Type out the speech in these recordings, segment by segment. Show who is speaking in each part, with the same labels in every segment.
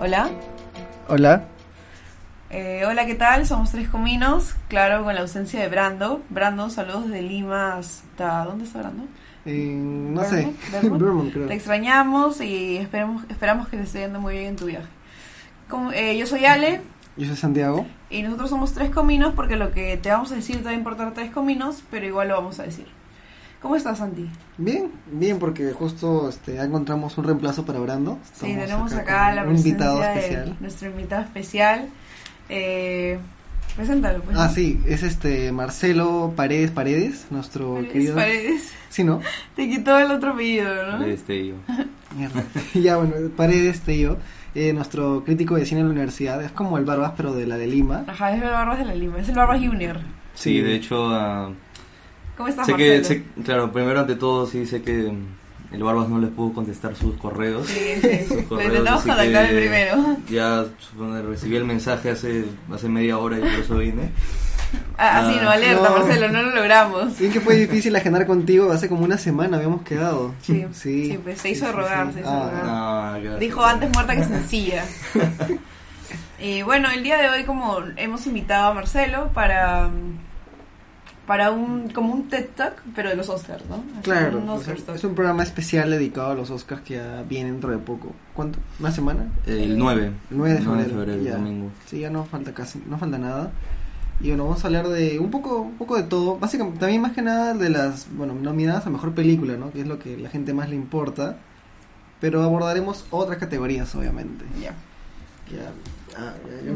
Speaker 1: Hola.
Speaker 2: Hola.
Speaker 1: Eh, hola, ¿qué tal? Somos Tres Cominos, claro, con la ausencia de Brando. Brando, saludos de Lima hasta... ¿Dónde está Brando?
Speaker 2: Eh, no sé,
Speaker 1: Vermont,
Speaker 2: creo.
Speaker 1: Te extrañamos y esperamos, esperamos que te esté yendo muy bien en tu viaje. Como- eh, yo soy Ale
Speaker 2: Yo soy Santiago.
Speaker 1: y nosotros somos Tres Cominos porque lo que te vamos a decir te va a importar Tres Cominos, pero igual lo vamos a decir. ¿Cómo estás, Santi?
Speaker 2: Bien, bien, porque justo este, ya encontramos un reemplazo para Brando.
Speaker 1: Sí, tenemos
Speaker 2: acá
Speaker 1: acá la
Speaker 2: un invitado especial.
Speaker 1: nuestro invitado especial. Eh, preséntalo, pues.
Speaker 2: Ah, sí, es este Marcelo Paredes Paredes, nuestro
Speaker 1: Paredes,
Speaker 2: querido.
Speaker 1: Paredes.
Speaker 2: Sí, ¿no?
Speaker 1: Te quitó el otro apellido, ¿no?
Speaker 3: de este yo.
Speaker 2: Mierda. ya, bueno, Paredes Tello, eh, nuestro crítico de cine en la universidad. Es como el Barbas, pero de la de Lima.
Speaker 1: Ajá, es el Barbas de la Lima, es el Barbas Junior.
Speaker 3: Sí, de hecho, ah,
Speaker 1: ¿Cómo estás,
Speaker 3: sé que,
Speaker 1: Marcelo?
Speaker 3: sé- claro, primero ante todo sí sé que mm, el Barbas no les pudo contestar sus correos.
Speaker 1: Sí, sí,
Speaker 3: Sus correos,
Speaker 1: intentamos
Speaker 3: así
Speaker 1: contactar
Speaker 3: que
Speaker 1: el primero.
Speaker 3: Ya supongo, recibí el mensaje hace, hace media hora y por eso vine.
Speaker 1: Ah, así no,
Speaker 3: Ah,
Speaker 1: alerta,
Speaker 2: no.
Speaker 1: Marcelo, no lo logramos.
Speaker 2: Sí, que fue difícil agendar contigo. Hace como una semana habíamos quedado.
Speaker 1: Sí,
Speaker 2: sí.
Speaker 1: sí, pues, se hizo
Speaker 2: Sí, sí,
Speaker 1: rogar,
Speaker 2: sí.
Speaker 1: se hizo
Speaker 2: Ah,
Speaker 1: rogar.
Speaker 3: Ah, gracias.
Speaker 1: Dijo antes muerta que sencilla. Y bueno, el día de hoy como hemos invitado a Marcelo para para un como un TED Talk, pero de los Oscars, ¿no? Así,
Speaker 2: Claro,
Speaker 1: un
Speaker 2: o
Speaker 1: Oscar
Speaker 2: sea,
Speaker 1: Talk.
Speaker 2: es un programa especial dedicado a los Oscars que ya viene dentro de poco. ¿Cuánto? ¿Una semana?
Speaker 3: El 9.
Speaker 2: El 9 de
Speaker 3: 9
Speaker 2: febrero.
Speaker 3: el
Speaker 2: ya.
Speaker 3: domingo.
Speaker 2: Sí, ya no falta casi, no falta nada. Y bueno, vamos a hablar de un poco, un poco de todo. Básicamente, también más que nada de las, bueno, nominadas a mejor película, ¿no? Que es lo que la gente más le importa. Pero abordaremos otras categorías, obviamente.
Speaker 1: Ya.
Speaker 2: Ya, ah,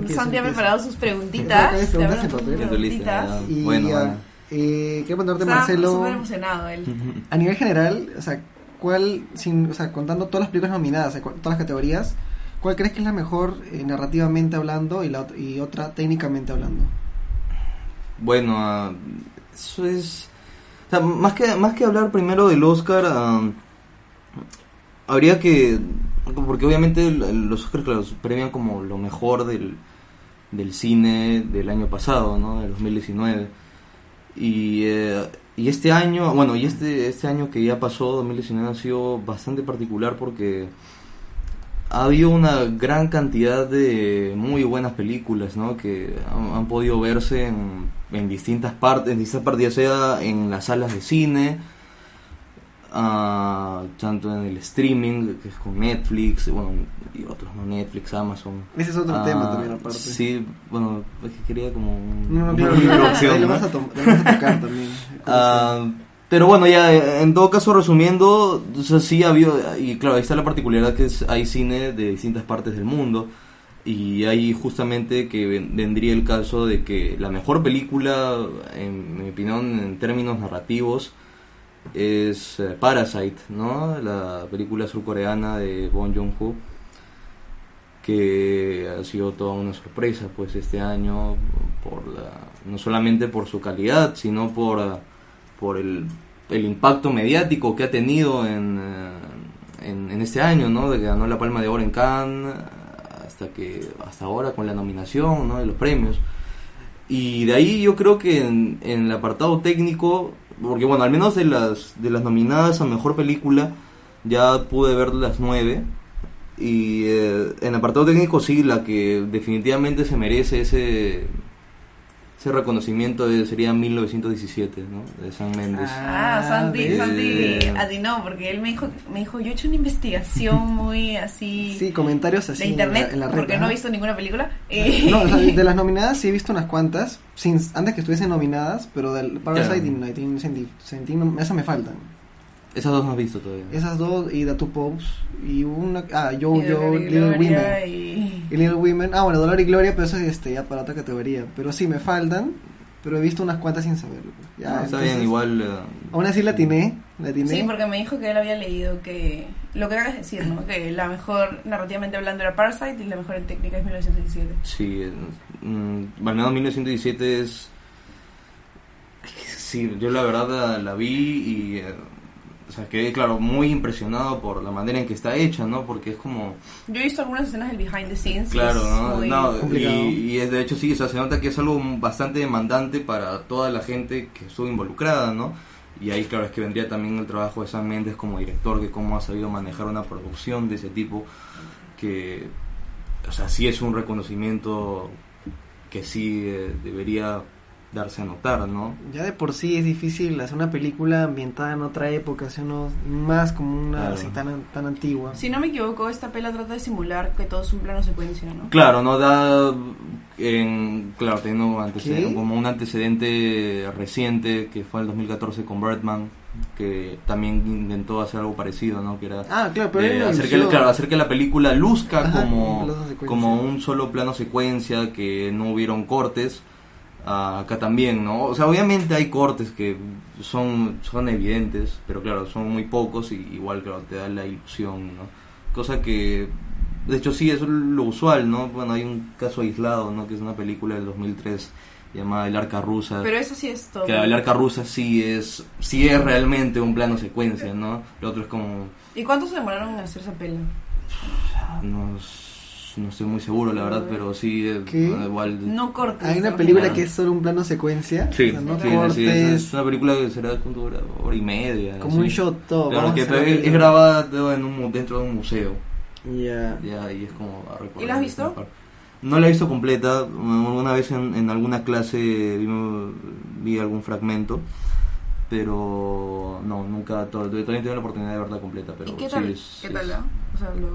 Speaker 2: ya,
Speaker 1: Santi ha preparado sus preguntitas.
Speaker 2: Preguntas
Speaker 1: preguntitas.
Speaker 3: ya.
Speaker 2: Y
Speaker 3: Bueno,
Speaker 2: ya,
Speaker 3: bueno.
Speaker 2: Eh, quiero preguntarte,
Speaker 1: Está
Speaker 2: Marcelo,
Speaker 1: súper emocionado él.
Speaker 2: a nivel general, o sea, ¿cuál, sin, o sea, contando todas las películas nominadas, todas las categorías, ¿cuál crees que es la mejor eh, narrativamente hablando y, la, y otra técnicamente hablando?
Speaker 3: Bueno, ah, eso es... o sea, más, que, más que hablar primero del Oscar, ah, habría que... Porque obviamente los Oscars claro, premian como lo mejor del, del cine del año pasado, ¿no? Del 2019. Y, eh, y este año, bueno, y este, este año que ya pasó, 2019, ha sido bastante particular porque ha habido una gran cantidad de muy buenas películas, ¿no? Que han, podido verse en, distintas partes, en distintas partes, ya sea en las salas de cine, ah, tanto en el streaming, que es con Netflix, bueno, y otros, ¿no? Netflix, Amazon.
Speaker 2: Ese es otro
Speaker 3: Ah,
Speaker 2: tema también aparte.
Speaker 3: Sí, bueno, es que quería como
Speaker 2: No, no,
Speaker 3: una introducción, ¿no?
Speaker 2: vas a, vas tocar también.
Speaker 3: Ah, pero bueno, ya en todo caso resumiendo, o sea, sí ha habido, y claro, ahí está la particularidad que es, hay cine de distintas partes del mundo, y ahí justamente que ven- vendría el caso de que la mejor película, en mi opinión, en términos narrativos, es eh, Parasite, ¿no? La película surcoreana de Bong Joon-ho, que ha sido toda una sorpresa, pues este año, por la, no solamente por su calidad, sino por, ah, por el, el impacto mediático que ha tenido en, eh, en, en este año, ¿no? De que ganó la Palma de Oro en Cannes, hasta que hasta ahora con la nominación, ¿no? De los premios. Y de ahí yo creo que en, en el apartado técnico, porque bueno, al menos de las, de las nominadas a mejor película, ya pude ver las nueve. Y eh, en apartado técnico sí, la que definitivamente se merece ese, ese reconocimiento de- sería 1917, ¿no? De San Méndez.
Speaker 1: Ah, Santi,
Speaker 2: ¿ves?
Speaker 1: Santi
Speaker 3: Eh.
Speaker 1: atinó, porque él me dijo, me dijo, yo he hecho una investigación muy así
Speaker 2: Sí, comentarios así
Speaker 1: de internet,
Speaker 2: en la, en la red,
Speaker 1: porque no
Speaker 2: ajá.
Speaker 1: he visto ninguna película. Eh,
Speaker 2: No, o sea, de las nominadas sí he visto unas cuantas, sin, antes que estuviesen nominadas, pero del Parasite
Speaker 3: Ya.
Speaker 2: y 1917, esas me faltan.
Speaker 3: Esas dos no has visto todavía.
Speaker 2: Esas dos y The Two Popes y una... Ah,
Speaker 1: y
Speaker 2: Jojo,
Speaker 1: Dolor y
Speaker 2: Little
Speaker 1: Gloria
Speaker 2: Women.
Speaker 1: y-
Speaker 2: Y Little Women, ah bueno, Dolor y Gloria, pero eso es este, ya para otra categoría. Pero sí, me faltan, pero he visto unas cuantas sin saberlo. Ya,
Speaker 3: No, está
Speaker 2: entonces,
Speaker 3: bien, igual. eh,
Speaker 2: Aún así la atiné, la atiné.
Speaker 1: Sí, porque me dijo que él había leído que lo que acabas de decir, ¿no? Que la mejor narrativamente hablando era Parasite y la mejor en técnica es 1917.
Speaker 3: Sí, eh, mm, al menos 1917 es... Sí, yo la verdad la, la vi y... o sea, quedé, claro, muy impresionado por la manera en que está hecha, ¿no? Porque es como...
Speaker 1: Yo he visto algunas escenas del behind the scenes.
Speaker 3: Claro, ¿no? No, y, es de hecho sí, o sea, se nota que es algo bastante demandante para toda la gente que estuvo involucrada, ¿no? Y ahí, claro, es que vendría también el trabajo de Sam Méndez como director, que cómo ha sabido manejar una producción de ese tipo. que, o sea, sí es un reconocimiento que sí eh, debería darse a notar, ¿no?
Speaker 2: Ya de por sí es difícil hacer una película ambientada en otra época, sino más como una
Speaker 3: Claro.
Speaker 2: así tan, tan antigua.
Speaker 1: Si no me equivoco, esta pela trata de simular que todo es un plano secuencia, ¿no?
Speaker 3: Claro, no da en claro, teniendo antecedente- como un antecedente reciente que fue el 2014 con Birdman, que también intentó hacer algo parecido, ¿no? Que era
Speaker 2: Ah, claro, pero una
Speaker 3: hacer, que, claro, hacer que la película luzca
Speaker 2: Ajá,
Speaker 3: como, como un solo plano secuencia, que no hubieron cortes. Ah, acá también, ¿no? O sea, obviamente hay cortes que son, son evidentes, pero claro, son muy pocos y igual, claro, te da la ilusión, ¿no? Cosa que, de hecho, sí, es lo usual, ¿no? Bueno, hay un caso aislado, ¿no? Que es una película del 2003 llamada El Arca Rusa.
Speaker 1: Pero eso sí es todo.
Speaker 3: que el Arca Rusa sí es, sí es realmente un plano secuencia, ¿no? Lo otro es como,
Speaker 1: ¿Y cuánto se demoraron en hacer esa pela?
Speaker 3: ah, no, no estoy muy seguro, la verdad, pero sí, eh, igual...
Speaker 1: No cortes.
Speaker 2: Hay una
Speaker 1: ¿no?
Speaker 2: película que es solo un plano secuencia,
Speaker 3: Sí,
Speaker 2: o sea, no
Speaker 3: sí,
Speaker 2: cortes,
Speaker 3: sí, es, una película que será ¿cuánto dura? hora y media.
Speaker 2: como
Speaker 3: así.
Speaker 2: un shot todo.
Speaker 3: Claro, que es, es grabada en un, dentro de un museo.
Speaker 2: Ya.
Speaker 3: Ya, y es como a
Speaker 1: ¿Y la has visto?
Speaker 3: No la he visto completa. Una vez en, en alguna clase vi, vi algún fragmento. Pero no, nunca. to- Todavía no tuve la oportunidad de verla completa. Pero
Speaker 1: ¿Y qué
Speaker 3: sí
Speaker 1: tal?
Speaker 3: es-
Speaker 1: ¿Qué
Speaker 3: es-
Speaker 1: tal? ah? O sea, lo...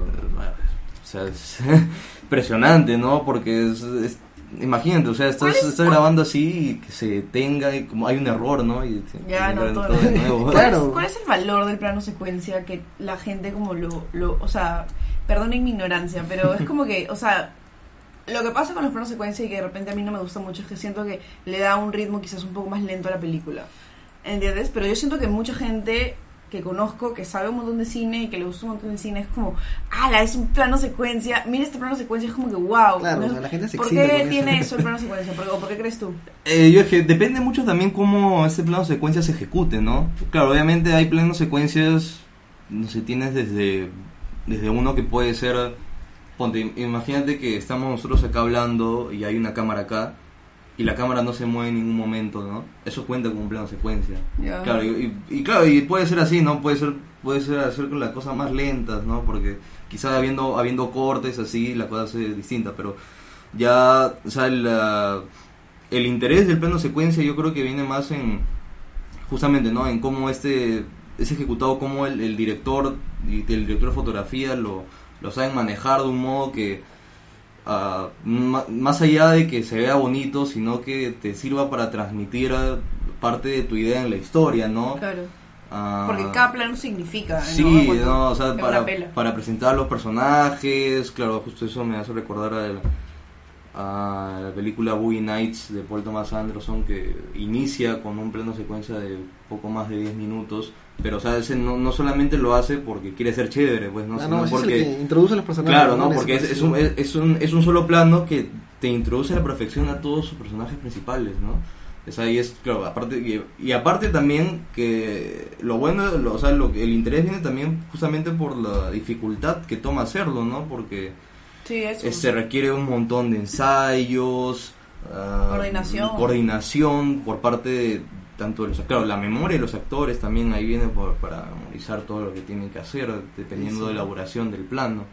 Speaker 3: o sea, es impresionante, ¿no? Porque es, es- imagínate, o sea, estás,
Speaker 1: ¿Cuál es-
Speaker 3: estás grabando así y que se detenga y como hay un error, ¿no? Y
Speaker 1: Ya, no, todo.
Speaker 3: todo de nuevo.
Speaker 1: ¿Cuál,
Speaker 2: Claro.
Speaker 1: es, cuál es el valor del plano secuencia que la gente como lo, lo o sea, perdonen mi ignorancia, pero es como que, o sea, lo que pasa con los planos secuencia y que de repente a mí no me gusta mucho es que siento que le da un ritmo quizás un poco más lento a la película. ¿Entiendes? Pero yo siento que mucha gente que conozco, que sabe un montón de cine y que le gusta un montón de cine, es como, ala, es un plano secuencia, mira este plano secuencia, es como que wow.
Speaker 2: Claro,
Speaker 1: ¿no?
Speaker 2: o sea, la gente se
Speaker 1: ¿Por qué tiene
Speaker 2: eso.
Speaker 1: eso el plano secuencia? ¿Por, ¿Por qué crees tú?
Speaker 3: Eh, yo es que depende mucho también cómo este plano secuencia se ejecute, ¿no? Claro, obviamente hay planos secuencias, no sé, tienes desde, desde uno que puede ser, ponte, imagínate que estamos nosotros acá hablando y hay una cámara acá y la cámara no se mueve en ningún momento, ¿no? Eso cuenta como un plano secuencia. Claro, y, y- y claro, y puede ser así, ¿no? Puede ser, puede ser hacer con las cosas más lentas, ¿no? Porque quizás habiendo, habiendo cortes así, la cosa es distinta, pero ya, o sea, la- el interés del plano secuencia yo creo que viene más en, justamente, ¿no? En cómo este es ejecutado, cómo el, el director y el director de fotografía lo, lo saben manejar de un modo que, ah, ma- más allá de que se vea bonito, sino que te sirva para transmitir parte de tu idea en la historia, ¿no?
Speaker 1: Claro.
Speaker 3: Ah,
Speaker 1: Porque cada plano significa. ¿no?
Speaker 3: Sí, no, o sea, para, para presentar los personajes, claro, justo eso me hace recordar a, la- a la película Boogie Nights de Paul Thomas Anderson que inicia con un plano secuencia de poco más de 10 minutos, pero o sea, ese no, no solamente lo hace porque quiere ser chévere, pues no,
Speaker 2: Ah,
Speaker 3: sino
Speaker 2: no,
Speaker 3: porque
Speaker 2: es el que introduce a los personajes.
Speaker 3: Claro, ¿no? Porque es, es un, es, un, es un solo plano que te introduce a la perfección a todos sus personajes principales, ¿no? Es ahí es, claro, aparte, y, y aparte también que lo bueno, lo- o sea, lo, el interés viene también justamente por la dificultad que toma hacerlo, ¿no? Porque
Speaker 1: Sí, eso.
Speaker 3: eh, se requiere un montón de ensayos, ah,
Speaker 1: Coordinación.
Speaker 3: coordinación por parte de tanto de los claro, la memoria de los actores también ahí viene por- para memorizar todo lo que tienen que hacer dependiendo
Speaker 2: Sí, sí.
Speaker 3: de la elaboración del plano.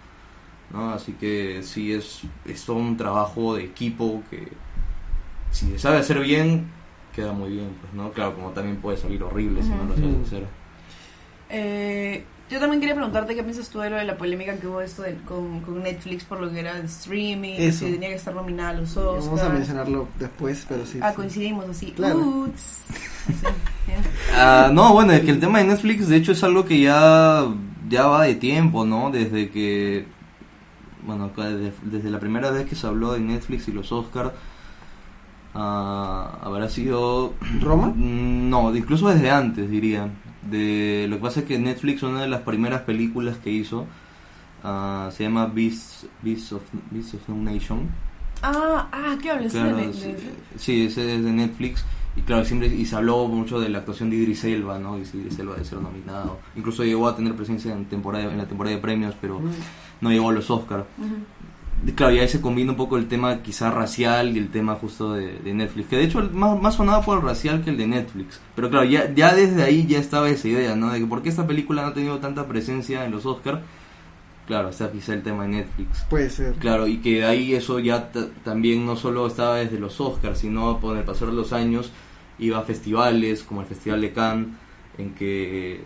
Speaker 3: ¿no? Así que sí es, es todo un trabajo de equipo que si se sabe hacer bien, queda muy bien, pues, ¿no? Claro, como también puede salir horrible si no lo sabes hacer.
Speaker 1: Eh, yo también quería preguntarte qué piensas tú de lo de la polémica que hubo esto de- con, con Netflix por lo que era el streaming,
Speaker 2: Eso.
Speaker 1: si tenía que estar nominada a los Oscars.
Speaker 2: Vamos a mencionarlo después, pero sí.
Speaker 1: Ah,
Speaker 2: sí.
Speaker 1: coincidimos así.
Speaker 2: Claro.
Speaker 1: Uts. Así.
Speaker 3: Ah, no, bueno, es que el tema de Netflix de hecho es algo que ya, ya va de tiempo, ¿no? Desde que, bueno, desde, desde la primera vez que se habló de Netflix y los Oscars, habrá sido...
Speaker 2: ¿Roma?
Speaker 3: Mm, No, incluso desde antes diría. De, lo que pasa es que Netflix, una de las primeras películas que hizo, ah, se llama Beasts, Beasts, of, Beasts of No Nation.
Speaker 1: Ah, ah, ¿qué hablas?
Speaker 3: Claro,
Speaker 1: de, de-
Speaker 3: sí, sí, ese es de Netflix. Y claro, siempre y se habló mucho de la actuación de Idris Elba, ¿no? Y Idris Elba de ser nominado. Incluso llegó a tener presencia en temporada en la temporada de premios, pero no llegó a los Oscars. Claro, y ahí se combina un poco el tema quizá racial y el tema justo de, de Netflix. Que de hecho más, más sonaba por el racial que el de Netflix. Pero claro, ya, ya desde ahí ya estaba esa idea, ¿no? De que por qué esta película no ha tenido tanta presencia en los Oscars. claro, está quizá el tema de Netflix.
Speaker 2: Puede ser.
Speaker 3: Claro, y que de ahí eso ya ta- también no solo estaba desde los Oscars, sino con el pasar de los años iba a festivales como el Festival de Cannes, en que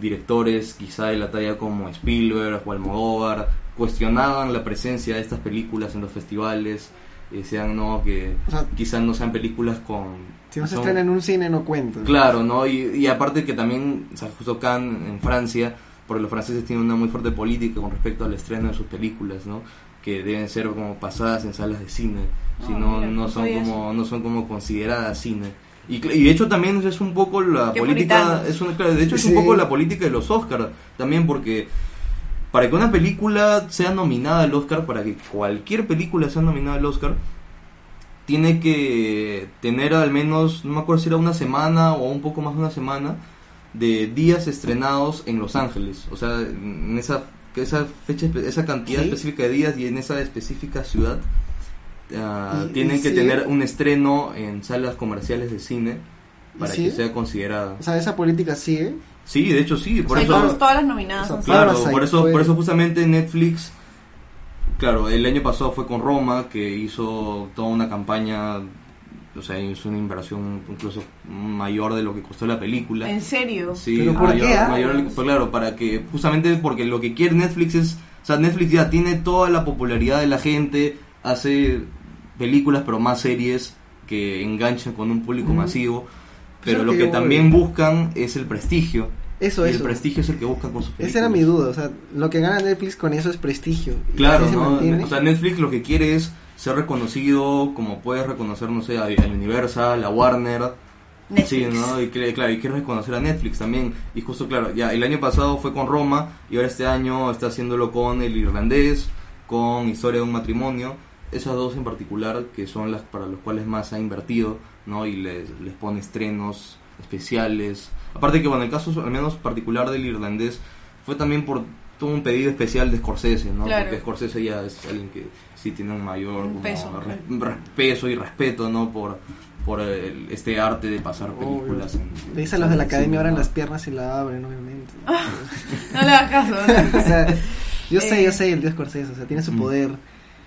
Speaker 3: directores quizá de la talla como Spielberg o Almodóvar cuestionaban la presencia de estas películas en los festivales decían no que
Speaker 2: O sea,
Speaker 3: quizás no sean películas con
Speaker 2: si no se
Speaker 3: son-
Speaker 2: estrena en un cine, no cuenta.
Speaker 3: Claro, ¿no? Y, y aparte que también, o sea, justo Cannes en Francia, porque los franceses tienen una muy fuerte política con respecto al estreno de sus películas, ¿no? Que deben ser como pasadas en salas de cine, si no,
Speaker 1: mira,
Speaker 3: no
Speaker 1: no
Speaker 3: son como no son como consideradas cine. Y, y de hecho también es un poco la
Speaker 1: Qué
Speaker 3: política,
Speaker 1: puritanos.
Speaker 3: es una, claro, de hecho es
Speaker 2: Sí.
Speaker 3: un poco la política de los Oscars también porque para que una película sea nominada al Oscar, para que cualquier película sea nominada al Oscar, tiene que tener al menos, no me acuerdo si era una semana o un poco más de una semana, de días estrenados en Los Ángeles. O sea, en esa, esa fecha, esa cantidad
Speaker 2: Sí.
Speaker 3: específica de días y en esa específica ciudad, ah,
Speaker 2: Y-
Speaker 3: tienen
Speaker 2: y
Speaker 3: que tener un estreno en salas comerciales de cine para que sea considerada.
Speaker 2: O sea, esa política sigue.
Speaker 3: Sí, de hecho sí, por
Speaker 1: O sea,
Speaker 3: eso...
Speaker 1: todas- las nominadas
Speaker 2: o sea,
Speaker 1: han
Speaker 2: claro,
Speaker 3: por eso,
Speaker 2: fue-
Speaker 3: por eso justamente Netflix, claro, el año pasado fue con Roma, que hizo toda una campaña, o sea, hizo una inversión incluso mayor de lo que costó la película.
Speaker 1: ¿En serio?
Speaker 3: Sí,
Speaker 2: ¿Pero por
Speaker 3: mayor,
Speaker 2: qué, ah?
Speaker 3: mayor- pues claro, para que, justamente porque lo que quiere Netflix es, o sea, Netflix ya tiene toda la popularidad de la gente, hace películas pero más series que enganchan con un público
Speaker 2: Mm.
Speaker 3: masivo, pero lo
Speaker 2: lo
Speaker 3: que también buscan es el prestigio.
Speaker 2: Eso,
Speaker 3: y el
Speaker 2: eso.
Speaker 3: prestigio es el que buscan con sus películas.
Speaker 2: Esa era mi duda. O sea, lo que gana Netflix con eso es prestigio.
Speaker 3: Claro,
Speaker 2: se
Speaker 3: ¿no?
Speaker 2: mantiene.
Speaker 3: O sea, Netflix lo que quiere es ser reconocido como puedes reconocer, no sé, a, Universal, a Warner.
Speaker 1: Netflix.
Speaker 3: Sí, ¿no? Y quiere, claro, y quiere reconocer a Netflix también. Y justo, claro, ya el año pasado fue con Roma y ahora este año está haciéndolo con El Irlandés, con Historia de un matrimonio. Esas dos en particular que son las para los cuales más ha invertido, ¿no? Y les, les pone estrenos especiales. Aparte que, bueno, el caso al menos particular del Irlandés fue también por todo un pedido especial de Scorsese, ¿no?
Speaker 1: Claro.
Speaker 3: Porque Scorsese ya es alguien que sí tiene un mayor
Speaker 1: Un
Speaker 3: como,
Speaker 1: peso,
Speaker 3: re-
Speaker 1: claro.
Speaker 3: re- peso y respeto, ¿no? Por, por el- este arte de pasar películas. en-
Speaker 2: Le dicen los de la
Speaker 3: en
Speaker 2: academia abran
Speaker 3: ¿no?
Speaker 2: las piernas y la abren, obviamente.
Speaker 1: No le hagas caso. no
Speaker 2: o sea, yo sé,
Speaker 1: Eh.
Speaker 2: yo sé el Dios Scorsese, o sea, tiene su
Speaker 3: Mm.
Speaker 2: poder.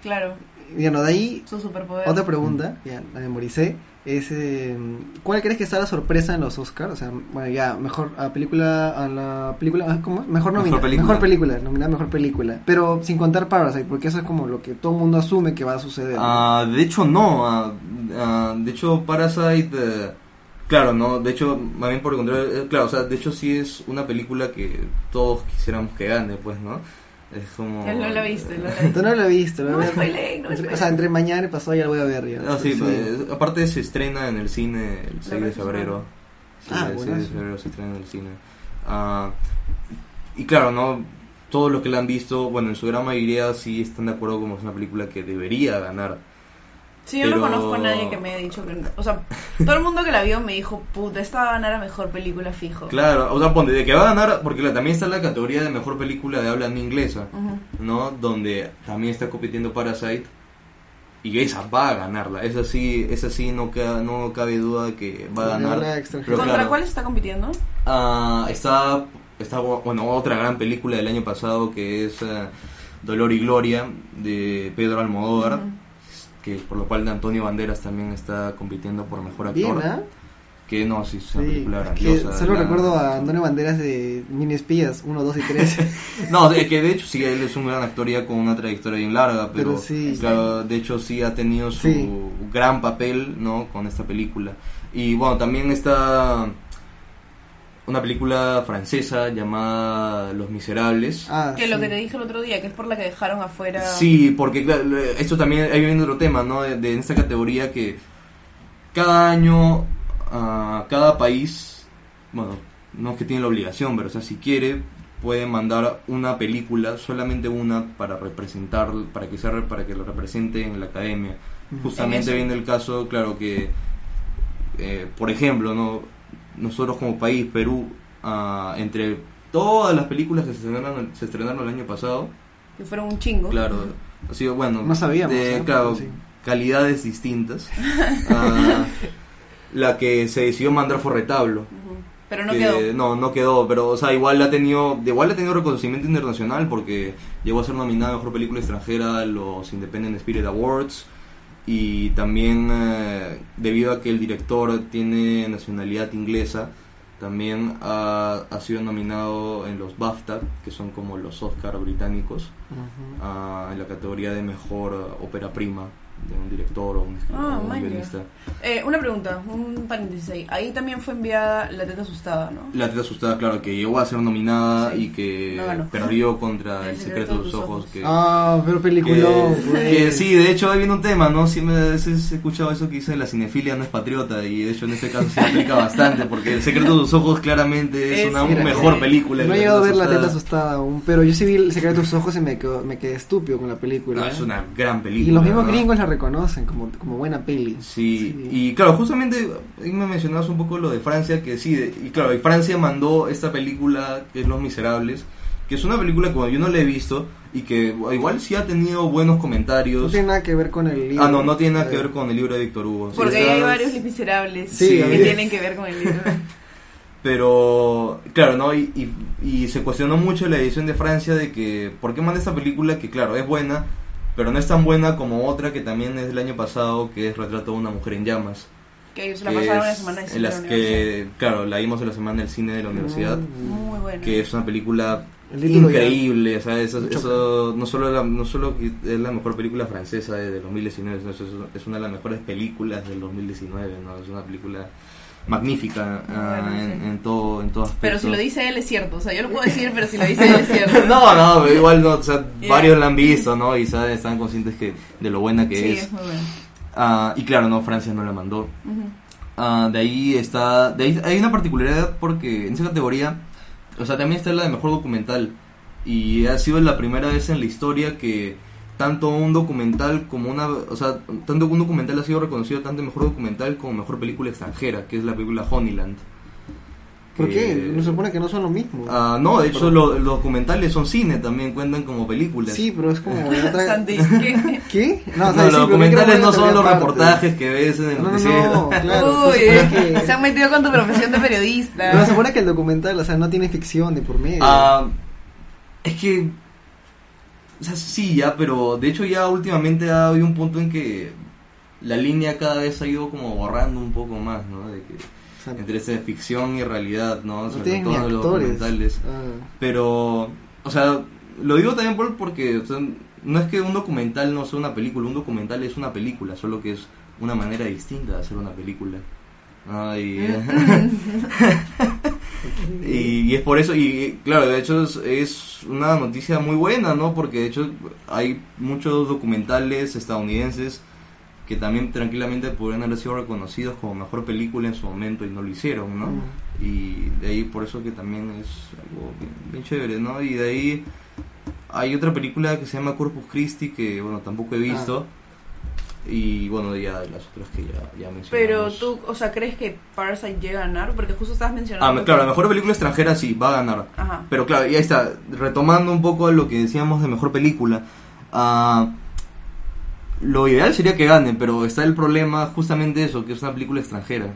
Speaker 1: Claro,
Speaker 2: Y bueno, de ahí,
Speaker 1: su superpoder.
Speaker 2: otra pregunta, ya la memoricé, es eh, ¿cuál crees que está la sorpresa en los Oscars? O sea, bueno, ya, mejor a película, a la película, ¿cómo? Mejor
Speaker 3: Mejor
Speaker 2: nominada,
Speaker 3: película.
Speaker 2: mejor película, nominada mejor película, pero sin contar Parasite, porque eso es como lo que todo el mundo asume que va a suceder. ¿no?
Speaker 3: Ah, de hecho, no. ah, ah, de hecho, Parasite. eh, claro, no. De hecho, más bien por el contrario. eh, claro, o sea, de hecho, sí es una película que todos quisiéramos que gane, pues, ¿no? Es como.
Speaker 1: Ya No la viste, no viste.
Speaker 2: Tú no lo he visto,
Speaker 1: No
Speaker 2: lo a-
Speaker 1: spoileen, no
Speaker 2: entre-. O sea, entre mañana y pasado ya lo voy a ver. Ya.
Speaker 3: Ah, sí, pues, aparte se estrena en el cine el 6 de febrero. Sí,
Speaker 2: Ah,
Speaker 3: el 6 de febrero se estrena en el cine. Ah, y claro, ¿no? Todos los que la han visto, bueno, en su gran mayoría sí están de acuerdo como es una película que debería ganar.
Speaker 1: Sí, yo
Speaker 3: Pero-
Speaker 1: no conozco a nadie que me haya dicho que no. O sea, todo el mundo que la vio me dijo, puta, esta va a ganar a mejor película fijo.
Speaker 3: Claro, o sea, ponte, de que va a ganar, porque la- también está la categoría de mejor película de habla no inglesa. ¿no? Donde también está compitiendo Parasite. Y esa va a ganarla, esa sí, esa sí no, ca- no cabe duda de que va a ganar. Pero
Speaker 1: ¿Contra
Speaker 3: claro,
Speaker 1: cuál está compitiendo?
Speaker 3: ah, está, está, bueno, otra gran película del año pasado que es eh, Dolor y Gloria de Pedro Almodóvar. Que por lo cual Antonio Banderas también está compitiendo por mejor actor.
Speaker 2: Bien.
Speaker 3: Que no, sí, es una
Speaker 2: Sí,
Speaker 3: película
Speaker 2: es que
Speaker 3: grandiosa.
Speaker 2: solo
Speaker 3: la-
Speaker 2: recuerdo a Antonio Banderas de Mini Espías 1, 2 y 3.
Speaker 3: No, de que de hecho sí, él es un gran actor ya con una trayectoria bien larga, pero,
Speaker 2: Pero sí.
Speaker 3: claro, de hecho sí ha tenido su
Speaker 2: Sí.
Speaker 3: gran papel, ¿no? Con esta película. Y bueno, también está una película francesa llamada Los Miserables.
Speaker 2: ah,
Speaker 1: Que lo que te dije el otro día, que es por la que dejaron afuera.
Speaker 3: Sí, porque claro, esto también, ahí viene otro tema, ¿no? De, de esta categoría que cada año, ah, cada país, bueno, no es que tiene la obligación, pero o sea, si quiere, puede mandar una película, solamente una, para representar, para que sea, re- para que lo represente en la academia. Justamente viene el caso, claro que, eh, por ejemplo, no nosotros como país, Perú, ah, entre todas las películas que se estrenaron, se estrenaron el año pasado,
Speaker 1: Que fueron un chingo.
Speaker 3: Claro, ha sido bueno.
Speaker 2: No sabíamos,
Speaker 3: de. Claro,
Speaker 2: Sí.
Speaker 3: calidades distintas. Ah, la que se decidió mandar fue Retablo.
Speaker 1: Pero no
Speaker 3: que-
Speaker 1: quedó.
Speaker 3: No, no quedó, pero o sea, igual ha tenido igual ha tenido reconocimiento internacional porque llegó a ser nominada a Mejor Película Extranjera a los Independent Spirit Awards y también eh, debido a que el director tiene nacionalidad inglesa, también ha, ha sido nominado en los BAFTA, que son como los Oscar británicos, en la categoría de Mejor Ópera Prima de un director o un, escritor
Speaker 1: Ah,
Speaker 3: o un guionista.
Speaker 1: Eh, una pregunta, un paréntesis ahí. Ahí también fue enviada La Teta Asustada, ¿no?
Speaker 3: La teta asustada, claro, que llegó a ser nominada
Speaker 1: Sí.
Speaker 3: y que
Speaker 1: No
Speaker 3: perdió contra
Speaker 1: El
Speaker 3: El secreto de tus ojos. Que,
Speaker 2: Ah, pero peliculón,
Speaker 3: que, que sí, de hecho ahí viene un tema, ¿no? Siempre a veces he escuchado eso que dice la cinefilia no es patriota y de hecho en este caso se aplica bastante porque El secreto de tus ojos claramente es,
Speaker 1: Es-
Speaker 3: una
Speaker 2: Mira,
Speaker 3: mejor
Speaker 2: eh,
Speaker 3: película.
Speaker 2: No he llegado a ver la teta asustada aún, pero yo sí vi el secreto de tus ojos y me, quedo- me quedé estúpido con la película.
Speaker 3: No,
Speaker 2: ¿eh?
Speaker 3: es una gran película.
Speaker 2: y los mismos
Speaker 3: ¿no?
Speaker 2: gringos la reconocen como, como buena peli.
Speaker 3: Sí, y claro, justamente ahí me mencionabas un poco lo de Francia, que sí, de- y claro, y Francia mandó esta película que es Los Miserables, que es una película que bueno, yo no la he visto y que igual sí ha tenido buenos
Speaker 2: No
Speaker 3: comentarios.
Speaker 2: tiene nada que ver con el libro.
Speaker 3: ah, no, no tiene nada que
Speaker 2: Eh,
Speaker 3: ver con el libro de Víctor Hugo. sí,
Speaker 1: Porque
Speaker 3: está-
Speaker 1: hay varios Les Miserables
Speaker 2: Sí,
Speaker 1: que
Speaker 2: había-
Speaker 1: tienen que ver con el libro.
Speaker 3: Pero, claro, ¿no? Y, y, y se cuestionó mucho la edición de Francia de que, ¿por qué manda esta película que, claro, es buena, pero no es tan buena como otra que también es del año pasado, que es Retrato de una mujer en llamas?
Speaker 1: Que se la
Speaker 3: que
Speaker 1: pasaron la
Speaker 3: es
Speaker 1: semana de
Speaker 3: en
Speaker 1: cine
Speaker 3: las
Speaker 1: de la universidad.
Speaker 3: que, claro, la vimos en la semana del cine de la universidad.
Speaker 1: Muy bueno.
Speaker 3: que es una película increíble, o sea, eso, eso no solo la- no solo es la mejor película francesa de, de 2019, sino eso es, es una de las mejores películas del 2019, ¿no? Es una película magnífica
Speaker 1: Bueno,
Speaker 3: en,
Speaker 1: sí.
Speaker 3: en todo en todo
Speaker 1: Pero si
Speaker 3: aspecto.
Speaker 1: lo dice él es cierto. O sea, yo lo puedo decir, pero si lo dice él es cierto.
Speaker 3: no, no, pero igual no, o sea,
Speaker 1: Yeah.
Speaker 3: varios la han visto, ¿no? Y saben, están conscientes que de lo buena que
Speaker 1: Sí,
Speaker 3: es.
Speaker 1: es muy bueno.
Speaker 3: Ah, y claro, no, Francia no la mandó. Ah, de ahí está, de ahí hay una particularidad porque en esa categoría, o sea, también está la de mejor documental y ha sido la primera vez en la historia que tanto un documental como una, o sea, tanto un documental ha sido reconocido tanto mejor documental como mejor película extranjera, que es la película Honeyland.
Speaker 2: ¿Por
Speaker 3: Que-
Speaker 2: qué? No se supone que no son lo mismo.
Speaker 3: Ah, no, de hecho lo- los documentales son cine, también cuentan como películas.
Speaker 2: sí, pero es como... otra-
Speaker 1: ¿qué?
Speaker 2: ¿Qué?
Speaker 3: No,
Speaker 2: o sea,
Speaker 3: los
Speaker 2: sí, no
Speaker 3: documentales no son los reportajes que ves en el
Speaker 2: No, no,
Speaker 3: noticiero.
Speaker 2: no, claro.
Speaker 1: Uy,
Speaker 2: se supone que-
Speaker 1: se han metido con tu profesión de periodista.
Speaker 2: Pero se supone que el documental, o sea, no tiene ficción de por medio.
Speaker 3: Ah, es que. O sea, sí, ya, pero de hecho ya últimamente ha habido un punto en que la línea cada vez ha ido como borrando un poco más, ¿no? De que
Speaker 2: O sea,
Speaker 3: entre esa ficción y realidad, ¿no?
Speaker 2: no
Speaker 3: Sobre todo en los documentales.
Speaker 2: Ah.
Speaker 3: Pero, o sea, lo digo también por, porque o sea, no es que un documental no sea una película, un documental es una película, solo que es una manera distinta de hacer una película. Ah, y, y, y es por eso, y claro, de hecho es, es una noticia muy buena, ¿no? Porque de hecho hay muchos documentales estadounidenses que también tranquilamente podrían haber sido reconocidos como mejor película en su momento y no lo hicieron, ¿no? Y de ahí por eso que también es algo bien, bien chévere, ¿no? Y de ahí hay otra película que se llama Corpus Christi que, bueno, tampoco he visto. Y bueno, ya las otras que ya, ya mencionamos.
Speaker 1: Pero tú, o sea, ¿crees que Parasite llega a ganar? Porque justo estabas mencionando.
Speaker 3: Ah, claro, la mejor película extranjera sí, va a ganar.
Speaker 1: Ajá.
Speaker 3: Pero claro, y ahí está, retomando un poco lo que decíamos de mejor película. ah, lo ideal sería que gane, pero está el problema justamente eso, que es una película extranjera.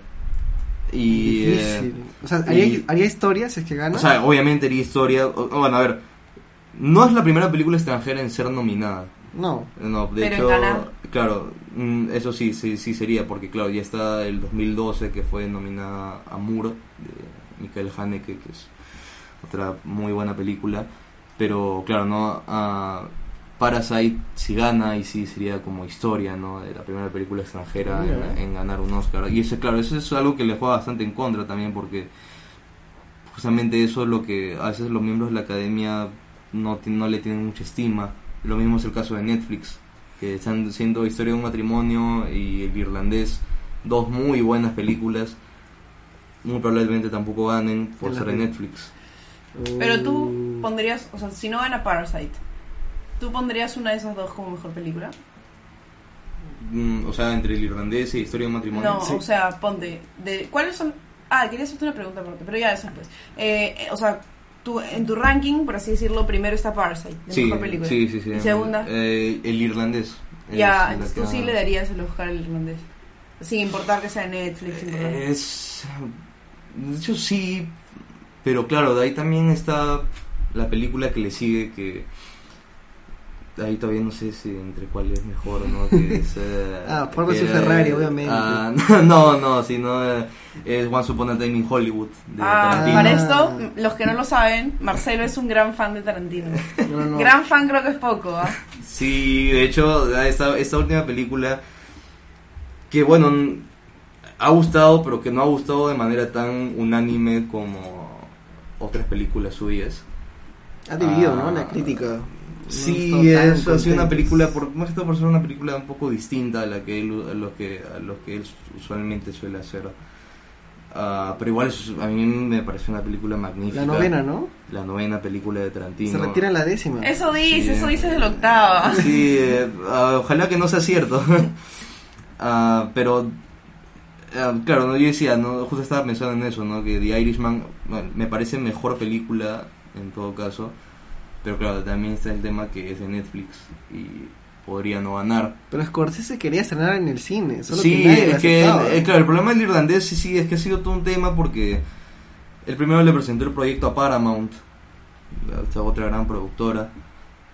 Speaker 3: Y... eh,
Speaker 2: o sea, ¿haría,
Speaker 3: y-
Speaker 2: haría historia si es que gana?
Speaker 3: o sea, obviamente haría historia. o- bueno, a ver, no es la primera película extranjera en ser nominada.
Speaker 2: no.
Speaker 3: No, de
Speaker 1: Pero en
Speaker 3: hecho,
Speaker 1: ganar.
Speaker 3: Claro, mm, eso sí, sí, sí sería, porque claro, ya está el 2012 que fue nominada a Moore de Michael Haneke, que es otra muy buena película, pero claro, no, ah, Parasite si gana y sí sería como historia, ¿no? De la primera película extranjera en, en ganar un Oscar. Y eso, claro, eso es algo que le juega bastante en contra también, porque justamente eso es lo que a veces los miembros de la academia no, no le tienen mucha estima. Lo mismo es el caso de Netflix, que están siendo Historia de un matrimonio y El irlandés, dos muy buenas películas. Muy probablemente tampoco ganen por ser de Netflix.
Speaker 1: Pero tú
Speaker 2: Uh,
Speaker 1: pondrías, o sea, si no gana Parasite, ¿tú pondrías una de esas dos como mejor película?
Speaker 3: Mm, o sea, entre el irlandés y Historia de un matrimonio.
Speaker 1: No,
Speaker 2: Sí.
Speaker 1: o sea, ponte. De, ¿Cuáles son.? Ah, quería hacerte una pregunta, aparte, pero ya eso después. Eh, eh, o sea, tú, en tu ranking, por así decirlo, primero está Parasite,
Speaker 3: sí,
Speaker 1: mejor película.
Speaker 3: sí, sí, sí.
Speaker 1: Y segunda.
Speaker 3: Eh, el irlandés.
Speaker 1: ya,
Speaker 3: Es la
Speaker 1: tú
Speaker 3: que
Speaker 1: sí le darías el Oscar al irlandés. Sin importar que sea de Netflix.
Speaker 3: Es. De hecho sí, pero claro, de ahí también está la película que le sigue que ahí todavía no sé si entre cuál es mejor, ¿no? Que es, eh,
Speaker 2: Ah, vs
Speaker 3: era-
Speaker 2: Ferrari, obviamente.
Speaker 3: Ah, no, no, sino eh, es Once Upon a Time in Hollywood de
Speaker 1: Ah,
Speaker 3: Tarantino.
Speaker 1: para esto, m- los que no lo saben, Marcelo es un gran fan de Tarantino.
Speaker 2: No, no.
Speaker 1: Gran fan creo que es poco, ¿ah?
Speaker 3: Sí, de hecho, esta, esta última película que bueno, n- ha gustado, pero que no ha gustado de manera tan unánime como otras películas suyas.
Speaker 2: Ha dividido,
Speaker 3: Ah.
Speaker 2: ¿no? La crítica.
Speaker 3: Sí, ha sido una película, por, más que todo por ser una película un poco distinta a la que él, a lo que, a lo que él usualmente suele hacer. Ah, pero igual es- a mí me pareció una película magnífica.
Speaker 2: La novena, ¿no?
Speaker 3: La novena película de Tarantino.
Speaker 2: Se retira en la décima.
Speaker 1: Eso dice,
Speaker 3: Sí.
Speaker 1: eso dice de la octava.
Speaker 3: Sí, eh, ah, ojalá que no sea cierto. Ah, pero, claro, ¿no? yo decía, ¿no? justo estaba pensando en eso, ¿no? que The Irishman bueno, me parece mejor película en todo caso. Pero claro, también está el tema que es de Netflix y podría no ganar.
Speaker 2: Pero Scorsese quería estrenar en el cine. Solo
Speaker 3: sí,
Speaker 2: que nadie
Speaker 3: es que,
Speaker 2: aceptaba.
Speaker 3: eh, claro, el problema del irlandés sí, sí, es que ha sido todo un tema porque el primero le presentó el proyecto a Paramount, esta otra gran productora,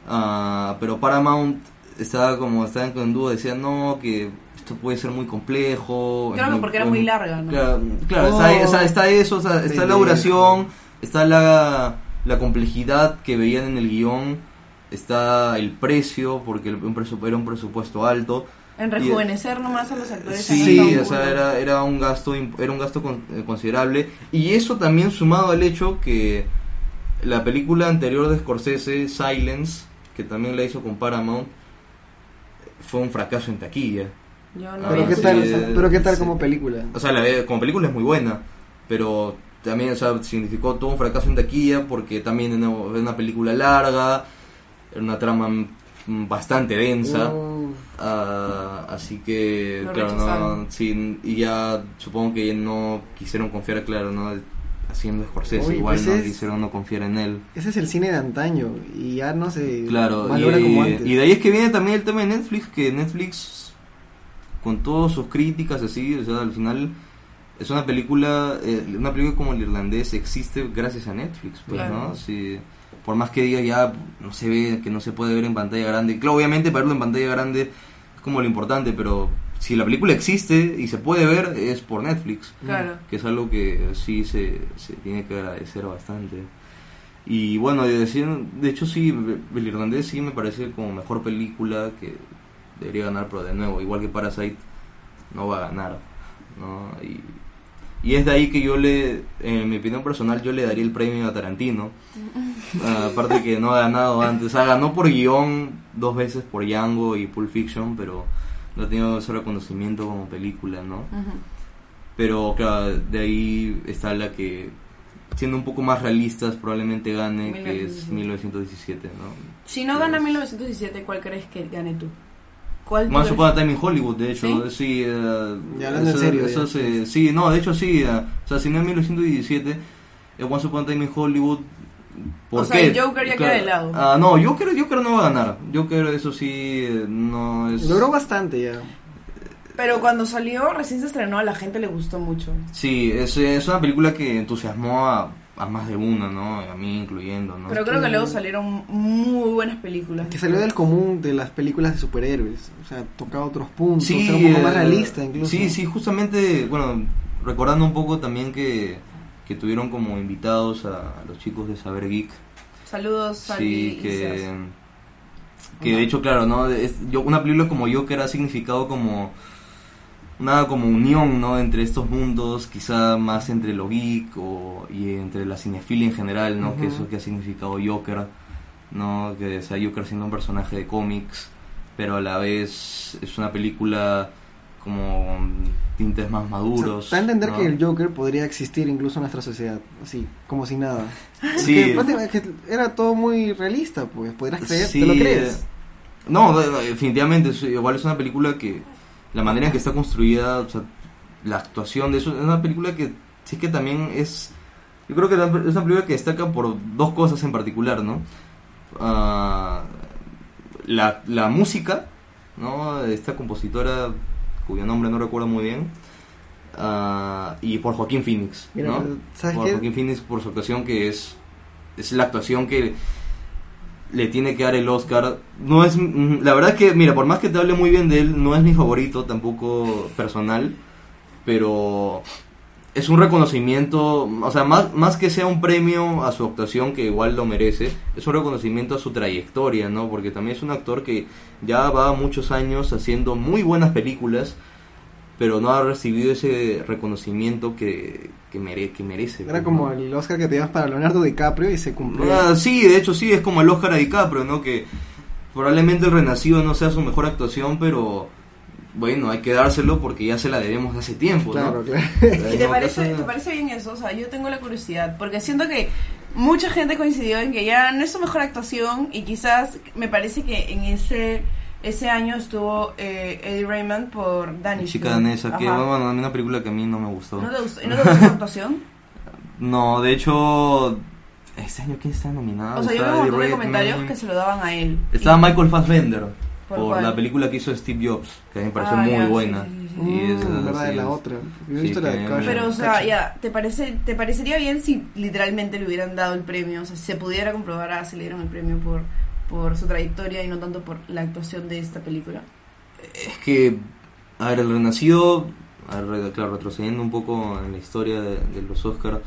Speaker 3: Ah, pero Paramount estaba como, estaban con duda, decían no, que esto puede ser muy complejo.
Speaker 1: Creo que porque era muy larga, ¿no?
Speaker 3: Claro, claro,
Speaker 2: Oh,
Speaker 3: está, está- está eso, o sea, está la duración, está la, la complejidad que veían en el guion, está el precio, porque el- un presupuesto, era un presupuesto alto.
Speaker 1: En rejuvenecer nomás a los actores.
Speaker 3: Sí, o sea, era, era un gasto era un gasto con- eh, considerable y eso también sumado al hecho que la película anterior de Scorsese, Silence, que también la hizo con Paramount, fue un fracaso en taquilla.
Speaker 1: Yo no
Speaker 3: Ah,
Speaker 2: Pero qué
Speaker 3: sí,
Speaker 2: tal, pero qué tal
Speaker 3: sí.
Speaker 2: como película.
Speaker 3: O sea, la como película es muy buena, pero también o sea, significó todo un fracaso en taquilla porque también era una, película larga, era una trama bastante densa.
Speaker 2: Uh,
Speaker 3: Ah, así que, claro, no, sí, y ya supongo que no quisieron confiar, claro, ¿no? Haciendo Scorsese, igual
Speaker 2: pues
Speaker 3: no
Speaker 2: es-
Speaker 3: quisieron no confiar en él.
Speaker 2: ese es el cine de antaño y ya no se
Speaker 3: Claro, y,
Speaker 2: valora como antes.
Speaker 3: y de ahí es que viene también el tema de Netflix, que Netflix, con todas sus críticas así, o sea, al final es una película, eh, una película como el irlandés existe gracias a Netflix, pues,
Speaker 1: Claro.
Speaker 3: ¿no? Sí, por más que diga ya no se ve, que no se puede ver en pantalla grande, claro, obviamente para verlo en pantalla grande es como lo importante, pero si la película existe y se puede ver es por Netflix
Speaker 1: Claro.
Speaker 3: que es algo que sí se, se tiene que agradecer bastante. Y bueno, de, decir, de hecho sí, el irlandés sí me parece como mejor película que debería ganar, pero de nuevo, igual que Parasite, no va a ganar. ¿no? Y, y es de ahí que yo le, en mi opinión personal, yo le daría el premio a Tarantino. Ah, aparte que no ha ganado antes, o sea, ganó por guion dos veces por Django y Pulp Fiction, pero no ha tenido ese reconocimiento como película, ¿no?
Speaker 1: Ujú.
Speaker 3: Pero claro, de ahí está la que, siendo un poco más realistas, probablemente gane, que es 1917, ¿no?
Speaker 1: Si no gana
Speaker 3: Es-
Speaker 1: 1917, ¿cuál crees que gane tú? ¿Cuál crees?
Speaker 3: Upon a Time in Hollywood, de hecho,
Speaker 1: ¿Sí?
Speaker 3: sí. eh,
Speaker 2: Ya hablando en
Speaker 3: eso-
Speaker 2: serio,
Speaker 3: eso
Speaker 2: ya.
Speaker 3: se- sí, no, de hecho sí. eh, o sea, si no es 1917, es Once Upon a Time in Hollywood. ¿Por
Speaker 1: O sea,
Speaker 3: qué?
Speaker 1: el Joker ya queda de lado.
Speaker 3: Ah, no, Joker, Joker no va a ganar. Joker, eso sí, eh, no es.
Speaker 2: Logró bastante ya.
Speaker 1: Pero cuando salió, recién se estrenó, a la gente le gustó mucho.
Speaker 3: Sí, es, es una película que entusiasmó a, a más de uno, ¿no? A mí incluyendo, ¿no?
Speaker 1: Pero creo que luego salieron muy buenas películas.
Speaker 2: Que salió del común de las películas de superhéroes. O sea, tocaba otros puntos.
Speaker 3: Sí,
Speaker 2: era un poco más
Speaker 3: eh,
Speaker 2: realista incluso.
Speaker 3: Sí, sí, justamente, bueno, recordando un poco también que, que tuvieron como invitados a, a los chicos de Saber Geek.
Speaker 1: Saludos, Sally
Speaker 3: Sí, que, que de hecho, claro, ¿no? Es- yo, una película como yo que era significado como una como unión, ¿no? Entre estos mundos, quizá más entre lo geek o, y entre la cinefilia en general, ¿no? Que
Speaker 2: Ujú.
Speaker 3: eso que ha significado Joker, ¿no? Que sea Joker siendo un personaje de cómics, pero a la vez es una película como tintes más
Speaker 2: O sea,
Speaker 3: maduros.
Speaker 2: da a entender
Speaker 3: ¿no?
Speaker 2: que el Joker podría existir incluso en nuestra sociedad, así, como si nada.
Speaker 3: Sí.
Speaker 2: Porque prácticamente que era todo muy realista, pues, podrías creer,
Speaker 3: Sí,
Speaker 2: ¿te lo crees?
Speaker 3: eh, No, definitivamente, igual es una película que la manera en que está construida, o sea, la actuación de eso, es una película que sí que también es, yo creo que es una película que destaca por dos cosas en particular, ¿no? Ah, la, la música, ¿no? De esta compositora cuyo nombre no recuerdo muy bien. ah, y por Joaquín Phoenix,
Speaker 2: Mira,
Speaker 3: ¿no?
Speaker 2: ¿sabes
Speaker 3: por
Speaker 2: qué?
Speaker 3: Joaquín Phoenix por su actuación que es es la actuación que le tiene que dar el Oscar. No es mm, la verdad que mira, por más que te hable muy bien de él, no es mi favorito tampoco personal, pero es un reconocimiento, o sea, más, más que sea un premio a su actuación, que igual lo merece, es un reconocimiento a su trayectoria, ¿no? Porque también es un actor que ya va muchos años haciendo muy buenas películas, pero no ha recibido ese reconocimiento que, que, mere- que merece.
Speaker 2: Era
Speaker 3: pues,
Speaker 2: como
Speaker 3: ¿no?
Speaker 2: el Oscar que te ibas para Leonardo DiCaprio y se cumplió.
Speaker 3: Ah, sí, de hecho sí, es como el Oscar a DiCaprio, ¿no? Que probablemente el Renacido no sea su mejor actuación, pero bueno, hay que dárselo porque ya se la debemos de hace tiempo,
Speaker 2: claro,
Speaker 3: ¿no?
Speaker 2: claro.
Speaker 1: ¿Y te parece, te parece bien eso? O sea, yo tengo la curiosidad, porque siento que mucha gente coincidió en que ya no es su mejor actuación y quizás me parece que en ese ese año estuvo eh, Eddie Raymond por Danish.
Speaker 3: Chica danesa, que
Speaker 1: Ajá.
Speaker 3: bueno, a mí una película que a mí no me gustó.
Speaker 1: ¿No te gustó, ¿y no te gustó su actuación?
Speaker 3: No, de hecho, este año quién está nominado.
Speaker 1: O sea, yo vi un montón de
Speaker 3: Eddie
Speaker 1: comentarios que se lo daban a él.
Speaker 3: Estaba
Speaker 1: Y-
Speaker 3: Michael Fassbender
Speaker 1: ¿Por
Speaker 3: por, la película que hizo Steve Jobs, que a mí me pareció
Speaker 1: Ah,
Speaker 3: muy
Speaker 1: sí,
Speaker 3: buena.
Speaker 1: sí, sí, sí.
Speaker 3: Y esa,
Speaker 2: Mm, verdad,
Speaker 3: sí,
Speaker 2: de la
Speaker 3: es-
Speaker 2: otra. Yo he
Speaker 3: sí,
Speaker 2: visto la de
Speaker 3: que-.
Speaker 1: Pero, o sea, ya, ¿te, parece, ¿te parecería bien si literalmente le hubieran dado el premio? O sea, si se pudiera comprobar a si le dieron el premio por, por su trayectoria y no tanto por la actuación de esta película.
Speaker 3: Es que, a ver, el Renacido, a ver, claro, retrocediendo un poco en la historia de, de los Oscars,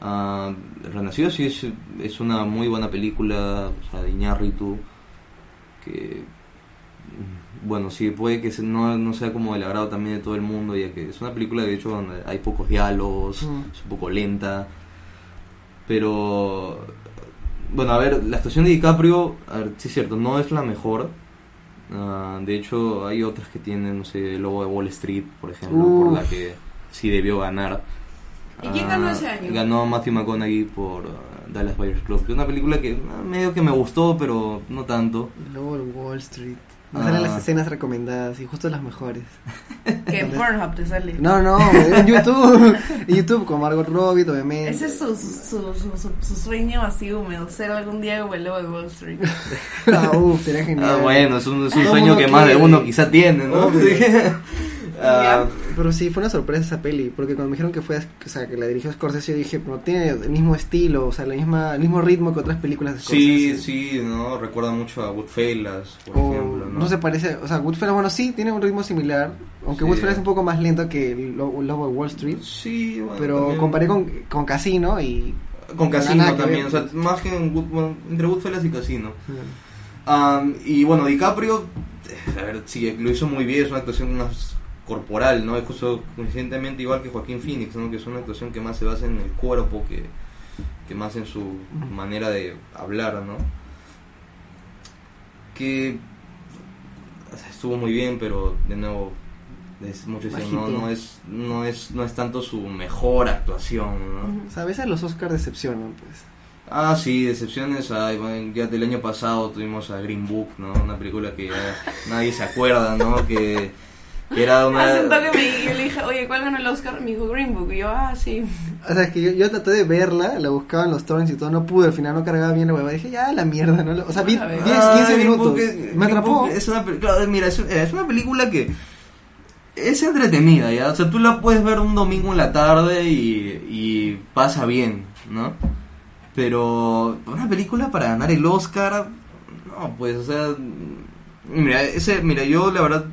Speaker 3: ah, el Renacido sí es, es una muy buena película, o sea, de Iñárritu, que, mm, bueno, sí, puede que se- no, no sea como del agrado también de todo el mundo, ya que es una película, de hecho, donde hay pocos diálogos,
Speaker 2: Mm.
Speaker 3: es un poco lenta, pero, bueno, a ver, la actuación de DiCaprio, a ver, sí es cierto, no es la mejor, Ah, de hecho, hay otras que tienen, no sé, el logo de Wall Street, por ejemplo,
Speaker 2: Uf.
Speaker 3: por la que sí debió ganar.
Speaker 1: ¿Y quién
Speaker 3: Ah,
Speaker 1: ganó ese año?
Speaker 3: Ganó Matthew McConaughey por ah, Dallas Buyers Club, que es una película que ah, medio que me gustó, pero no tanto.
Speaker 2: Luego el Wall Street. Me
Speaker 3: Ah.
Speaker 2: salen las escenas recomendadas y justo las mejores.
Speaker 1: Que en Pornhub te sale.
Speaker 2: No, no, en YouTube. En YouTube con Margot Robbie, obviamente.
Speaker 1: Ese es su, su, su, su, su sueño así húmedo, ser algún día lobo de Wall Street.
Speaker 2: Ah, uf, sería genial.
Speaker 3: Ah, bueno, es un, es un sueño que más de
Speaker 2: quiere.
Speaker 3: uno quizá tiene, ¿no? Ah,
Speaker 2: Pero sí, fue una sorpresa esa peli, porque cuando me dijeron que fue, o sea, que la dirigió Scorsese, yo dije, pero tiene el mismo estilo, o sea, la misma, el mismo ritmo que otras películas de
Speaker 3: sí,
Speaker 2: Scorsese.
Speaker 3: sí, ¿no? Recuerda mucho a Goodfellas, por
Speaker 2: O,
Speaker 3: ejemplo, ¿no?
Speaker 2: no se parece, o sea, Goodfellas, bueno, sí, tiene un ritmo similar, aunque
Speaker 3: Sí.
Speaker 2: Goodfellas es un poco más lento que Lobo de Wall Street,
Speaker 3: Sí, bueno,
Speaker 2: pero
Speaker 3: también-
Speaker 2: comparé con, con Casino y...
Speaker 3: Con
Speaker 2: No,
Speaker 3: Casino también, o sea, más que en Good- bueno, entre Goodfellas y Casino. Am, y bueno, DiCaprio, a ver, sí, lo hizo muy bien, es una actuación más corporal, ¿no? Es justo coincidentemente igual que Joaquín Phoenix, ¿no? Que es una actuación que más se basa en el cuerpo que, que más en su manera de hablar, ¿no? Que o sea, estuvo muy bien, pero de nuevo, es mucho no, no es, no es, no es tanto su mejor actuación, ¿no?
Speaker 2: O sea, a veces los Oscars decepcionan, pues.
Speaker 3: Ah, sí, decepciones. Ay, bueno, ya del año pasado tuvimos a Green Book, ¿no? Una película que ya nadie se acuerda, ¿no? Que, que era una...
Speaker 1: Hace un toque me, le dije, oye, ¿cuál ganó el Oscar? Me dijo Green Book. Y yo, ah, sí.
Speaker 2: O sea, es que yo, yo traté de verla, la buscaba en los torrents y todo, no pude, al final no cargaba bien la hueva. Dije, ya, la mierda, ¿no? O sea, vi
Speaker 1: A ver.
Speaker 2: 10,
Speaker 3: Ah,
Speaker 2: 15
Speaker 3: Green
Speaker 2: minutos.
Speaker 3: Es-
Speaker 2: Me atrapó.
Speaker 3: Es una, claro, mira, es, es una película que es entretenida, ¿ya? O sea, tú la puedes ver un domingo en la tarde y, y pasa bien, ¿no? Pero una película para ganar el Oscar, no, pues, o sea, mira, ese, mira, yo la verdad,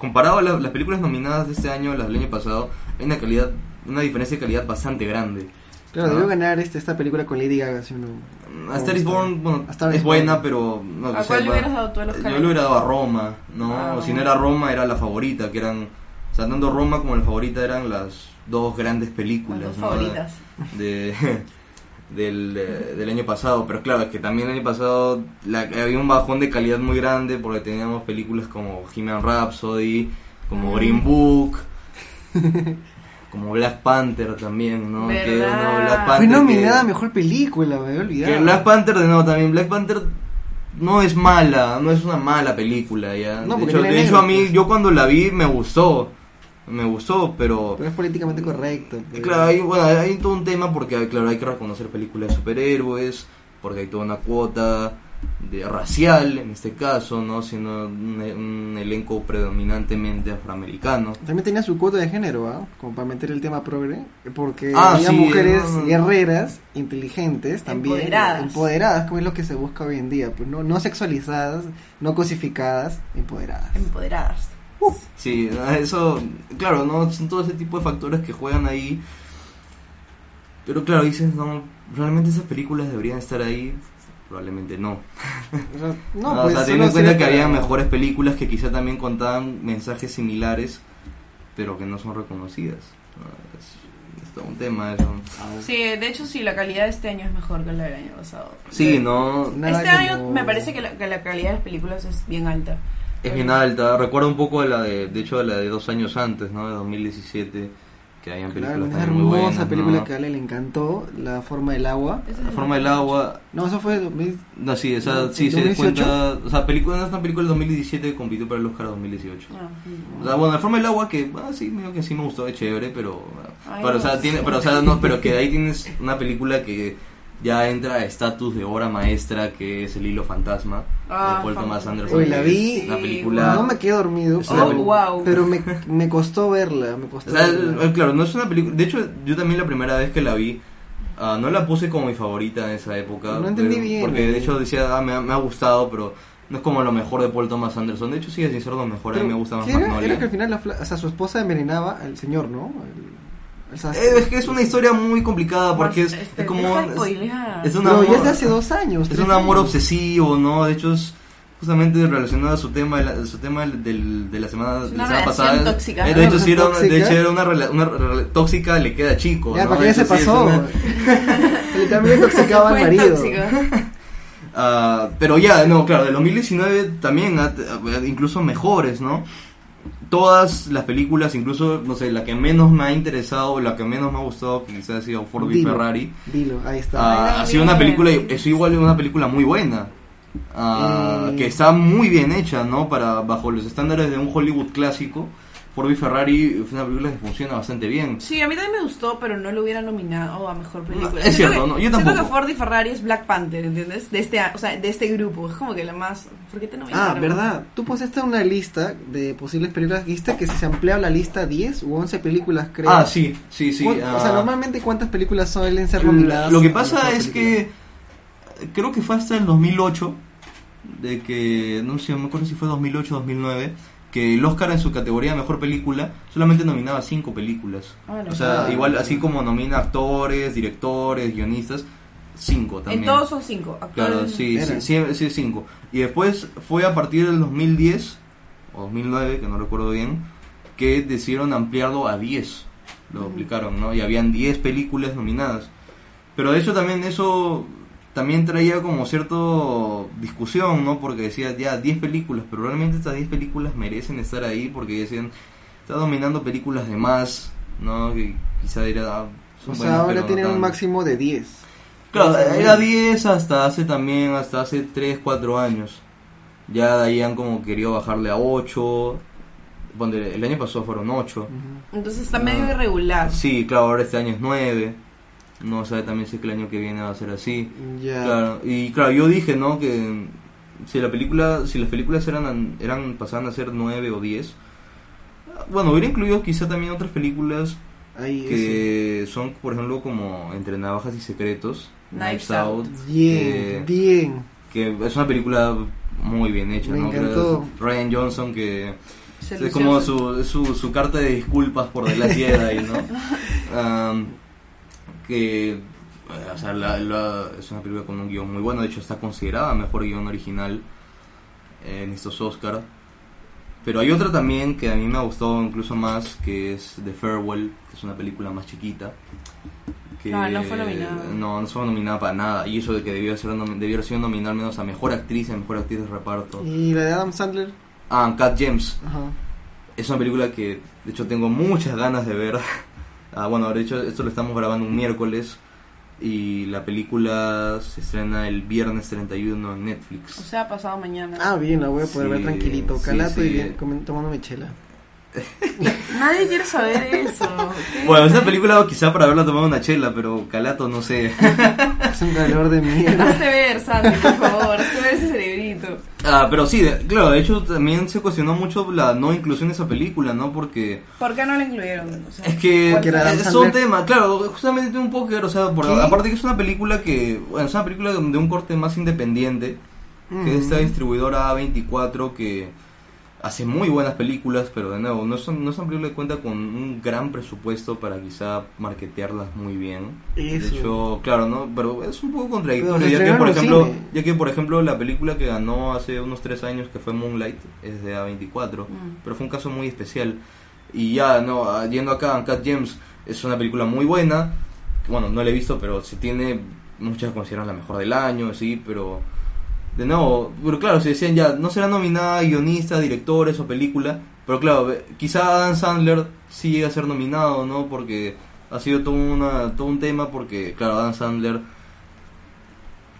Speaker 3: comparado a la- las películas nominadas de este año, las del año pasado, hay una calidad, una diferencia de calidad bastante grande.
Speaker 2: Claro,
Speaker 3: ¿no?
Speaker 2: debió ganar este, esta película con Lady Gaga, ¿sí o no?
Speaker 3: A Star is Born, bueno,
Speaker 2: A Star
Speaker 3: es buena,
Speaker 2: Born.
Speaker 3: pero... No,
Speaker 1: ¿A
Speaker 3: sea,
Speaker 1: cuál le hubieras dado tú el Oscar?
Speaker 3: Yo le hubiera dado a Roma, ¿no?
Speaker 1: Ah,
Speaker 3: o si no era Roma, era la favorita, que eran... O sea, tanto Roma como la favorita eran las dos grandes películas,
Speaker 1: Las dos
Speaker 3: ¿no?
Speaker 1: favoritas.
Speaker 3: De, del, eh, del año pasado. Pero claro, es que también el año pasado la- había un bajón de calidad muy grande porque teníamos películas como He-Man Rhapsody, como
Speaker 1: Mm.
Speaker 3: Green Book... Como Black Panther también, ¿no? Que, no, Black
Speaker 2: Fue
Speaker 3: Panther que-
Speaker 2: nominada a Mejor Película, me había olvidado.
Speaker 3: que Black Panther, de nuevo, también Black Panther no es mala, no es una mala película, ya.
Speaker 2: No,
Speaker 3: de hecho, de hecho, a mí,
Speaker 2: pues.
Speaker 3: yo cuando la vi me gustó, me gustó, pero...
Speaker 2: Pero es políticamente correcto. pues.
Speaker 3: Claro, hay, bueno, hay todo un tema porque, claro, hay que reconocer películas de superhéroes, porque hay toda una cuota, de racial en este caso, ¿no? Siendo un, un elenco predominantemente afroamericano.
Speaker 2: También tenía su cuota de género, ¿ah? Como para meter el tema progre. Porque
Speaker 3: Ah,
Speaker 2: había
Speaker 3: sí,
Speaker 2: mujeres
Speaker 3: no, no.
Speaker 2: guerreras, inteligentes, también.
Speaker 1: Empoderadas.
Speaker 2: Empoderadas, como es lo que se busca hoy en día. Pues no, no sexualizadas, no cosificadas, empoderadas.
Speaker 1: Empoderadas.
Speaker 3: Sí, eso, claro, ¿no? Son todo ese tipo de factores que juegan ahí. Pero claro, dices, no, realmente esas películas deberían estar ahí. Probablemente no.
Speaker 2: No,
Speaker 3: No,
Speaker 2: pues,
Speaker 3: o sea,
Speaker 2: solo
Speaker 3: teniendo en cuenta que había mejores películas que quizá también contaban mensajes similares, pero que no son reconocidas. No, Es, es todo un tema eso.
Speaker 1: Sí, de hecho sí, la calidad de este año es mejor que la del año pasado.
Speaker 3: Sí, no,
Speaker 2: Nada
Speaker 1: este año
Speaker 2: como-
Speaker 1: me parece que la, que la calidad de las películas es bien alta.
Speaker 3: Es bien alta. Recuerdo un poco de la de, de hecho, de la de dos años antes, ¿no? De 2017, que habían
Speaker 2: Claro,
Speaker 3: películas
Speaker 2: una
Speaker 3: también muy
Speaker 2: hermosa
Speaker 3: buenas.
Speaker 2: película
Speaker 3: ¿no?
Speaker 2: que a Ale le encantó, La forma del agua.
Speaker 1: Esa
Speaker 3: La forma del agua,
Speaker 2: No, eso fue 2000.
Speaker 3: No, sí, esa,
Speaker 2: ¿No?
Speaker 3: sí, se
Speaker 2: 2018?
Speaker 3: cuenta. O sea, película, no es una película del 2017 que compitió para el Oscar 2018.
Speaker 1: Ah,
Speaker 3: O sea, bueno, la forma del agua que, ah, sí, medio que sí me gustó, es chévere, pero.
Speaker 1: Ay,
Speaker 3: pero, o sea,
Speaker 1: no.
Speaker 3: tiene, pero, o sea, no, pero que de ahí tienes una película que ya entra a estatus de obra maestra, que es El Hilo Fantasma,
Speaker 1: Ah,
Speaker 3: de Paul Thomas Anderson.
Speaker 2: Uy, la vi.
Speaker 3: Una película.
Speaker 2: No me quedé dormido, pero,
Speaker 3: peli-
Speaker 1: wow.
Speaker 2: pero me, me costó verla. Me costó
Speaker 3: O sea,
Speaker 2: verla.
Speaker 3: eh, claro, no es una película. De hecho, yo también la primera vez que la vi, ah, no la puse como mi favorita en esa época.
Speaker 2: No entendí
Speaker 3: pero-
Speaker 2: bien,
Speaker 3: Porque
Speaker 2: eh.
Speaker 3: de hecho decía, ah, me, ha- me ha gustado, pero no es como lo mejor de Paul Thomas Anderson. De hecho, sí, sin ser lo mejor, a mí
Speaker 2: Pero,
Speaker 3: me gusta más
Speaker 2: ¿qué era?
Speaker 3: Magnolia.
Speaker 2: Era que al final la, o sea, su esposa envenenaba al señor, ¿no? El- el sastre.
Speaker 3: Eh, es que es una historia muy complicada porque es,
Speaker 1: Este,
Speaker 3: es como. Es, es un amor,
Speaker 2: ya es de hace dos años.
Speaker 3: es un amor
Speaker 2: años.
Speaker 3: obsesivo, ¿no? De hecho, es justamente relacionado a su tema de la, su tema del, del- de la semana, de la semana pasada.
Speaker 1: tóxica,
Speaker 3: Eh,
Speaker 1: ¿no?
Speaker 3: de hecho, sí era, una- de
Speaker 2: ¿Tóxica?
Speaker 3: hecho, era una, rela- una rela- tóxica, le queda chico.
Speaker 2: Ya,
Speaker 3: ¿no?
Speaker 2: para ya se
Speaker 3: sí
Speaker 2: pasó.
Speaker 3: una-
Speaker 2: Él también intoxicaba al marido.
Speaker 3: Ah, pero ya, no, claro, del 2019 también, incluso mejores, ¿no? Todas las películas, incluso, no sé, la que menos me ha interesado, la que menos me ha gustado, que quizás ha sido Ford v. Ferrari,
Speaker 2: Dilo, ahí está.
Speaker 3: ah,
Speaker 1: Ay,
Speaker 3: ha sido una película, es igual una película muy buena. ah,
Speaker 2: Eh.
Speaker 3: Que está muy bien hecha, ¿no? Para, bajo los estándares de un Hollywood clásico. Ford v Ferrari fue una película que funciona bastante bien.
Speaker 1: Sí, a mí también me gustó, pero no lo hubiera nominado a mejor película.
Speaker 3: Es
Speaker 1: Siento
Speaker 3: cierto,
Speaker 1: que-
Speaker 3: no, yo
Speaker 1: Siento
Speaker 3: tampoco.
Speaker 1: que Ford y Ferrari es Black Panther, ¿entiendes? De este, o sea, de este grupo. Es como que la más. ¿Por qué te nominaron?
Speaker 2: Ah, verdad. Tú pusiste una lista de posibles películas. Dijiste que si se amplía la lista 10 u 11 películas, creo.
Speaker 3: Ah, sí, sí, sí.
Speaker 2: ¿Cuán- O sea,
Speaker 3: ah,
Speaker 2: normalmente, ¿cuántas películas suelen ser nominadas?
Speaker 3: Lo que pasa es que creo que fue hasta el 2008 de que no sé, no me acuerdo si fue 2008 o 2009 que el Oscar en su categoría de mejor película solamente nominaba cinco películas.
Speaker 1: Ah.
Speaker 3: O sea, igual así como nomina actores, directores, guionistas, cinco también.
Speaker 1: En todos son cinco.
Speaker 3: Claro,
Speaker 1: Actual-
Speaker 3: sí, sí, sí, sí, cinco. Y después fue a partir del 2010 o 2009, que no recuerdo bien, que decidieron ampliarlo a 10. Lo
Speaker 1: Ujú.
Speaker 3: aplicaron, ¿no? Y habían 10 películas nominadas. Pero de hecho también eso también traía como cierto discusión, ¿no? Porque decía, ya, 10 películas, pero realmente estas 10 películas merecen estar ahí porque decían, está dominando películas de más, ¿no? Que quizá era... ah, son
Speaker 2: O sea,
Speaker 3: buenas,
Speaker 2: ahora
Speaker 3: no
Speaker 2: tienen un máximo de 10.
Speaker 3: Claro, era 10 hasta hace también, hasta hace 3, 4 años. Ya de ahí han como querido bajarle a 8. Ponte, el año pasado fueron 8.
Speaker 2: Ujú.
Speaker 1: Entonces está
Speaker 3: No.
Speaker 1: medio irregular.
Speaker 3: Sí, claro, ahora este año es 9. No sabe también si es que el año que viene va a ser así. Claro, y claro, yo dije, ¿no? Que si la película, si las películas eran, eran pasaban a ser 9 o 10. Bueno, hubiera incluido quizá también otras películas
Speaker 2: Ahí,
Speaker 3: que son, por ejemplo, como Entre Navajas y Secretos,
Speaker 1: Knives Out.
Speaker 2: Bien,
Speaker 3: eh,
Speaker 2: bien.
Speaker 3: que es una película muy bien hecha,
Speaker 2: Me
Speaker 3: ¿no?
Speaker 2: encantó.
Speaker 3: Que Ryan Johnson que es como
Speaker 1: su-
Speaker 3: su, carta de disculpas por The Last Jedi, ¿no? Am, que eh, o sea, la- la- es una película con un guion muy bueno, de hecho está considerada mejor guion original en estos Oscars. Pero hay otra también que a mí me ha gustado incluso más, que es The Farewell, que es una película más chiquita. Que,
Speaker 1: No, no fue nominada.
Speaker 3: No, no fue nominada para nada. Y eso de que debió, ser, debió haber sido nominada al menos a Mejor Actriz y a Mejor Actriz de Reparto.
Speaker 2: ¿Y la de Adam Sandler?
Speaker 3: Ah, Cat James.
Speaker 2: Ajá.
Speaker 3: Es una película que de hecho tengo muchas ganas de ver. Ah, bueno, de hecho esto lo estamos grabando un miércoles y la película se estrena el viernes 31 en Netflix.
Speaker 1: O sea, pasado mañana.
Speaker 2: Ah, bien, la voy a poder
Speaker 3: Sí,
Speaker 2: ver tranquilito. Calato
Speaker 3: sí.
Speaker 2: y bien, comen- tomándome chela.
Speaker 1: Nadie quiere saber eso. ¿Qué?
Speaker 3: Bueno, esa película quizá para haberla tomado una chela, pero Calato no sé.
Speaker 2: Es un calor de mierda.
Speaker 1: Hazte ver, Sandy, por favor. Hazte ver ese
Speaker 3: Ah, pero sí, de- claro, de hecho también se cuestionó mucho la no inclusión de esa película, ¿no? Porque
Speaker 1: ¿Por qué no la incluyeron? O sea,
Speaker 3: es que es un tema, claro, justamente tiene un poco que ver, o sea, por- aparte que es una película que, bueno, es una película de un corte más independiente, que es esta
Speaker 2: Mm.
Speaker 3: distribuidora A24 que hace muy buenas películas, pero de nuevo, no es, un- no es una película que cuenta con un gran presupuesto para quizá marketearlas muy bien.
Speaker 2: Eso.
Speaker 3: De hecho, claro, ¿no? Pero es un poco contradictorio, ya que, por ejemplo,
Speaker 2: cine.
Speaker 3: ya que, por ejemplo, la película que ganó hace unos tres años, que fue Moonlight, es de A24,
Speaker 1: Mm.
Speaker 3: pero fue un caso muy especial. Y ya, no, ah, yendo acá, Uncut Gems es una película muy buena, que, bueno, no la he visto, pero se tiene, muchas consideran la mejor del año, sí, pero... De nuevo, pero claro, se decían ya, no será nominada guionista, directores o película, pero claro, quizá Adam Sandler sí llega a ser nominado, ¿no? Porque ha sido todo, una, todo un tema, porque claro, Adam Sandler,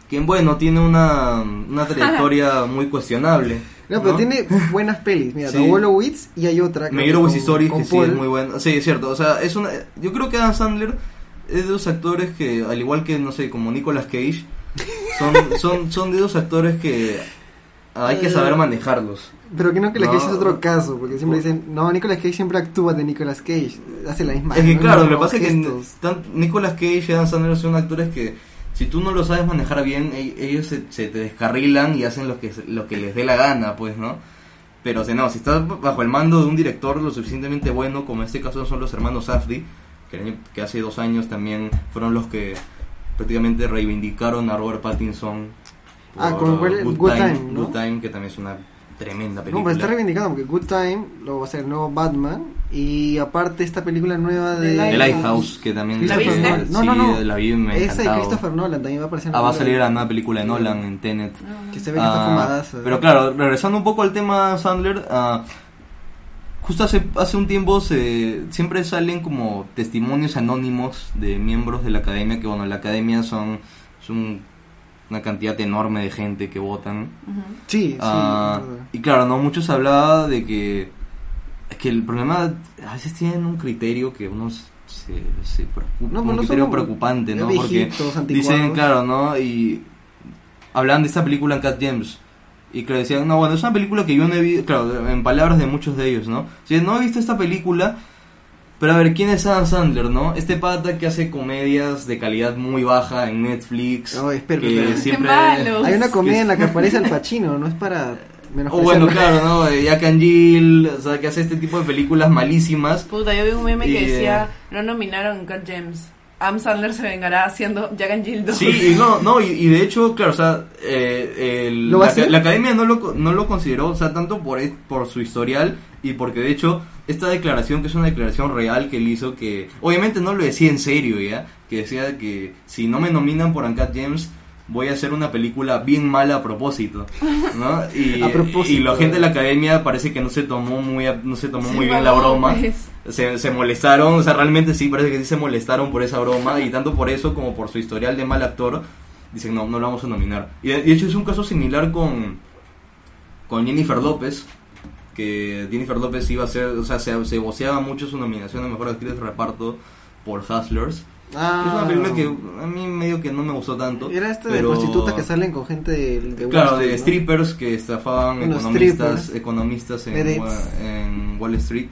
Speaker 3: quien bueno, tiene una, una trayectoria muy cuestionable.
Speaker 2: No, pero
Speaker 3: ¿no?
Speaker 2: tiene buenas pelis. Mira,
Speaker 3: Sí.
Speaker 2: The Wolowitz y hay otra.
Speaker 3: Meyerowitz
Speaker 2: con-
Speaker 3: Stories,
Speaker 2: con
Speaker 3: que sí es muy bueno. Sí, es cierto. O sea, es una, yo creo que Adam Sandler es de los actores que, al igual que, no sé, como Nicolas Cage, son, son, son de esos actores que hay que saber manejarlos.
Speaker 2: Pero que No. Cage es otro caso, porque siempre dicen, no, Nicolas Cage siempre actúa de Nicolas Cage, hace la misma.
Speaker 3: Es que
Speaker 2: ¿no?
Speaker 3: claro, lo que pasa es que tan- Nicolas Cage y Adam Sandler son actores que si tú no lo sabes manejar bien, e- ellos se, se te descarrilan y hacen lo que, lo que les dé la gana, pues, ¿no? Pero si no, si estás bajo el mando de un director lo suficientemente bueno, como en este caso son los hermanos Safdie, que hace dos años también fueron los que prácticamente reivindicaron a Robert Pattinson.
Speaker 2: Ah, con cuál- Good Time, ¿no?
Speaker 3: Good Time, que también es una tremenda
Speaker 2: No,
Speaker 3: película.
Speaker 2: pero está reivindicando porque Good Time lo va a ser el nuevo Batman y aparte esta película nueva de...
Speaker 1: The
Speaker 3: Lighthouse, que también
Speaker 1: ¿La viste?
Speaker 2: Nolan. No,
Speaker 3: sí,
Speaker 2: no, no.
Speaker 3: la vi, me
Speaker 2: Esa de
Speaker 3: encantado.
Speaker 2: Christopher Nolan también va a aparecer
Speaker 3: Ah, va a salir la nueva película de Nolan en Tenet.
Speaker 2: Que se ve que está
Speaker 3: Ah,
Speaker 2: fumadaza.
Speaker 3: Pero claro, regresando un poco al tema Sandler, ah, justo hace, hace un tiempo se, siempre salen como testimonios anónimos de miembros de la academia, que bueno, la academia son, son una cantidad enorme de gente que votan.
Speaker 1: Ujú.
Speaker 2: Sí, sí.
Speaker 3: Ah, y claro, no muchos hablaba de que es que el problema a veces tienen un criterio que uno se, se preocupa,
Speaker 2: No,
Speaker 3: un
Speaker 2: no
Speaker 3: criterio preocupante, ¿no?
Speaker 2: viejitos,
Speaker 3: Porque
Speaker 2: anticuados.
Speaker 3: dicen, claro, ¿no? Y hablan de esta película en Cat James y que decían, no, bueno, es una película que yo no he visto, claro, en palabras de muchos de ellos, ¿no? Si no he visto esta película, pero a ver, ¿quién es Adam Sandler, no? Este pata que hace comedias de calidad muy baja en Netflix.
Speaker 2: No, espera,
Speaker 3: que
Speaker 2: espera.
Speaker 3: siempre...
Speaker 2: Hay una comedia en la que aparece Al Pacino, no es para menos
Speaker 3: O bueno, claro, ¿no? De Jack and Jill, o sea, que hace este tipo de películas malísimas.
Speaker 1: Puta, yo vi un meme
Speaker 3: Y,
Speaker 1: que decía,
Speaker 3: eh,
Speaker 1: no nominaron Cut James. Am Sandler se vengará haciendo Jack and Jill 2.
Speaker 3: Sí, y no, no, y, y de hecho, claro, o sea, eh, el-
Speaker 2: ¿Lo va a
Speaker 3: la, la academia no lo, no lo consideró, o sea, tanto por, e- por su historial y porque de hecho, esta declaración, que es una declaración real que él hizo, que obviamente no lo decía en serio, ¿ya? Que decía que si no me nominan por Uncut James, voy a hacer una película bien mala a propósito, ¿no? Y,
Speaker 2: A propósito.
Speaker 3: y la gente de la academia parece que no se tomó muy, a- no se tomó
Speaker 1: Sí,
Speaker 3: muy bien la broma.
Speaker 1: pues.
Speaker 3: Se, se molestaron, o sea, realmente sí, parece que sí se molestaron por esa broma y tanto por eso como por su historial de mal actor, dicen no, no lo vamos a nominar. Y de, y de hecho es un caso similar con, con Jennifer López, que Jennifer López iba a ser, o sea, se, se voceaba mucho su nominación a Mejor Actriz de Reparto por Hustlers.
Speaker 2: Ah,
Speaker 3: es una película que a mí medio que no me gustó tanto.
Speaker 2: Era este de prostitutas que salen con gente de, de
Speaker 3: Claro,
Speaker 2: Street,
Speaker 3: de
Speaker 2: ¿no?
Speaker 3: strippers que estafaban economistas,
Speaker 2: strippers.
Speaker 3: economistas en, Wall Street.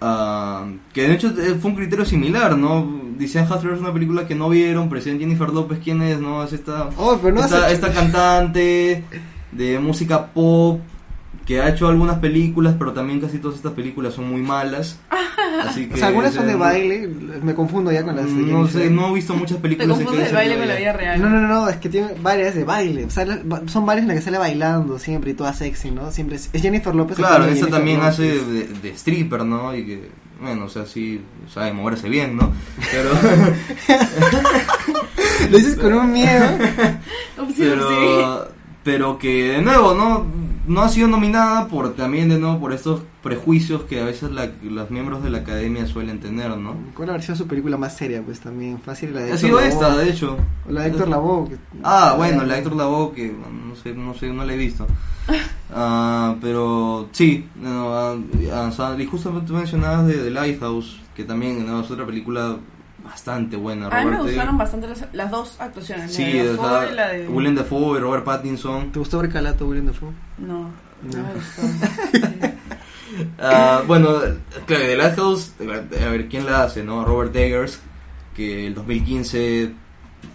Speaker 3: Ah, que de hecho eh, fue un criterio similar, ¿no? Decían Hustler es una película que no vieron, pero decían Jennifer López, ¿quién es? No, es esta,
Speaker 2: Oh, pero no
Speaker 3: esta, esta cantante de música pop que ha hecho algunas películas, pero también casi todas estas películas son muy malas. Así que,
Speaker 2: O sea, algunas son de baile, me confundo ya con las de
Speaker 3: No sé, no he visto muchas
Speaker 1: Te
Speaker 3: películas que
Speaker 1: confundes el baile
Speaker 3: salido
Speaker 1: con la
Speaker 3: ella.
Speaker 1: vida real.
Speaker 2: No, no, no, no, es que tiene varias de baile. O sea, son varias en las que sale bailando siempre y toda sexy, ¿no? Siempre es, es Jennifer López.
Speaker 3: Claro,
Speaker 2: Jennifer
Speaker 3: también
Speaker 2: López.
Speaker 3: hace de, de stripper, ¿no? Y que, bueno, o sea, sí sabe moverse bien, ¿no? Pero,
Speaker 2: Lo dices con un miedo.
Speaker 3: Pero, pero que, de nuevo, ¿no? No ha sido nominada por también de nuevo por estos prejuicios que a veces la- los miembros de la academia suelen tener, ¿no?
Speaker 2: ¿Cuál habrá sido su película más seria? Pues también fácil la de
Speaker 3: Ha
Speaker 2: Héctor
Speaker 3: sido
Speaker 2: Lavoe.
Speaker 3: esta, de hecho.
Speaker 2: O la de Héctor Lavoe. que-
Speaker 3: Ah, bueno, la de Héctor Lavoe que no sé, no sé, no la he visto. Ah, pero sí, no, o sea, y justamente tú mencionabas de The Lighthouse, que también no, es otra película bastante buena.
Speaker 1: A mí me
Speaker 3: Robert
Speaker 1: gustaron bastante las, las dos actuaciones.
Speaker 3: Sí,
Speaker 1: la de Dafoe y la de...
Speaker 3: Willem Dafoe y Robert Pattinson.
Speaker 2: ¿Te gustó ver Calato William Dafoe?
Speaker 1: No, no,
Speaker 2: No.
Speaker 1: me gustó.
Speaker 3: Ah, bueno, claro, The Lighthouse, a ver quién la hace, ¿no? Robert Eggers, que el 2015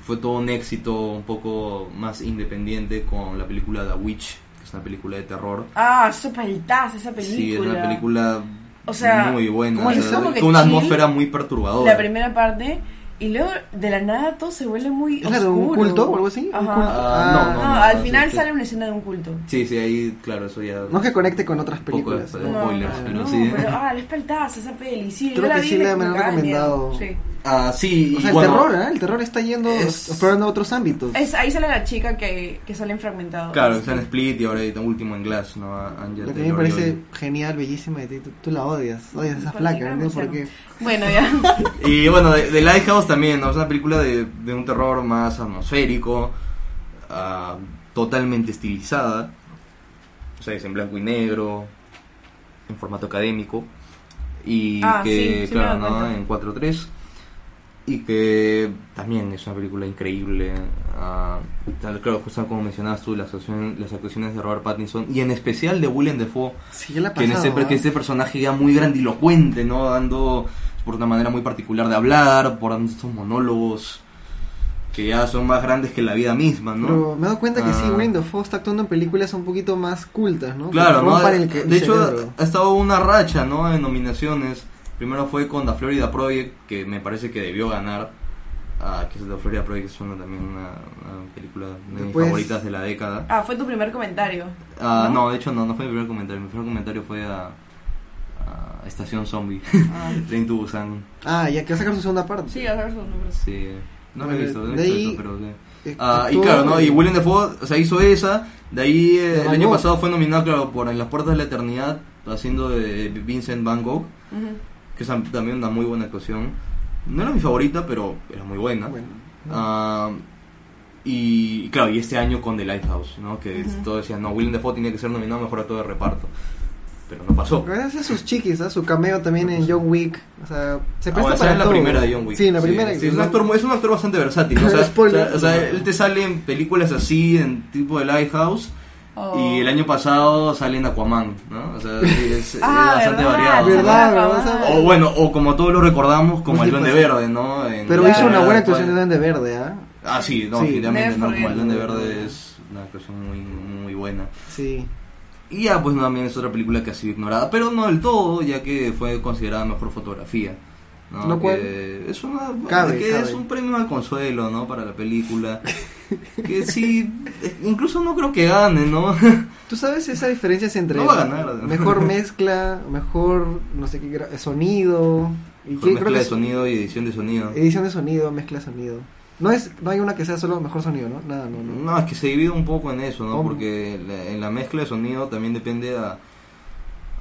Speaker 3: fue todo un éxito un poco más independiente con la película The Witch, que es una película de terror.
Speaker 1: ah, esa película.
Speaker 3: Sí, es una película
Speaker 1: O sea,
Speaker 3: muy buena, una
Speaker 1: chill,
Speaker 3: atmósfera muy perturbadora.
Speaker 1: La primera parte, y luego de la nada todo se vuelve muy
Speaker 2: ¿Es la de un culto o algo así? ¿Un
Speaker 1: Ajá.
Speaker 2: culto?
Speaker 3: Ah,
Speaker 1: No,
Speaker 3: no, no,
Speaker 1: al
Speaker 3: no,
Speaker 1: final
Speaker 3: sí,
Speaker 1: sale una escena de un culto.
Speaker 3: Sí, sí, ahí, claro, eso ya...
Speaker 2: No es que conecte con otras
Speaker 3: Poco de-
Speaker 2: películas.
Speaker 3: de-
Speaker 2: ¿no?
Speaker 3: spoilers, pero
Speaker 1: no,
Speaker 3: sí.
Speaker 1: pero, ah, peltaza esa peli, sí,
Speaker 2: Creo
Speaker 1: yo la
Speaker 2: que
Speaker 1: vi
Speaker 2: sí la me han recomendado.
Speaker 1: Sí.
Speaker 3: Ah, sí,
Speaker 2: O
Speaker 3: y
Speaker 2: sea, el
Speaker 3: bueno,
Speaker 2: terror, ¿eh? El terror está yendo,
Speaker 3: es-
Speaker 2: explorando otros ámbitos.
Speaker 1: Es, ahí sale la chica que, que sale en fragmentado.
Speaker 3: Claro, está en Split y ahora está último en Glass, ¿no? Angel
Speaker 2: Lo que a mí me parece genial, bellísima, y tú, tú la odias, odias a esa
Speaker 1: ¿Por
Speaker 2: flaca,
Speaker 1: qué?
Speaker 2: no por qué.
Speaker 1: Bueno, ya.
Speaker 3: Y bueno, de, de Lighthouse también, ¿no? Es una película de, de un terror más atmosférico, ah, totalmente estilizada. O sea, es en blanco y negro, en formato académico. Y
Speaker 1: Ah,
Speaker 3: que,
Speaker 1: sí, sí me
Speaker 3: claro, ¿no? En 4.3. Y que también es una película increíble. tal- claro, justo como mencionabas tú, las actuaciones, las actuaciones de Robert Pattinson y en especial de Willem Dafoe
Speaker 2: Sí, ha
Speaker 3: que en
Speaker 2: pasado, ¿ah?
Speaker 3: que este personaje ya muy grandilocuente, ¿no? Dando por una manera muy particular de hablar, por dando estos monólogos que ya son más grandes que la vida misma, ¿no?
Speaker 2: Pero me he dado cuenta que sí,
Speaker 3: Ah.
Speaker 2: Willem Dafoe está actuando en películas un poquito más cultas, ¿no?
Speaker 3: Claro, ¿no? De,
Speaker 2: el
Speaker 3: hecho, ha estado una racha, ¿no? En nominaciones. Primero fue con The Florida Project, que me parece que debió ganar. Ah, que es The Florida Project, es una, también una, una película de mis
Speaker 2: Después-
Speaker 3: favoritas de la década.
Speaker 1: Ah, fue tu primer comentario.
Speaker 3: Ah,
Speaker 1: ¿no?
Speaker 3: no, de hecho no, no fue mi primer comentario. Mi primer comentario fue a, a Estación Zombie,
Speaker 1: Ah.
Speaker 3: Train to Busan.
Speaker 2: Ah, ya que va a sacar su segunda parte.
Speaker 1: Sí, a ver sus números.
Speaker 3: Sí, no lo he
Speaker 2: Bueno,
Speaker 3: visto, no he
Speaker 2: de
Speaker 3: visto
Speaker 2: ahí-
Speaker 3: eso, pero sí.
Speaker 2: Eh,
Speaker 3: Ah, y
Speaker 2: actuó
Speaker 3: claro, ¿no? Y Willem Dafoe, o sea, hizo esa. De ahí eh, el
Speaker 2: Van
Speaker 3: año
Speaker 2: Gogh.
Speaker 3: pasado fue nominado, claro, por En las puertas de la eternidad, haciendo de Vincent Van Gogh,
Speaker 1: Ujú.
Speaker 3: Que es también una muy buena actuación. No era mi favorita, pero era muy buena.
Speaker 2: Bueno, ¿no?
Speaker 3: Ah, y, claro, y este año con The Lighthouse, ¿no? Que
Speaker 1: Ujú.
Speaker 3: todos decían, no, Willem Dafoe tenía que ser nominado mejor a todo de reparto. Pero no pasó.
Speaker 2: Gracias a sus chiquis, ¿ah? su cameo también en John Wick. O sea, se
Speaker 3: Ah,
Speaker 2: presta
Speaker 3: bueno, esa
Speaker 2: para
Speaker 3: es la
Speaker 2: todo.
Speaker 3: primera de John Wick.
Speaker 2: Sí, la primera.
Speaker 3: sí, es, un actor, es un actor bastante versátil. ¿no? O sea, o sea, o sea, él te sale en películas así, en tipo de Lighthouse.
Speaker 1: Oh.
Speaker 3: Y el año pasado sale en Aquaman, ¿no? O sea, sí, es, es
Speaker 1: Ah,
Speaker 3: bastante
Speaker 1: verdad,
Speaker 3: variado.
Speaker 2: ¿Verdad?
Speaker 3: O bueno, o como todos lo recordamos, como el Duende. Verde, ¿no? En-
Speaker 2: Pero hizo una buena actuación de Duende Verde, ¿ah?
Speaker 3: Ah, sí, no,
Speaker 2: Sí.
Speaker 3: definitivamente, no, como el Duende Verde es una actuación muy, muy buena.
Speaker 2: Sí.
Speaker 3: Y ya, pues también es otra película que ha sido ignorada, pero no del todo, ya que fue considerada mejor fotografía. ¿No?
Speaker 2: Lo cual
Speaker 3: Que es una
Speaker 2: cabe,
Speaker 3: que
Speaker 2: cabe.
Speaker 3: es un premio al consuelo, ¿no? Para la película. que sí, incluso no creo que gane, ¿no?
Speaker 2: ¿Tú sabes esa diferencia entre
Speaker 3: No va a ganar.
Speaker 2: mejor mezcla, mejor no sé qué sonido y qué
Speaker 3: mezcla
Speaker 2: creo que
Speaker 3: de sonido y edición de sonido.
Speaker 2: edición de sonido, mezcla de sonido. No es no hay una que sea solo mejor sonido, ¿no? Nada, no, no.
Speaker 3: No, es que se divide un poco en eso, ¿no? Porque la- en la mezcla de sonido también depende a,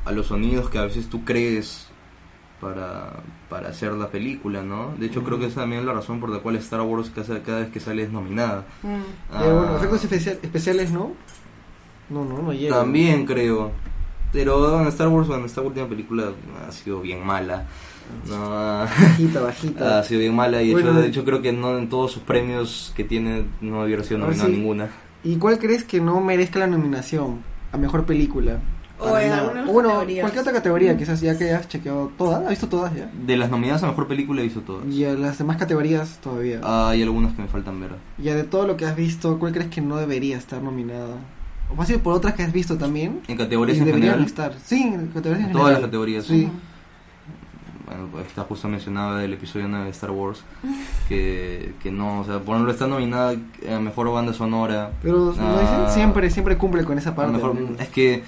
Speaker 3: a los sonidos que a veces tú crees para, para hacer la película, ¿no? De hecho, creo que esa también es la razón por la cual Star Wars cada, cada vez que sale es nominada.
Speaker 1: Mm.
Speaker 2: Eh, bueno,
Speaker 3: Ah,
Speaker 2: efectos especial- especiales, ¿no? No, no, no llega.
Speaker 3: También creo. Pero bueno, Star Wars, bueno, esta última película ha sido bien mala. No,
Speaker 2: Bajita, bajita.
Speaker 3: ha sido bien mala y de, hecho, de hecho creo que no en todos sus premios que tiene no había sido nominada
Speaker 2: sí.
Speaker 3: ninguna.
Speaker 2: ¿Y cuál crees que no merezca la nominación a mejor película?
Speaker 1: O en
Speaker 2: O bueno,
Speaker 1: categorías.
Speaker 2: cualquier otra categoría, quizás ya que has chequeado todas, ¿has visto todas ya?
Speaker 3: De las nominadas a mejor película hizo todas.
Speaker 2: Y a las demás categorías todavía.
Speaker 3: Ah, hay algunas que me faltan ver.
Speaker 2: Ya de todo lo que has visto, ¿cuál crees que no debería estar nominada? O fácil por otras que has visto también.
Speaker 3: En
Speaker 2: Y
Speaker 3: categorías en
Speaker 2: deberían
Speaker 3: general.
Speaker 2: estar. Sí, en categorías en
Speaker 3: todas las categorías.
Speaker 2: Sí.
Speaker 3: Bueno, pues está justo mencionada del episodio 9 de Star Wars. Que, que no, o sea, por ejemplo, está nominada a mejor banda sonora.
Speaker 2: Pero
Speaker 3: Ah,
Speaker 2: ¿no dicen? siempre, siempre cumple con esa
Speaker 3: a
Speaker 2: parte.
Speaker 3: mejor- es que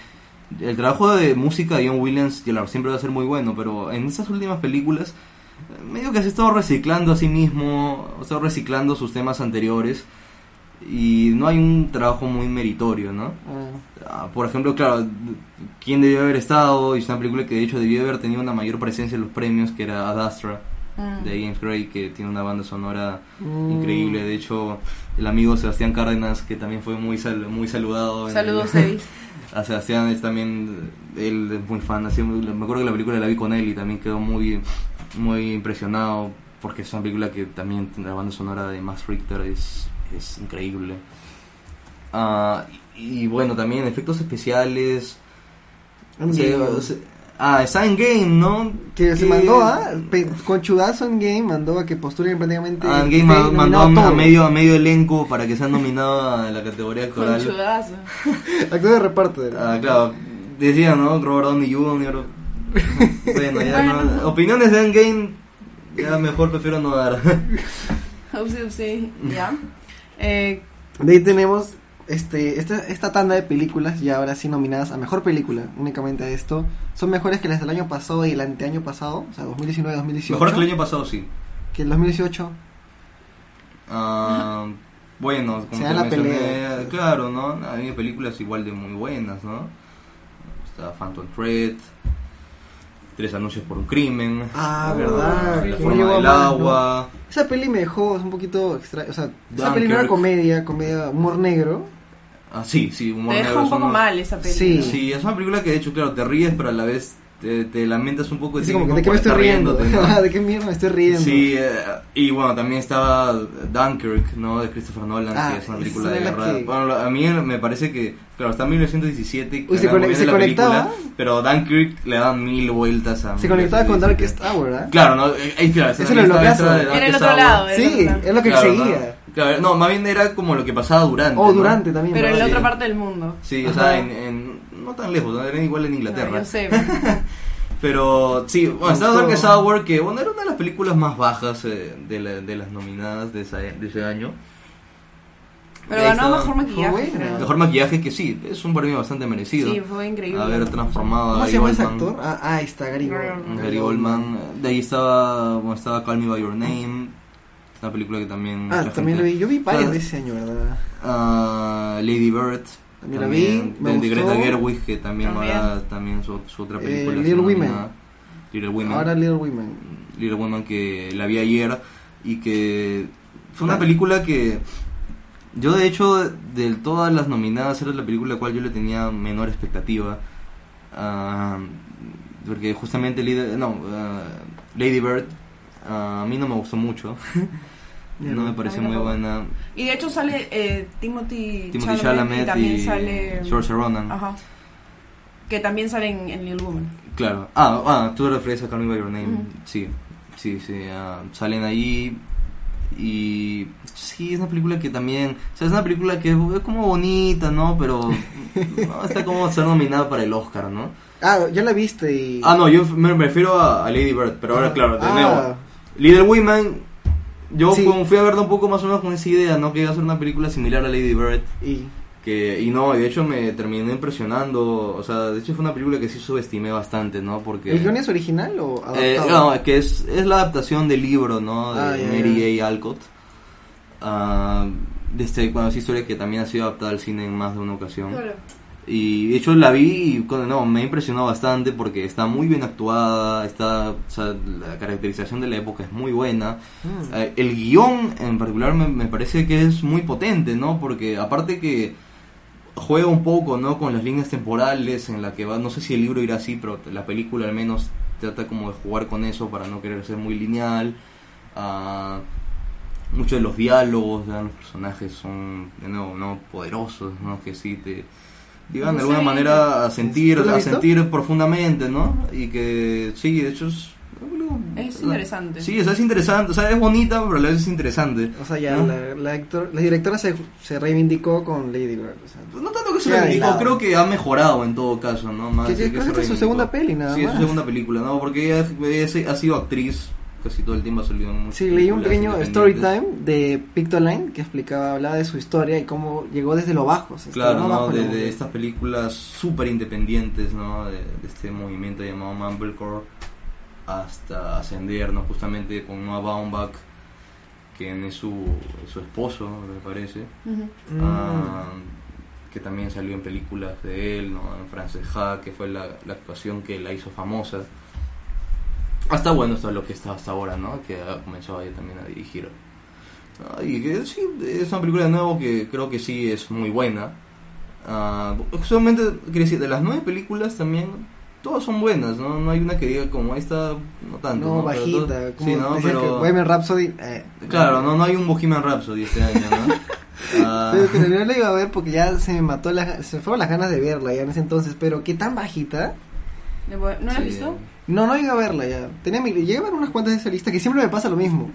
Speaker 3: el trabajo de música de John Williams claro, siempre va a ser muy bueno, pero en estas últimas películas, eh, medio que se ha estado reciclando a sí mismo, ha estado reciclando sus temas anteriores. y no hay un trabajo muy meritorio, ¿no?
Speaker 2: Ah,
Speaker 3: Ah, por ejemplo, claro, ¿quién debió haber estado? Y es una película que de hecho debió haber tenido una mayor presencia en los premios, que era Ad Astra,
Speaker 1: Mm.
Speaker 3: de James Gray, que tiene una banda sonora
Speaker 2: Mm.
Speaker 3: increíble. De hecho, el amigo Sebastián Cárdenas, que también fue muy sal- muy saludado. en
Speaker 1: Saludos,
Speaker 3: el- a Sebastián es también, él es muy fan, así, me acuerdo que la película la vi con él y también quedó muy, muy impresionado porque es una película que también la banda sonora de Max Richter es, es increíble. Ah, y, y bueno, también efectos especiales.
Speaker 2: Endgame.
Speaker 3: Ah, está en Game, ¿no?
Speaker 2: Que se mandó a, pe- con chudazo en game, mandó a que postulen prácticamente.
Speaker 3: Ah, en Game ma- mandó a, medio, a medio elenco para que sean nominados a la categoría actoral.
Speaker 1: Conchudazo.
Speaker 2: Actor de reparto.
Speaker 3: Ah, claro, decía, ¿no? Robert Downey Jr. bueno, ya
Speaker 1: Bueno.
Speaker 3: no. Opiniones de Endgame, ya mejor prefiero no dar.
Speaker 1: Upsi, upsi. Ya. Eh,
Speaker 2: De ahí tenemos este, esta, esta tanda de películas, ya ahora sí nominadas a mejor película, únicamente a esto. Son mejores que las del año pasado y el anteaño pasado, o sea, 2019-2018.
Speaker 3: Mejor que el año pasado, sí.
Speaker 2: Que el 2018.
Speaker 3: Ah, bueno, como
Speaker 2: Se da
Speaker 3: te
Speaker 2: la
Speaker 3: mencioné,
Speaker 2: pelea.
Speaker 3: claro, ¿no? Hay películas igual de muy buenas, ¿no? Está Phantom Thread, Tres anuncios por un crimen.
Speaker 2: Ah,
Speaker 1: Oh,
Speaker 2: verdad.
Speaker 3: La forma del agua.
Speaker 2: Esa peli me dejó un poquito extraño. O sea, esa peli no era comedia, comedia, humor negro.
Speaker 3: Ah, sí, sí, humor
Speaker 1: te deja
Speaker 3: negro
Speaker 1: un poco mal esa peli.
Speaker 2: Sí.
Speaker 3: Sí, es una película que de hecho, claro, te ríes, pero a la vez te, te lamentas un poco ti
Speaker 2: como que,
Speaker 3: mismo
Speaker 2: ¿de qué me
Speaker 3: por
Speaker 2: estoy
Speaker 3: estar
Speaker 2: riendo?
Speaker 3: ¿no?
Speaker 2: ¿De qué mierda me estoy riendo?
Speaker 3: Sí, eh, y bueno, también estaba Dunkirk, ¿no? De Christopher Nolan,
Speaker 2: Ah,
Speaker 3: que es una película de
Speaker 2: la
Speaker 3: guerra.
Speaker 2: que-
Speaker 3: Bueno, a mí me parece que, claro, está en 1917,
Speaker 2: Uy, se
Speaker 3: bien
Speaker 2: se
Speaker 3: la película,
Speaker 2: conectaba.
Speaker 3: pero Dunkirk le dan mil vueltas a
Speaker 2: Se conectaba con
Speaker 3: 1917.
Speaker 2: Darkest Hour, ¿ah?
Speaker 3: Claro, ¿no? Eh, eh, claro,
Speaker 2: Eso era lo
Speaker 3: de
Speaker 1: Era el
Speaker 3: Darkest
Speaker 1: otro lado.
Speaker 2: Sí, es lo que
Speaker 3: Claro,
Speaker 2: seguía.
Speaker 3: ¿no? Claro, no, más bien era como lo que pasaba durante.
Speaker 2: O
Speaker 3: ¿no?
Speaker 2: durante también.
Speaker 1: Pero
Speaker 2: ¿no?
Speaker 1: en la
Speaker 3: Sí.
Speaker 1: otra parte del mundo.
Speaker 3: Sí, o sea, en, en- no tan lejos, ¿no? era igual en
Speaker 1: No,
Speaker 3: Inglaterra.
Speaker 1: yo sé.
Speaker 3: Pero sí, bueno,
Speaker 2: gustó.
Speaker 3: Darkest Hour, que bueno, era una de las películas más bajas eh, de, la- de las nominadas de, esa- de ese año.
Speaker 1: Pero ganó
Speaker 3: está.
Speaker 1: mejor maquillaje.
Speaker 3: Mejor maquillaje que sí, es un premio bastante merecido.
Speaker 1: Sí, fue increíble.
Speaker 3: Haber transformado a
Speaker 2: ¿Cómo se
Speaker 3: Gary
Speaker 2: llama ese actor? Ah, ah, ahí está, Gary
Speaker 1: Gary
Speaker 2: Oldman.
Speaker 3: Gary Oldman. De ahí estaba, bueno, estaba Call Me By Your Name. Una película que también.
Speaker 2: Ah, también lo
Speaker 3: gente-
Speaker 2: vi. Yo vi varias
Speaker 3: Ah,
Speaker 2: de ese año, ¿verdad?
Speaker 3: ah, Lady Bird.
Speaker 2: También la vi, me
Speaker 3: de, de
Speaker 2: gustó.
Speaker 3: Greta Gerwig, que también,
Speaker 1: También.
Speaker 3: ahora también su, su otra
Speaker 2: Eh,
Speaker 3: película.
Speaker 2: Little
Speaker 3: está
Speaker 2: Women.
Speaker 3: Little Women.
Speaker 2: Ahora Little Women.
Speaker 3: Little Women que la vi ayer y que fue una
Speaker 2: Ah.
Speaker 3: película que yo de hecho de todas las nominadas era la película a la cual yo le tenía menor expectativa Ah, porque justamente Lady, no, ah, Lady Bird ah, a mí no me gustó mucho no me pareció muy buena
Speaker 1: Y de hecho sale eh, Timothy,
Speaker 3: Timothy
Speaker 1: Chalamet,
Speaker 3: Chalamet
Speaker 1: y también
Speaker 3: y
Speaker 1: sale...
Speaker 3: Saoirse Ronan
Speaker 1: Ajá. Que también sale en, en Little Woman.
Speaker 3: Claro. Ah, ah, tú te refieres a Call Me By Your Name. Sí, sí, sí. ah, salen ahí y sí, es una película que también... O sea, es una película que es como bonita, ¿no? Pero no, está como ser nominada para el Oscar, ¿no?
Speaker 2: Ah, ya la viste y...
Speaker 3: Ah, no, yo me refiero a, a Lady Bird, pero ahora, claro, de
Speaker 2: Ah.
Speaker 3: nuevo. Little Women, yo
Speaker 2: Sí.
Speaker 3: fui, a verla un poco más o menos con esa idea, ¿no? Que iba a ser una película similar a Lady Bird.
Speaker 2: Y...
Speaker 3: Que, y no, de hecho me terminó impresionando. O sea, de hecho fue una película que sí subestimé bastante, ¿no? Porque...
Speaker 2: ¿El guion es original o adaptado?
Speaker 3: Eh, no, que es, es la adaptación del libro, ¿no? De
Speaker 2: Ah, ya,
Speaker 3: Mary A. Alcott. Ah, de este, bueno, es historia que también ha sido adaptada al cine en más de una ocasión. Y de hecho la vi y no, me impresionó bastante porque está muy bien actuada, está, o sea, la caracterización de la época es muy buena.
Speaker 2: Mm.
Speaker 3: Eh, el guion en particular me, me parece que es muy potente, ¿no? Porque aparte que juega un poco, ¿no? Con las líneas temporales en la que va, no sé si el libro irá así, pero la película al menos trata como de jugar con eso para no querer ser muy lineal. Ah, muchos de los diálogos de los personajes son, de nuevo, ¿no? Poderosos, ¿no? Que sí te llegan de
Speaker 1: Sí.
Speaker 3: alguna manera a sentir,
Speaker 2: ¿Tú la
Speaker 3: a sentir profundamente, ¿no? Y que sí, de hecho es...
Speaker 1: Es interesante.
Speaker 3: Sí, o sea, es interesante, o sea, es bonita, pero a la vez es interesante.
Speaker 2: O sea, ya
Speaker 3: ¿no?
Speaker 2: la, la, actor- la directora se, se reivindicó con Lady Bird. O sea,
Speaker 3: Pues No tanto que se reivindicó,
Speaker 2: lado.
Speaker 3: creo que ha mejorado en todo caso, ¿no? Más
Speaker 2: Que- que que esta es su segunda peli, nada
Speaker 3: Sí, es
Speaker 2: más.
Speaker 3: su segunda película, ¿no? Porque ella, ella ha sido actriz casi todo el tiempo, ha salido en muchas
Speaker 2: Sí, leí un pequeño story time de Pictoline que explicaba, hablaba de su historia y cómo llegó desde lo bajo.
Speaker 3: Claro, ¿no?
Speaker 2: bajo
Speaker 3: De, estas películas súper independientes, ¿no? De, de este movimiento llamado Mumblecore hasta ascender, ¿no? Justamente con Noah Baumbach, quien es su, su esposo, me parece.
Speaker 1: Ujú.
Speaker 2: Mm.
Speaker 3: Ah, que también salió en películas de él, ¿no? en Frances Ha, que fue la, la actuación que la hizo famosa. Hasta bueno, esto es lo que está hasta ahora, ¿no? Que ha comenzado ella también a dirigir. Ah, y que sí, es una película de nuevo que creo que sí es muy buena. Ah, solamente, quería decir, de las nueve películas también, todas son buenas, ¿no? No hay una que diga como esta, no tanto.
Speaker 2: no,
Speaker 3: ¿no? Pero
Speaker 2: bajita.
Speaker 3: todo-
Speaker 2: Como
Speaker 3: sí, ¿no?
Speaker 2: decían que
Speaker 3: Pero,
Speaker 2: Bohemian Rhapsody. eh,
Speaker 3: claro, no, no hay un Bohemian Rhapsody este año, ¿no? Ah,
Speaker 2: Pero que no la iba a ver porque ya se me mató la, se me fueron las ganas de verla ya en ese entonces, pero qué tan bajita.
Speaker 1: ¿No la has
Speaker 3: sí.
Speaker 1: visto?
Speaker 2: No, no llegué a verla ya. Tenía mi, llegué a ver unas cuantas de esa lista que siempre me pasa lo mismo.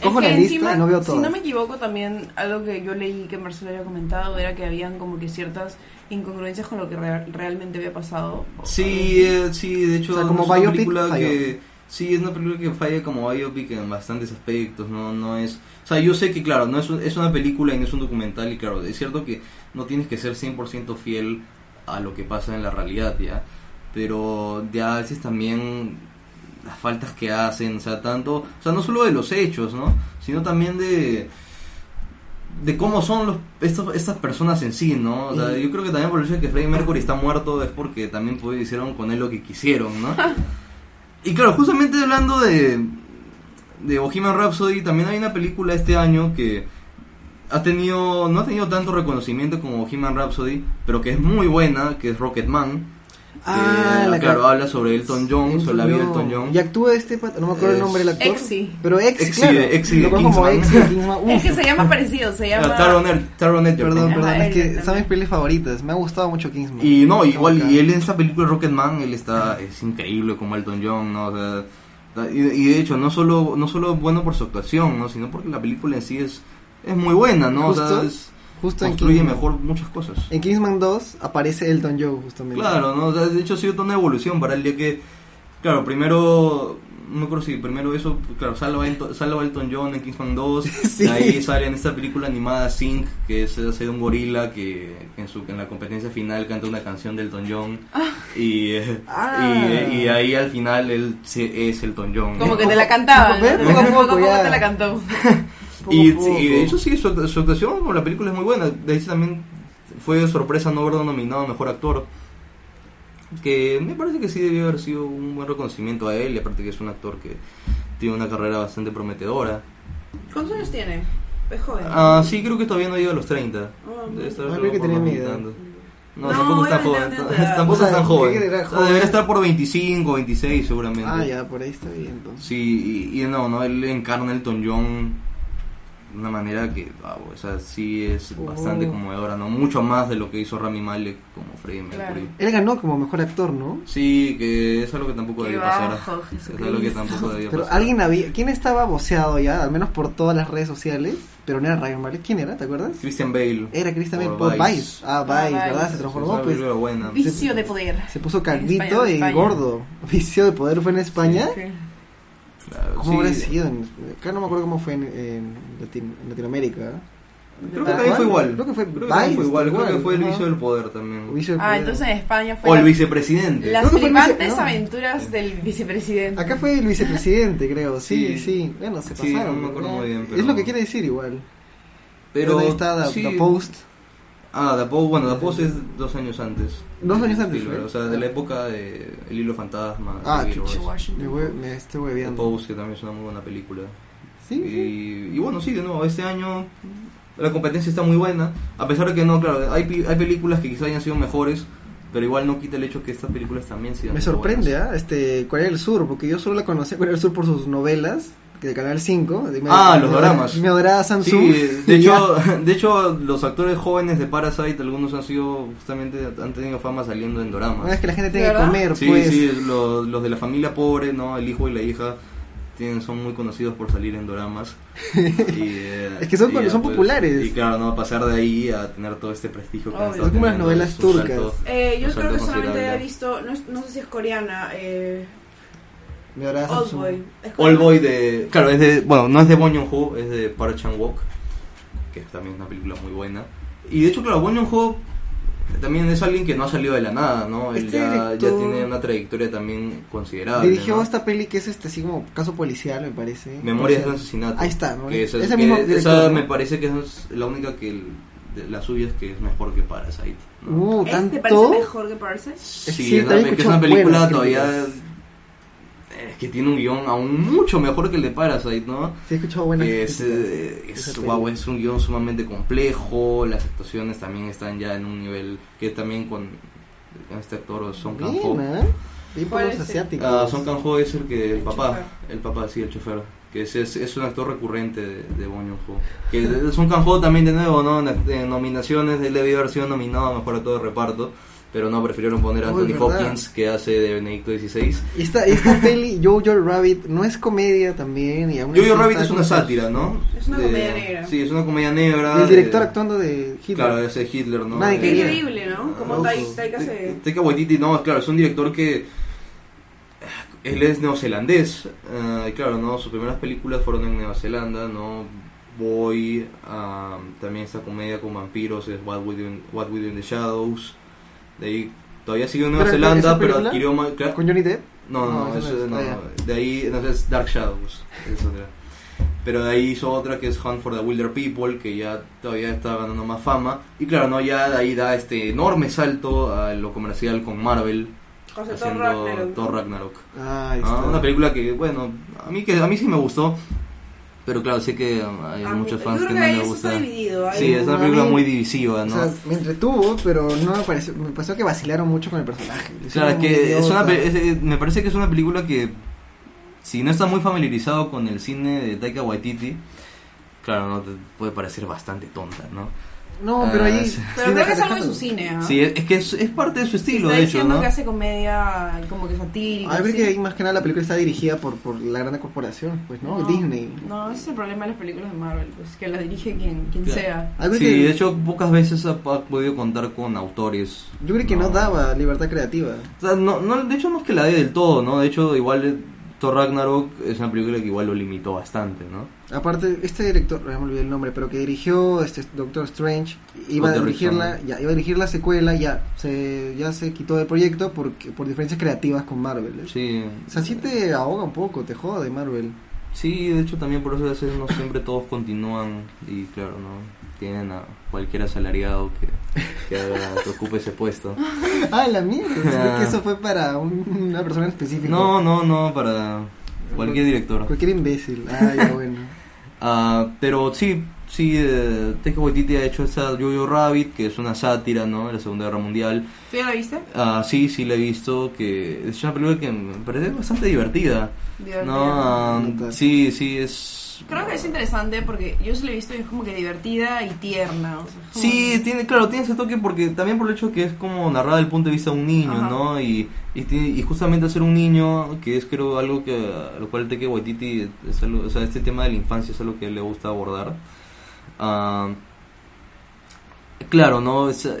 Speaker 2: Cojo
Speaker 1: Es que
Speaker 2: la lista
Speaker 1: encima,
Speaker 2: y no veo
Speaker 1: Si
Speaker 2: todas.
Speaker 1: no me equivoco, también algo que yo leí que Marcelo había comentado era que habían como que ciertas incongruencias con lo que rea- realmente había pasado.
Speaker 3: Sí, eh, sí, de hecho
Speaker 2: O sea, como
Speaker 3: es una película
Speaker 2: falló.
Speaker 3: que sí es una película que falla como biopic en bastantes aspectos, no no es, o sea, yo sé que claro, no es un- es una película y no es un documental y claro, es cierto que no tienes que ser 100% fiel a lo que pasa en la realidad, ya, pero ya a veces también las faltas que hacen, o sea, tanto, o sea, no solo de los hechos, ¿no? Sino también de de cómo son los, estos, estas personas en sí, ¿no? O sea, yo creo que también por el hecho de que Freddie Mercury está muerto es porque también pues, hicieron con él lo que quisieron, ¿no? y claro, justamente hablando de, de Bohemian Rhapsody, también hay una película este año que ha tenido, no ha tenido tanto reconocimiento como Bohemian Rhapsody, pero que es muy buena, que es Rocketman.
Speaker 2: Ah,
Speaker 3: que,
Speaker 2: la
Speaker 3: claro, habla sobre Elton John, sobre la vida de Elton John.
Speaker 2: Y actúa este pata, no me acuerdo el nombre del actor.
Speaker 1: Exy.
Speaker 2: Pero Exy claro.
Speaker 3: de-
Speaker 2: conozco como. Exy de Kingsman.
Speaker 1: Es que se llama parecido, se llama...
Speaker 3: Ah, Taron Ed- Taron Egerton.
Speaker 2: Perdón,
Speaker 1: Ajá,
Speaker 2: perdón, es que son mis pelis favoritas. Me ha gustado mucho Kingsman.
Speaker 3: Y no, igual, y él en esta película Rocketman, él está, es increíble como Elton John, ¿no? O sea, y, y de hecho, no solo, no solo bueno por su actuación, ¿no? Sino porque la película en sí es, es muy buena, ¿no? O sea, es-
Speaker 2: Justo en
Speaker 3: construye
Speaker 2: Kingsman.
Speaker 3: mejor muchas cosas.
Speaker 2: En Kingsman 2 aparece Elton John, justamente.
Speaker 3: Claro, ¿no? O sea, de hecho ha sido toda una evolución para él, ya que, claro, primero, no me acuerdo si primero eso, claro, salva, Elton- salva Elton John en Kingsman 2,
Speaker 2: Sí.
Speaker 3: de ahí sale en esta película animada Sync, que es hace de un gorila que en, su, en la competencia final canta una canción de Elton John, y, eh,
Speaker 2: Ah.
Speaker 3: y, y ahí al final él se- es Elton John.
Speaker 1: Como que te la cantaba,
Speaker 2: Poco a
Speaker 1: ¿no?
Speaker 2: poco,
Speaker 1: poco
Speaker 2: ya.
Speaker 1: te la cantó.
Speaker 3: Y,
Speaker 2: Poco a
Speaker 3: y de hecho sí, su, su actuación con la película es muy buena. De hecho también fue sorpresa no verlo nominado a Mejor Actor. Que me parece que sí debió haber sido un buen reconocimiento a él. Y aparte que es un actor que tiene una carrera bastante prometedora.
Speaker 1: ¿Cuántos años tiene? Es joven.
Speaker 3: Ah, sí, creo que todavía no llega a los 30.
Speaker 1: Ah,
Speaker 3: Debe estar lo
Speaker 2: creo que tenía.
Speaker 3: No,
Speaker 1: No,
Speaker 3: tampoco está joven.
Speaker 1: no.
Speaker 3: Tampoco
Speaker 2: O sea,
Speaker 3: es tan joven. Debería estar por 25, 26 seguramente.
Speaker 2: Ah, ya, por ahí está bien entonces.
Speaker 3: Sí, y, y no, no, él encarna a Elton John una manera que, wow, o sea, sí es bastante conmovedora, ¿no? Mucho más de lo que hizo Rami Malek como Freddie Mercury.
Speaker 1: Claro.
Speaker 2: Él ganó como mejor actor, ¿no?
Speaker 3: Sí, que es algo que tampoco
Speaker 1: Qué
Speaker 3: debía pasar. Es algo que tampoco debía
Speaker 2: Pero
Speaker 3: pasar.
Speaker 2: alguien había. ¿Quién estaba voceado ya? Al menos por todas las redes sociales. Pero no era Ryan Malek. ¿Quién era? ¿Te acuerdas?
Speaker 3: Christian Bale.
Speaker 2: Era Christian Bale
Speaker 3: por
Speaker 2: Vice. Ah,
Speaker 1: Ah,
Speaker 2: Vice, ¿verdad? Se transformó, pues.
Speaker 3: buena.
Speaker 1: Vicio de poder.
Speaker 2: Se puso calvito
Speaker 1: España,
Speaker 2: y
Speaker 1: España.
Speaker 2: gordo. Vicio de poder fue en España.
Speaker 1: Sí.
Speaker 3: Claro,
Speaker 2: ¿Cómo
Speaker 3: sí.
Speaker 2: habrá sido? En- Acá no me acuerdo cómo fue en, en Latin- en Latinoamérica.
Speaker 3: Creo que
Speaker 2: ¿Tal
Speaker 3: también fue igual.
Speaker 2: Creo que fue
Speaker 3: también fue
Speaker 2: Vice,
Speaker 3: igual. Creo que fue el vicio del poder también.
Speaker 2: Vicio de
Speaker 1: Ah,
Speaker 2: poder.
Speaker 1: entonces en España fue
Speaker 3: O el
Speaker 1: la-
Speaker 3: vicepresidente.
Speaker 1: las
Speaker 2: Creo el vice- no.
Speaker 1: aventuras del vicepresidente.
Speaker 2: Acá fue el vicepresidente, creo. Sí,
Speaker 3: Sí.
Speaker 2: sí. Bueno, se
Speaker 3: Sí,
Speaker 2: pasaron.
Speaker 3: no me acuerdo muy bien,
Speaker 2: Es
Speaker 3: pero-
Speaker 2: lo que quiere decir igual.
Speaker 3: Pero
Speaker 2: ahí está The,
Speaker 3: sí.
Speaker 2: The Post.
Speaker 3: Ah, The Post, bueno, The Post es dos años antes.
Speaker 2: Dos años antes,
Speaker 3: Spielberg. O sea, de la época de El Hilo Fantasma.
Speaker 2: Ah,
Speaker 3: de. Washington.
Speaker 2: Me, estoy
Speaker 3: The
Speaker 2: hueveando.
Speaker 3: Post, que también es una muy buena película.
Speaker 2: Sí.
Speaker 3: Y, y bueno, sí, de nuevo, este año la competencia está muy buena. A pesar de que no, claro, hay, hay películas que quizás hayan sido mejores, pero igual no quita el hecho que estas películas también sigan
Speaker 2: Me sorprende. ¿ah? Este, Corea del Sur, porque yo solo la conocía Corea del Sur por sus novelas, de Canal 5. de
Speaker 3: Ah,
Speaker 2: mi
Speaker 3: los dramas.
Speaker 2: Mi adorada Samsung.
Speaker 3: Sí, de hecho, de hecho, los actores jóvenes de Parasite, algunos han sido, justamente, han tenido fama saliendo en doramas.
Speaker 2: vez que la gente tiene que
Speaker 1: ¿Verdad?
Speaker 2: comer,
Speaker 3: Sí,
Speaker 2: pues.
Speaker 3: sí, los, los de la familia pobre, ¿no? El hijo y la hija tienen, son muy conocidos por salir en doramas. Y, eh,
Speaker 2: Es que son-
Speaker 3: y
Speaker 2: son populares.
Speaker 3: Y claro, no pasar de ahí a tener todo este prestigio que
Speaker 2: Son como las novelas
Speaker 3: es
Speaker 2: turcas.
Speaker 3: salto-
Speaker 1: Eh, yo creo que solamente he visto, no, es- no sé si es coreana, eh,
Speaker 2: Mi adorada
Speaker 1: Old. Boy. ¿Es coreana?
Speaker 3: Boy de. Claro, es de. Bueno, no es de Bong Joon-ho, es de Park Chan-wook, que es también una película muy buena. Y de hecho, claro, Bong Joon-ho también es alguien que no ha salido de la nada, ¿no? Él
Speaker 2: Este
Speaker 3: ya, ya tiene una trayectoria también considerable.
Speaker 2: Dirigió
Speaker 3: ¿no?
Speaker 2: esta peli que es este así como caso policial, me parece.
Speaker 3: Memorias de un asesinato.
Speaker 2: Ahí está, ¿no?
Speaker 3: Que esa,
Speaker 2: Ese
Speaker 3: que
Speaker 2: mismo
Speaker 3: esa
Speaker 2: ¿no?
Speaker 3: me parece que es la única que el- de las suyas que es mejor que Parasite. ¿no?
Speaker 2: Uh,
Speaker 1: ¿Este
Speaker 2: tanto.
Speaker 1: parece mejor que Parasite?
Speaker 3: Sí,
Speaker 2: Sí,
Speaker 3: es, una, es que es una película todavía
Speaker 2: críticas.
Speaker 3: Eh, que tiene un guion aún mucho mejor que el de Parasite, ¿no?
Speaker 2: Sí, he escuchado buenas
Speaker 3: que es, eh, es, guau,
Speaker 2: peli.
Speaker 3: es un guion sumamente complejo, las actuaciones también están ya en un nivel que también con, con este actor Song Kang Ho.
Speaker 2: Bien, ¿eh? Bien por
Speaker 1: ¿Cuál
Speaker 2: los
Speaker 1: es
Speaker 2: asiáticos.
Speaker 3: Ah, Song Kang Ho es el que el,
Speaker 1: El
Speaker 3: papá,
Speaker 1: chofer.
Speaker 3: el papá sí, el chofer, que es, es, es un actor recurrente de, de Bong Joon-ho. Que Song Kang Ho también de nuevo, ¿no? En, en nominaciones él debió haber sido nominado a mejor actor de reparto, pero no prefirieron poner a Anthony. Hopkins que hace de Benedicto XVI.
Speaker 2: Y esta, esta peli, Jojo Rabbit, no es comedia también. Y
Speaker 3: Jojo Rabbit es una sátira, ¿no?
Speaker 1: Es una
Speaker 3: De-
Speaker 1: comedia negra.
Speaker 3: Sí, es una comedia negra.
Speaker 2: Y el director
Speaker 3: de-
Speaker 2: actuando de Hitler.
Speaker 3: Claro, ese Hitler, ¿no?
Speaker 2: Nadie
Speaker 3: Eh.
Speaker 1: Increíble, ¿no? Como Taika se...
Speaker 3: Taika Waititi, no, claro, es un director que él es neozelandés. eh, y claro, no, sus primeras películas fueron en Nueva Zelanda, no. Boy, ah, también esta comedia con vampiros es What We Do in, What We Do in the Shadows. De ahí todavía sigue en Nueva
Speaker 2: Pero,
Speaker 3: Zelanda,
Speaker 2: ¿esa
Speaker 3: pero adquirió más. claro,
Speaker 2: ¿Con Johnny Depp?
Speaker 3: no, no,
Speaker 2: No,
Speaker 3: eso
Speaker 2: no
Speaker 3: de ahí no, es Dark Shadows. es otra. Pero de ahí hizo otra que es Hunt for the Wilder People, que ya todavía está ganando más fama. Y claro, no ya de ahí da este enorme salto a lo comercial con Marvel,
Speaker 1: O sea, Thor
Speaker 3: haciendo
Speaker 1: Ragnarok.
Speaker 3: Thor Ragnarok.
Speaker 2: Ah,
Speaker 3: Ah, una película que, bueno, a mí que a mí sí me gustó, pero claro, sé que hay
Speaker 1: Ah,
Speaker 3: muchos fans que no les gusta.
Speaker 1: está dividido.
Speaker 3: Sí, es una película muy divisiva,
Speaker 2: O
Speaker 3: ¿no?
Speaker 2: sea, me entretuvo, pero no me pareció, me pareció que vacilaron mucho con el personaje.
Speaker 3: Claro, es que es una, es- me parece que es una película que si no estás muy familiarizado con el cine de Taika Waititi, claro, no te puede parecer bastante tonta, ¿no?
Speaker 2: No, pero ahí...
Speaker 3: Ah, sí.
Speaker 1: Pero
Speaker 2: sí,
Speaker 1: creo que es algo de su cine, ¿ah?
Speaker 3: Sí, es, es que es, es parte de su estilo,
Speaker 1: Está
Speaker 3: de hecho, ¿no?
Speaker 1: que hace comedia como que satírica.
Speaker 2: Ah, yo creo
Speaker 1: ¿sí?
Speaker 2: que ahí más que nada la película está dirigida por, por la gran corporación, pues, ¿no? Disney.
Speaker 1: No, ese es el problema de las películas de Marvel, pues que la dirige quien, quien
Speaker 3: Claro.
Speaker 1: sea.
Speaker 3: Sí,
Speaker 2: que-
Speaker 3: de hecho, pocas veces ha, ha podido contar con autores.
Speaker 2: Yo creo que no, daba libertad creativa.
Speaker 3: O sea, no, no, de hecho, no es que la dé del todo, ¿no? De hecho, igual eh, Thor Ragnarok es una película que igual lo limitó bastante, ¿no?
Speaker 2: Aparte, este director, ya me olvidé el nombre, pero que dirigió este Doctor Strange, iba a
Speaker 3: Scott
Speaker 2: dirigir la,
Speaker 3: Derrickson.
Speaker 2: ya, iba a dirigir la secuela, ya se, ya se quitó del proyecto porque, por diferencias creativas con Marvel. ¿eh?
Speaker 3: Sí.
Speaker 2: O sea, sí te ahoga un poco, te joda de Marvel.
Speaker 3: Sí, de hecho también por eso a veces no siempre todos continúan y claro, no tienen a cualquier asalariado que, que, haga- que ocupe ese puesto.
Speaker 2: Ah, la mierda, que eso fue para un- una persona específica.
Speaker 3: No, no, no, para cualquier director.
Speaker 2: Cualquier imbécil. Ah, ya bueno.
Speaker 3: Ah, pero sí, sí, eh, Taika Waititi ha hecho esa Jojo Rabbit, que es una sátira, ¿no? De la Segunda Guerra Mundial.
Speaker 1: ¿Tú ya la viste?
Speaker 3: Ah, sí, sí la he visto, que es una película que me parece bastante divertida.
Speaker 1: Divertida.
Speaker 3: No,
Speaker 2: Nota.
Speaker 3: sí, sí, es...
Speaker 1: Creo que es interesante porque yo se la he visto y es como que divertida y tierna. O sea, es como-
Speaker 3: Sí, tiene, claro, tiene ese toque porque también por el hecho que es como narrada desde el punto de vista de un niño,
Speaker 1: Ajá.
Speaker 3: ¿no? Y, y, justamente ser un niño, que es creo algo que a lo cual Taika Waititi, es algo- o sea, este tema de la infancia es algo que le gusta abordar. Ah, claro, ¿no? Esa-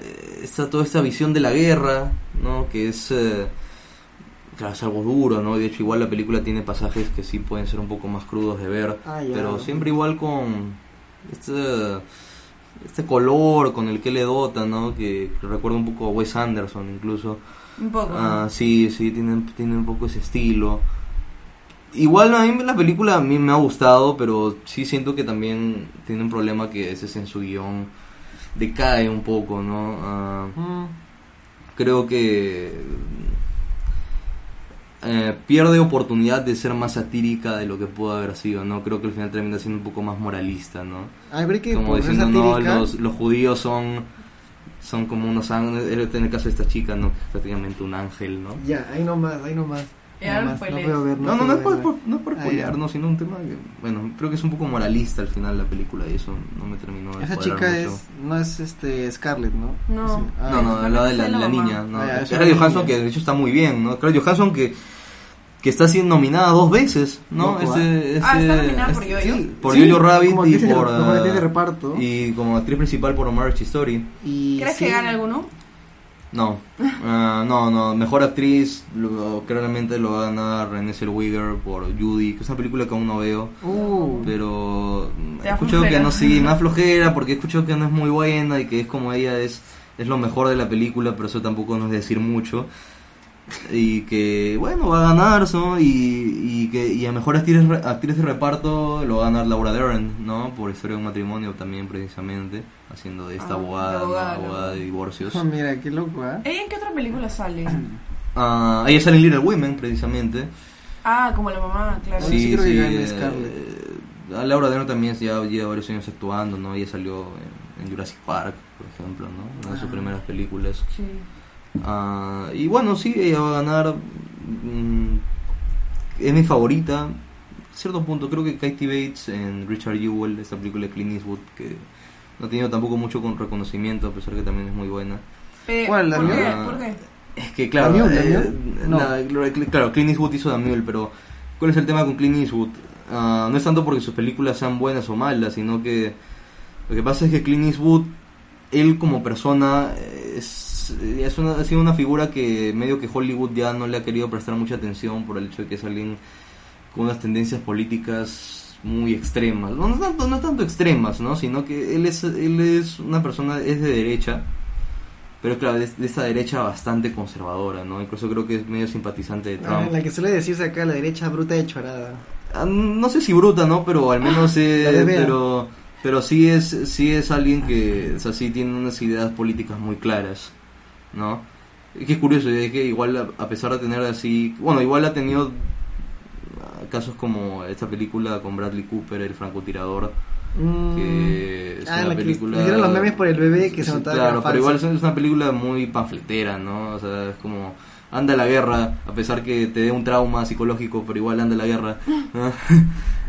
Speaker 3: toda esta visión de la guerra, ¿no? Que es... eh, Claro, es algo duro, ¿no? De hecho, igual la película tiene pasajes que sí pueden ser un poco más crudos de ver,
Speaker 2: Ah, ya.
Speaker 3: pero siempre igual con este, este color con el que le dota, ¿no? Que, que recuerda un poco a Wes Anderson incluso.
Speaker 1: Un poco.
Speaker 3: Ah, sí, sí, tiene, tiene un poco ese estilo. Igual a mí la película a mí me ha gustado, pero sí siento que también tiene un problema que a veces en su guion decae un poco, ¿no? Ah,
Speaker 2: Mm,
Speaker 3: creo que eh, pierde oportunidad de ser más satírica de lo que pudo haber sido, ¿no? Creo que al final termina siendo un poco más moralista, ¿no?
Speaker 2: Ah, que
Speaker 3: Como diciendo, no, los judíos son son como unos ángeles, en el caso de esta chica, ¿no? Prácticamente un ángel, ¿no?
Speaker 2: Ya, ahí nomás, ahí nomás. Nada
Speaker 1: no
Speaker 2: más, no
Speaker 1: spoilees.
Speaker 2: puedo ver,
Speaker 3: No, no, no,
Speaker 2: puedo
Speaker 3: es por, por- no es por
Speaker 2: Ah,
Speaker 3: no, sino un tema que, bueno, creo que es un poco moralista al final la película y eso no me terminó de
Speaker 2: Esa chica
Speaker 3: mucho.
Speaker 2: es, no es este Scarlett, ¿no?
Speaker 1: No.
Speaker 2: Sí. Ah,
Speaker 3: No, no, la de la,
Speaker 1: es la
Speaker 3: la niña, ¿no?
Speaker 2: Ah,
Speaker 3: Scarlett Johansson que de hecho está muy bien, ¿no? Scarlett Johansson que que está siendo nominada dos veces, ¿no?
Speaker 2: Loco,
Speaker 3: Ese,
Speaker 1: Ah,
Speaker 3: ese-
Speaker 1: está nominada por
Speaker 3: este-
Speaker 1: Yo-Yo.
Speaker 3: sí, por
Speaker 2: Sí,
Speaker 3: Jojo Rabbit y por
Speaker 2: como
Speaker 3: ah,
Speaker 2: actriz de reparto.
Speaker 3: y como actriz principal por Marriage Story.
Speaker 2: Y
Speaker 1: ¿Crees
Speaker 2: sí,
Speaker 1: que gane alguno?
Speaker 3: No, Ah, no, no, mejor actriz, lo- claramente lo va a ganar Renée Zellweger por Judy, que es una película que aún no veo,
Speaker 2: Uh,
Speaker 3: pero mm, he escuchado que no, sí, más flojera porque he escuchado que no es muy buena y que es como ella es es lo mejor de la película, pero eso tampoco nos es decir mucho. Y que, bueno, va a ganar, ¿no? Y, y que y a mejor actriz, actriz de reparto lo va a ganar Laura Dern, ¿no? Por Historia de un matrimonio también, precisamente, haciendo de esta
Speaker 1: Ah,
Speaker 3: abogada,
Speaker 1: la
Speaker 3: ¿no?
Speaker 1: abogada,
Speaker 3: abogada de divorcios.
Speaker 2: Ah, mira, qué loco, ¿eh?
Speaker 1: ¿Ella en qué otra película sale?
Speaker 3: Ah, ella sale en Little Women, precisamente.
Speaker 1: Ah, como la mamá, claro.
Speaker 2: Sí, creo que gana
Speaker 3: eh,
Speaker 2: Scarlett.
Speaker 3: a Laura Dern también ya lleva varios años actuando, ¿no? Ella salió en, en Jurassic Park, por ejemplo, ¿no? Una de sus
Speaker 2: Ah.
Speaker 3: primeras películas.
Speaker 1: Sí.
Speaker 3: Ah, y bueno, sí, ella va a ganar. mm, es mi favorita. A cierto punto, creo que Katie Bates en Richard Jewell, esta película de Clint Eastwood, que no ha tenido tampoco mucho con reconocimiento, a pesar que también es muy buena.
Speaker 1: Eh,
Speaker 2: ¿Cuál, la
Speaker 1: ¿Por qué? ¿Por qué?
Speaker 3: Es que, claro,
Speaker 2: ¿La Mule, la
Speaker 3: eh?
Speaker 2: No.
Speaker 3: claro, Clint Eastwood hizo Mule, pero ¿cuál es el tema con Clint Eastwood? Ah, no es tanto porque sus películas sean buenas o malas, sino que lo que pasa es que Clint Eastwood, él como persona, es, es una, ha sido una figura que medio que Hollywood ya no le ha querido prestar mucha atención por el hecho de que es alguien con unas tendencias políticas muy extremas. No, no tanto, no tanto extremas, ¿no? Sino que él es, él es una persona, es de derecha, pero claro, de, de esta derecha bastante conservadora, ¿no? Incluso creo que es medio simpatizante de
Speaker 2: Ah,
Speaker 3: Trump.
Speaker 2: la que suele decirse acá, la derecha bruta de chorada.
Speaker 3: Ah, No sé si bruta, ¿no? Pero al menos eh,
Speaker 2: desvea.
Speaker 3: pero pero sí es sí es alguien que o sea, sí tiene unas ideas políticas muy claras, ¿no? Y que es curioso, es que igual a- pesar de tener así, bueno, igual ha tenido casos como esta película con Bradley Cooper, el francotirador,
Speaker 2: Mm.
Speaker 3: que es
Speaker 2: Ah,
Speaker 3: una
Speaker 2: que
Speaker 3: película
Speaker 2: le dieron los memes por el bebé que se notaba
Speaker 3: claro pero igual es una película muy panfletera no o sea es como anda a la guerra a pesar que te dé un trauma psicológico pero igual anda a la guerra ¿no?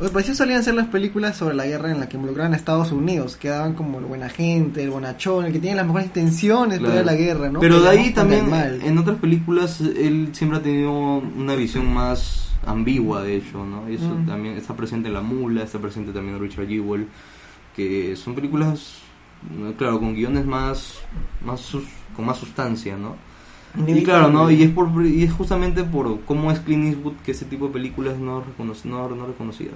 Speaker 2: Oye, pues sí solían ser las películas sobre la guerra en la que involucraban a Estados Unidos, que daban como el buena gente, el bonachón, el que tiene las mejores intenciones
Speaker 3: claro.
Speaker 2: de la guerra, ¿no?
Speaker 3: pero de ahí también
Speaker 2: mal.
Speaker 3: en otras películas él siempre ha tenido una visión más ambigua de ello no y eso
Speaker 2: Mm.
Speaker 3: también está presente en La Mula está presente también en Richard Jewell que son películas eh, claro con guiones más más sus- con más sustancia no Y claro, ¿no? Y es, por, y es justamente por cómo es Clint Eastwood que ese tipo de películas no, reconoc- no, no reconocida.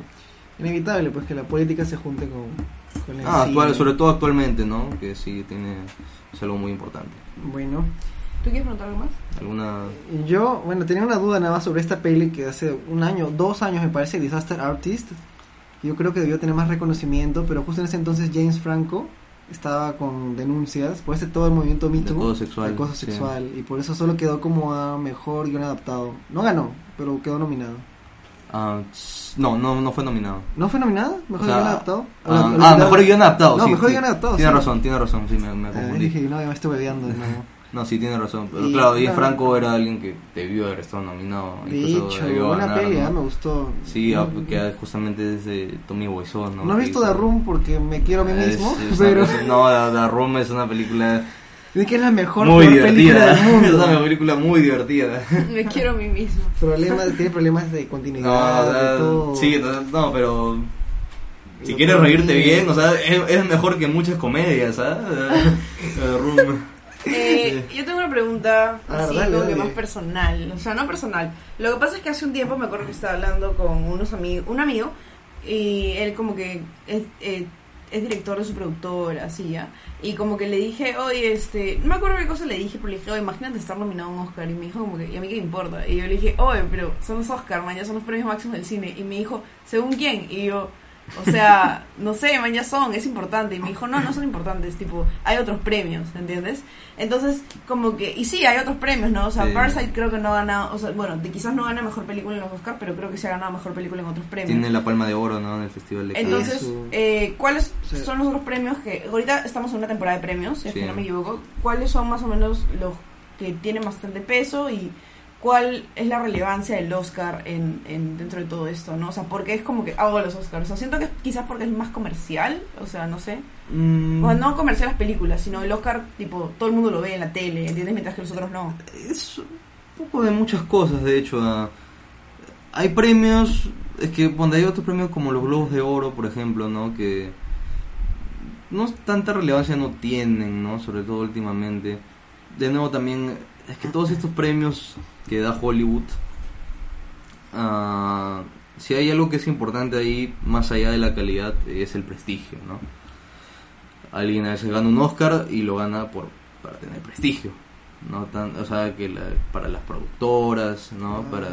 Speaker 2: Inevitable, pues que la política se junte con, con el
Speaker 3: Ah, actual, sobre todo actualmente, ¿no? Que sí tiene, es algo muy importante.
Speaker 2: Bueno,
Speaker 1: ¿Tú quieres preguntar algo más?
Speaker 3: ¿Alguna...?
Speaker 2: yo, bueno, tenía una duda nada más sobre esta peli que hace un año, dos años me parece, Disaster Artist. Yo creo que debió tener más reconocimiento, pero justo en ese entonces James Franco estaba con denuncias por ese todo el movimiento Too,
Speaker 3: acoso sexual,
Speaker 2: acoso
Speaker 3: sí.
Speaker 2: sexual, y por eso solo quedó como a mejor guion adaptado. No ganó, pero quedó nominado.
Speaker 3: Ah, s- no, no, no fue nominado.
Speaker 2: ¿No fue nominado? ¿Mejor
Speaker 3: O sea,
Speaker 2: guion adaptado?
Speaker 3: Ah,
Speaker 2: ¿O la-
Speaker 3: ah,
Speaker 2: olvidado?
Speaker 3: mejor guion adaptado,
Speaker 2: No,
Speaker 3: sí.
Speaker 2: mejor
Speaker 3: sí.
Speaker 2: guion adaptado,
Speaker 3: Tiene
Speaker 2: sí.
Speaker 3: razón, tiene razón, sí, me, me
Speaker 2: Ah,
Speaker 3: confundí.
Speaker 2: dije, no, ya me estoy bebeando de nuevo.
Speaker 3: No, sí, tiene razón. Pero
Speaker 2: Y,
Speaker 3: claro,
Speaker 2: claro.
Speaker 3: Franco era alguien que debió haber estado nominado.
Speaker 2: De
Speaker 3: incluso
Speaker 2: hecho,
Speaker 3: debió
Speaker 2: buena
Speaker 3: ganar,
Speaker 2: peli,
Speaker 3: ¿no?
Speaker 2: ah, me gustó.
Speaker 3: Sí, ah,
Speaker 2: no,
Speaker 3: que justamente es de Tommy Wiseau, ¿no?
Speaker 2: no he visto The Room porque me quiero a mí mismo,
Speaker 3: es
Speaker 2: pero
Speaker 3: cosa- no, The, The Room es una película
Speaker 2: es que es la mejor,
Speaker 3: muy
Speaker 2: película
Speaker 3: divertida.
Speaker 2: del mundo.
Speaker 3: es una película muy divertida.
Speaker 1: Me quiero a mí mismo.
Speaker 2: problemas, tiene problemas de
Speaker 3: No,
Speaker 2: continuidad,
Speaker 3: o sea,
Speaker 2: de todo.
Speaker 3: sí, no, no, pero si quieres reírte bien, o sea, es, es mejor que muchas comedias, ¿sabes? The Room.
Speaker 1: Eh, yo tengo una pregunta así
Speaker 2: dale,
Speaker 1: como que más personal, o sea, no personal. Lo que pasa es que hace un tiempo me acuerdo que estaba hablando con unos amigos, un amigo y él como que es, eh, es director de su productora, así ya. Y como que le dije, oye, este, no me acuerdo qué cosa le dije, pero le dije, oye, imagínate estar nominado a un Oscar. Y me dijo como que, ¿y a mí qué me importa? Y yo le dije, oye, pero son los Oscar, mañana son los premios máximos del cine. Y me dijo, ¿según quién? Y yo, o sea, no sé, man, ya son, es importante. Y me dijo, no, no son importantes, tipo, hay otros premios, ¿entiendes? Entonces, como que, y sí, hay otros premios, ¿no? O sea,
Speaker 3: Sí.
Speaker 1: Parasite creo que no ha ganado, o sea, bueno, de, quizás no gana mejor película en los Oscar, pero creo que se ha ganado mejor película en otros premios.
Speaker 3: Tiene la palma de oro, ¿no? En el Festival de.
Speaker 1: Entonces, eh, ¿cuáles
Speaker 2: Sí.
Speaker 1: son los otros premios que ahorita estamos en una temporada de premios, si es
Speaker 3: Sí.
Speaker 1: que no me equivoco? ¿Cuáles son más o menos los que tienen bastante peso y cuál es la relevancia del Oscar en, en dentro de todo esto, ¿no? O sea, porque es como que hago los Oscars, o sea, siento que quizás porque es más comercial, o sea, no sé.
Speaker 3: Mm,
Speaker 1: O sea, no comercial las películas, sino el Oscar, tipo, todo el mundo lo ve en la tele, ¿entiendes? Mientras que los otros no.
Speaker 3: es un poco de muchas cosas, de hecho. ah. hay premios, es que cuando hay otros premios como los Globos de Oro, por ejemplo, ¿no? Que no tanta relevancia no tienen, ¿no? Sobre todo últimamente. De nuevo también, es que todos estos premios que da Hollywood, ah, si hay algo que es importante ahí, más allá de la calidad, es el prestigio, ¿no? alguien a veces gana un Oscar y lo gana por para tener prestigio. No tan, o sea, que la- para las productoras, ¿no?
Speaker 2: Ah.
Speaker 3: Para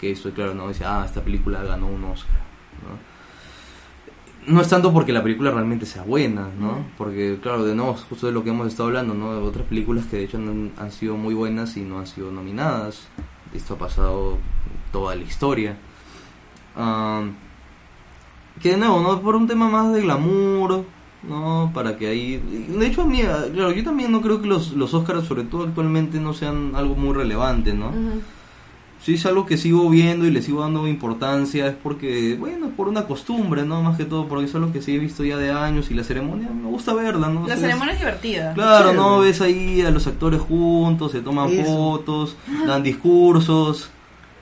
Speaker 3: que eso, claro, no dice, ah, esta película ganó un Oscar, ¿no? No es tanto porque la película realmente sea buena, ¿no? Porque, claro, de nuevo, justo de lo que hemos estado hablando, ¿no? De otras películas que de hecho han, han sido muy buenas y no han sido nominadas. Esto ha pasado toda la historia. Am, que de nuevo, ¿no? Por un tema más de glamour, ¿no? Para que ahí... De hecho, a mí, claro, yo también no creo que los, los Oscars, sobre todo actualmente, no sean algo muy relevante, ¿no? Si es algo que sigo viendo y le sigo dando importancia, es porque, bueno, por una costumbre, ¿no? Más que todo, porque es algo que sí he visto ya de años y la ceremonia me gusta verla, ¿no? O
Speaker 1: La ceremonia es divertida.
Speaker 3: Claro. ¿no? Ves ahí a los actores juntos, se toman
Speaker 2: Eso.
Speaker 3: fotos, dan discursos,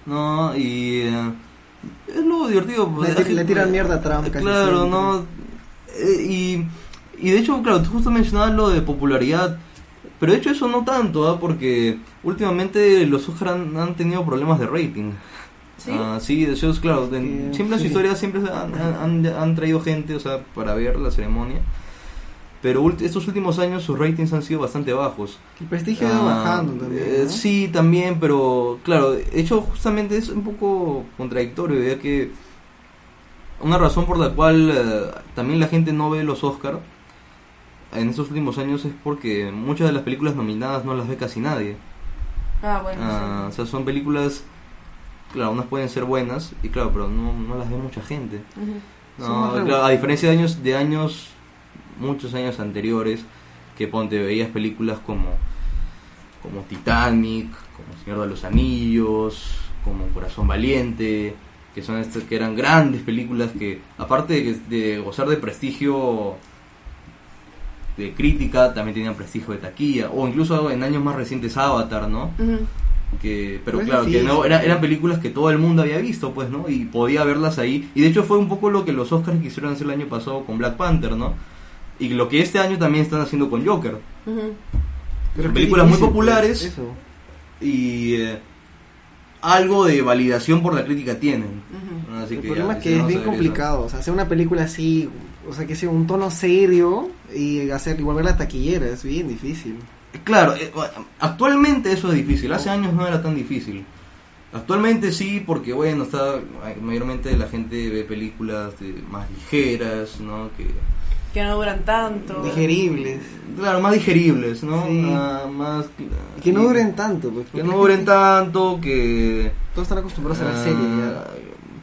Speaker 3: ¿no? Y eh, es lo divertido. pues,
Speaker 2: Le
Speaker 3: la
Speaker 2: tir-
Speaker 3: gente-
Speaker 2: le tiran mierda a Trump
Speaker 3: Claro. ¿no? Eh, y, y de hecho, claro, tú justo mencionabas lo de popularidad. Pero de hecho eso no tanto, ¿ah? Porque últimamente los Oscar han, han tenido problemas de rating.
Speaker 1: ¿Sí?
Speaker 3: Ah, sí, de hecho, claro, de-
Speaker 2: Eh,
Speaker 3: siempre en su
Speaker 2: sí.
Speaker 3: historia siempre han, han- han traído gente, o sea, para ver la ceremonia. Pero ulti- estos últimos años sus ratings han sido bastante bajos.
Speaker 2: El prestigio ha ido
Speaker 3: Ah,
Speaker 2: bajando también.
Speaker 3: eh, sí, también, pero claro, de hecho justamente es un poco contradictorio, ya que una razón por la cual eh, también la gente no ve los Oscar en estos últimos años es porque muchas de las películas nominadas no las ve casi nadie.
Speaker 1: Ah, bueno,
Speaker 3: Ah,
Speaker 1: sí.
Speaker 3: O sea, son películas, claro, unas pueden ser buenas y claro, pero no, no las ve mucha gente. No, claro, a diferencia de años, de años, muchos años anteriores, que ponte, veías películas como, como Titanic, como Señor de los Anillos, como Corazón Valiente, que son estas que eran grandes películas que, aparte de, de gozar de prestigio de crítica, también tenían prestigio de taquilla, o incluso en años más recientes Avatar, ¿no? Que pero
Speaker 2: Pues
Speaker 3: claro
Speaker 2: sí,
Speaker 3: que no era- eran películas que todo el mundo había visto pues no y podía verlas ahí y de hecho fue un poco lo que los Oscars quisieron hacer el año pasado con Black Panther no y lo que este año también están haciendo con Joker.
Speaker 2: Pero qué
Speaker 3: películas muy populares.
Speaker 2: pues, eso.
Speaker 3: y eh, algo de validación por la crítica tienen así
Speaker 2: El
Speaker 3: que
Speaker 2: problema
Speaker 3: ya,
Speaker 2: es que es bien
Speaker 3: eso.
Speaker 2: complicado. O sea, hacer una película así, o sea, que sea un tono serio y hacer y volverla taquillera es bien difícil.
Speaker 3: Claro, eh, actualmente eso es difícil, hace años no era tan difícil. Actualmente sí, porque bueno, está mayormente la gente ve películas de- más ligeras, ¿no? Que,
Speaker 1: Que no duran tanto.
Speaker 2: Digeribles.
Speaker 3: claro, más digeribles, ¿no?
Speaker 2: Sí.
Speaker 3: Ah, más
Speaker 2: que no duren tanto, pues.
Speaker 3: que no duren tanto, que
Speaker 2: Todos están acostumbrados a la
Speaker 3: ah,
Speaker 2: serie ya.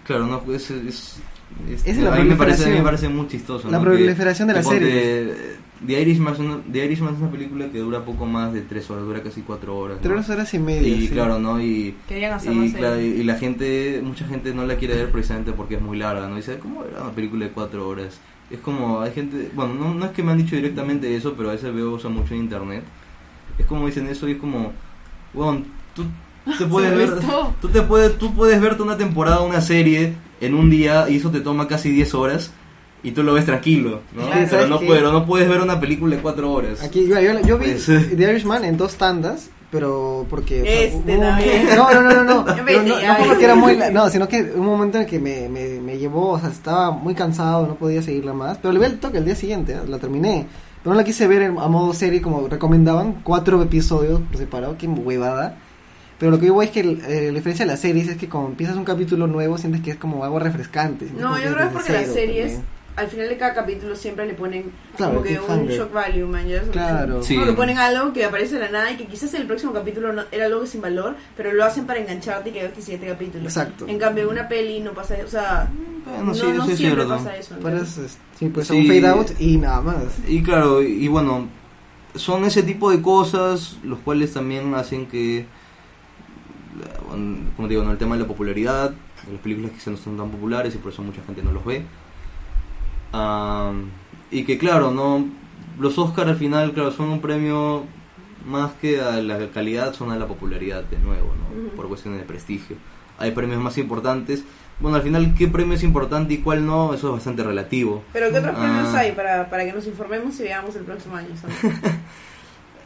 Speaker 3: Claro, no, es, es, es-
Speaker 2: Es la
Speaker 3: a mí me parece, a mí me parece muy chistoso.
Speaker 2: La
Speaker 3: ¿no?
Speaker 2: proliferación de la serie.
Speaker 3: The Irishman, es una, The Irishman es una película que dura poco más de tres horas, dura casi cuatro horas. ¿no?
Speaker 2: Tres horas y media.
Speaker 3: Y
Speaker 2: sí.
Speaker 3: claro, ¿no? Y,
Speaker 1: Querían hacer
Speaker 3: y, claro, y la gente, mucha gente no la quiere ver precisamente porque es muy larga, ¿no? Dice, ¿cómo era una película de cuatro horas? Es como, hay gente, bueno, no, no es que me han dicho directamente eso, pero a veces veo o sea, mucho en internet. Es como dicen eso y es como, bueno, tú te puedes
Speaker 1: ¿Se
Speaker 3: ver, tú te puedes, tú puedes verte una temporada, una serie en un día y eso te toma casi 10 horas y tú lo ves tranquilo, ¿no?
Speaker 1: Claro.
Speaker 3: Pero
Speaker 2: ¿Sabes
Speaker 3: no, puedes, no puedes ver una película de cuatro horas.
Speaker 2: Aquí, yo, yo, yo vi
Speaker 3: Pues, eh.
Speaker 2: The Irishman en dos tandas, pero porque... o sea,
Speaker 1: Este.
Speaker 2: No, no, no, no, no. Pero no, no fue porque era muy... No, sino que un momento en el que me, me, me llevó, o sea, estaba muy cansado, no podía seguirla más. Pero le vi el toque el día siguiente, ¿eh? la terminé. Pero no la quise ver en- a modo serie como recomendaban, cuatro episodios por separado, qué huevada. Pero lo que yo voy es que eh, la diferencia de las series es que cuando empiezas un capítulo nuevo sientes que es como algo refrescante.
Speaker 1: No, yo creo que es porque las series,
Speaker 2: también.
Speaker 1: al final de cada capítulo siempre le ponen
Speaker 2: Claro,
Speaker 1: como que un shock value, man.
Speaker 2: Claro.
Speaker 3: Sí.
Speaker 1: Como que ponen algo que aparece de la nada y que quizás en el próximo capítulo no, era algo sin valor, pero lo hacen para engancharte y que veas el siguiente capítulo.
Speaker 2: Exacto.
Speaker 1: En cambio, una peli no pasa eso. O sea,
Speaker 3: Bueno,
Speaker 1: no,
Speaker 3: sí,
Speaker 1: no
Speaker 3: es
Speaker 1: siempre pasa eso.
Speaker 2: Sí, pues
Speaker 3: Sí.
Speaker 2: un fade out y nada más.
Speaker 3: Y claro, y bueno, son ese tipo de cosas los cuales también hacen que, como digo, ¿no? el tema de la popularidad, de las películas quizás no son tan populares y por eso mucha gente no los ve. Y que claro, no los Oscar al final, claro, son un premio más que a la calidad, son a la popularidad de nuevo, ¿no? Por cuestiones de prestigio. Hay premios más importantes. Bueno, al final, ¿qué premio es importante y cuál no? Eso es bastante relativo.
Speaker 1: Pero ¿qué otros
Speaker 3: Ah.
Speaker 1: premios hay para, para que nos informemos y veamos el próximo año?